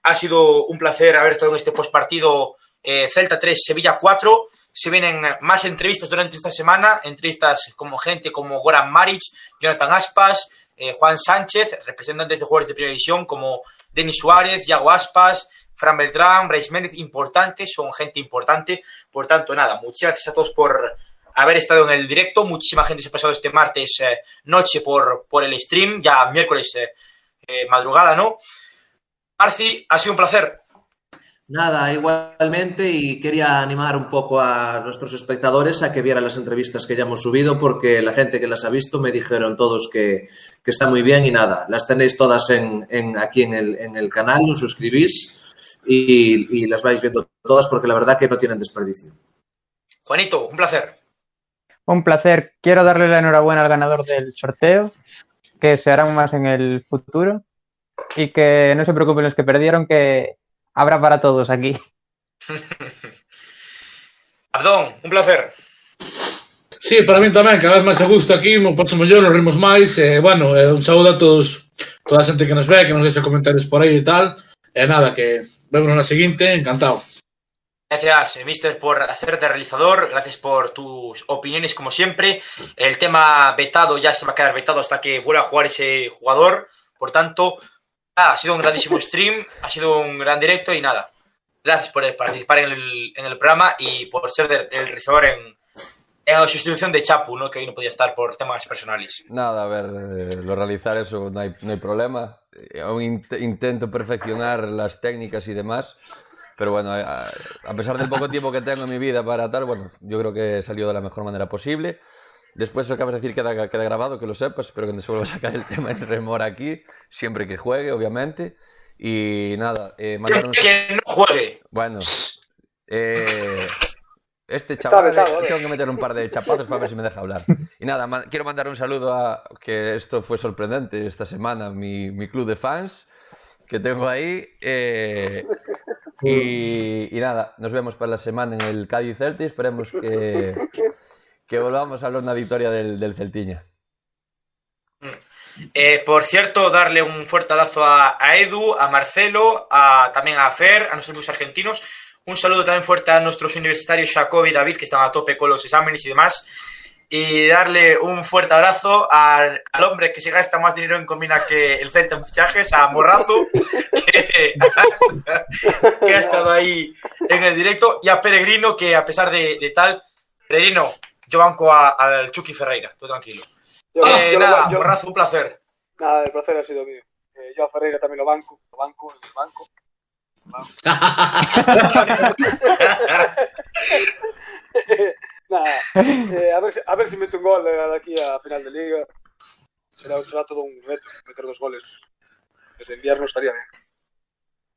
Ha sido un placer haber estado en este postpartido eh, Celta 3, Sevilla 4. Se vienen más entrevistas durante esta semana, entrevistas como gente como Goran Maric, Jonathan Aspas, eh, Juan Sánchez, representantes de jugadores de primera división como Denis Suárez, Yago Aspas, Fran Beltrán, Bryce Méndez, importantes, son gente importante. Por tanto, nada, muchas gracias a todos por haber estado en el directo. Muchísima gente se ha pasado este martes eh, noche por, por el stream, ya miércoles madrugada, ¿no? Arci, ha sido un placer. Nada, igualmente, y quería animar un poco a nuestros espectadores a que vieran las entrevistas que ya hemos subido, porque la gente que las ha visto me dijeron todos que, que está muy bien y nada, las tenéis todas en, en- aquí en el, en el canal, os suscribís y, y las vais viendo todas porque la verdad que no tienen desperdicio. Juanito, un placer. Un placer. Quiero darle la enhorabuena al ganador del sorteo, que se harán más en el futuro y que no se preocupen los que perdieron, que Habrá para todos aquí. <laughs> Abdón, un placer. Sí, para min tamén, cada vez máis a gusto aquí, mo paso mellor, nos rimos máis, e, eh, bueno, eh, un saúdo a todos, toda a xente que nos ve, que nos deixa comentarios por aí e tal, e eh, nada, que vemos na seguinte, encantado. Gracias, eh, Mister, por hacerte realizador, gracias por tus opiniones como siempre, el tema vetado ya se va a quedar vetado hasta que vuelva a jugar ese jugador, por tanto, nada, ha sido un grandísimo stream, ha sido un gran directo y nada. Gracias por participar en el, en el programa y por ser el realizador en, en la sustitución de Chapu, ¿no? que hoy no podía estar por temas personales. Nada, a ver, eh, lo realizar eso no hay, no hay problema. Eh, Aún int- intento perfeccionar las técnicas y demás. Pero bueno, eh, a, a pesar del poco tiempo que tengo en mi vida para tal, bueno, yo creo que salió de la mejor manera posible. Después que acabas de decir queda, queda grabado, que lo sepas. Espero que no se vuelva a sacar el <laughs> tema en remora aquí, siempre que juegue, obviamente. Y nada, eh, mandar un... Que no juegue. Bueno, <laughs> eh, este chaval eh, eh. tengo que meter un par de chapazos para ver si me deja hablar. Y nada, quiero mandar un saludo a que esto fue sorprendente esta semana, mi, mi club de fans que tengo ahí. eh, y, y nada, nos vemos para la semana en el Cádiz Celti. Esperemos que, que volvamos a hablar una victoria del, del Celtiña. Eh, por cierto, darle un fuerte abrazo a, Edu, a Marcelo, a, también a Fer, a nuestros argentinos. Un saludo también fuerte a nuestros universitarios Jacob y David, que están a tope con los exámenes y demás. Y darle un fuerte abrazo al, hombre que se gasta más dinero en comida que el Celta en fichajes, a Morrazo, <laughs> que, ha estado ahí en el directo, y a Peregrino, que a pesar de tal, Peregrino, yo banco a- al Chucky Ferreira, tú tranquilo. Yo- Eh, yo lo- nada, yo- Morrazo, un placer. Nada, el placer ha sido mío. Eh, yo a Ferreira también lo banco, lo banco, el banco. <laughs> Nada, eh, a, ver si, a ver si meto un gol eh, de aquí a final de liga. Será, será todo un reto meter dos goles. Desde invierno estaría bien.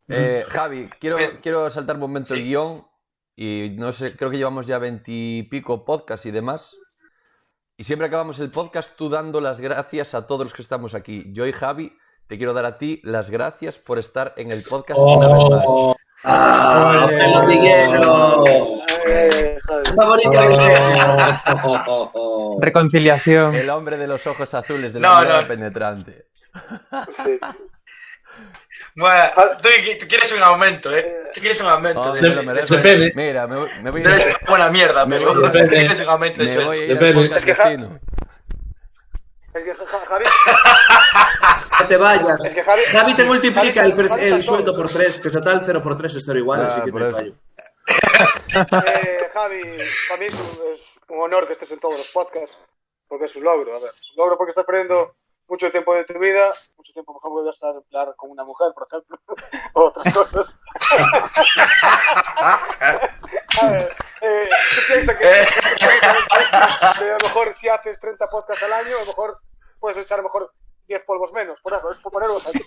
Eh, Javi, quiero, quiero saltar un momento el guion y no sé, creo que llevamos ya veintipico podcasts y demás. Y siempre acabamos el podcast tú dando las gracias a todos los que estamos aquí. Yo y Javi te quiero dar a ti las gracias por estar en el podcast una vez más. Oh, ¡Ah! ¡Pelo Miguelo! Eh. Favorito oh, Reconciliación. El hombre de los ojos azules, de No, la mirada no. penetrante. Sí. Bueno, tú, tú quieres un aumento, ¿eh? Tú quieres un aumento. Oh, de, de- merezco. depende. Mira, me, voy- me voy, eres buena mierda, Me pero voy- tú quieres un aumento de sueldo. a Depende. Es que Ja-. Es que Ja- Ja- Javi, <laughs> No te vayas. Es que Javi- Javi te multiplica Javi- el, el está sueldo por 3, que total 0 por 3 es 0 igual, Ah, así que eso. fallo. eh, Javi, para mí es un, es un honor que estés en todos los podcasts, porque es un logro. A ver, es un logro porque estás perdiendo mucho tiempo de tu vida, mucho tiempo mejor puedes estar en plan con una mujer, por ejemplo, <laughs> o otras cosas. <laughs> A ver, eh, que, que a lo mejor si haces 30 podcasts al año, a lo mejor puedes echar a lo mejor 10 polvos menos, por eso, es por ponerlos aquí.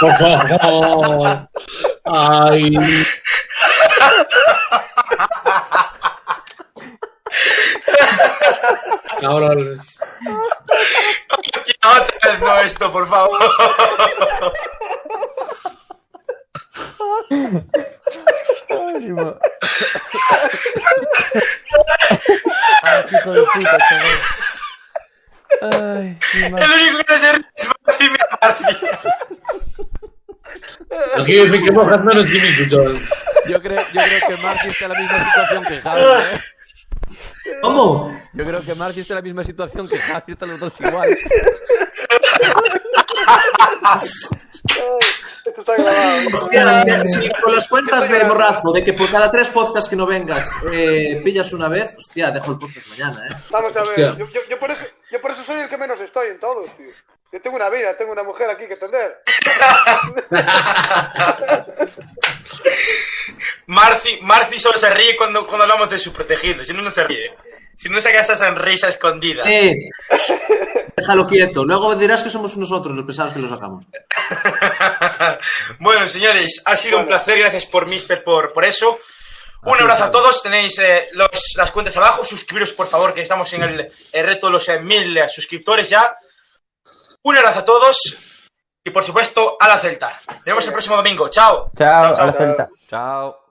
Por favor. Ay. <laughs> Cabrones. Otra vez no esto, por favor. Ay, qué hijo de puta, chaval. Ay, mi madre. El único que no se ríe es Marci. Aquí dicen que mojas menos que mi John. Yo creo, yo creo que Marci está en la misma situación que Javi, ¿eh? ¿Cómo? Yo creo que Marci está en la misma situación que Javi, están los dos igual. Esto está grabado. Hostia, si, si con las cuentas de Morrazo, de que por cada tres podcasts que no vengas eh, pillas una vez, hostia, dejo el podcast mañana, ¿eh? Vamos a ver, Hostia. yo, yo- yo por eso, yo por eso soy el que menos estoy en todos, tío. Yo tengo una vida, tengo una mujer aquí que atender. <laughs> Marci, Marci solo se ríe cuando, cuando hablamos de su protegido, si no, no se ríe. Si no saca esa sonrisa escondida. Eh, déjalo quieto. Luego dirás que somos nosotros los pesados que lo sacamos. <laughs> bueno, señores, ha sido un placer. Gracias por Mister por, por eso. Un abrazo a todos. Tenéis eh, los- las cuentas abajo. Suscribiros, por favor, que estamos en el, el reto de los eh, mil eh, suscriptores ya. Un abrazo a todos. Y por supuesto, a la Celta. Nos vemos el próximo domingo. Chao. Chao, chao. a la Celta. Chao.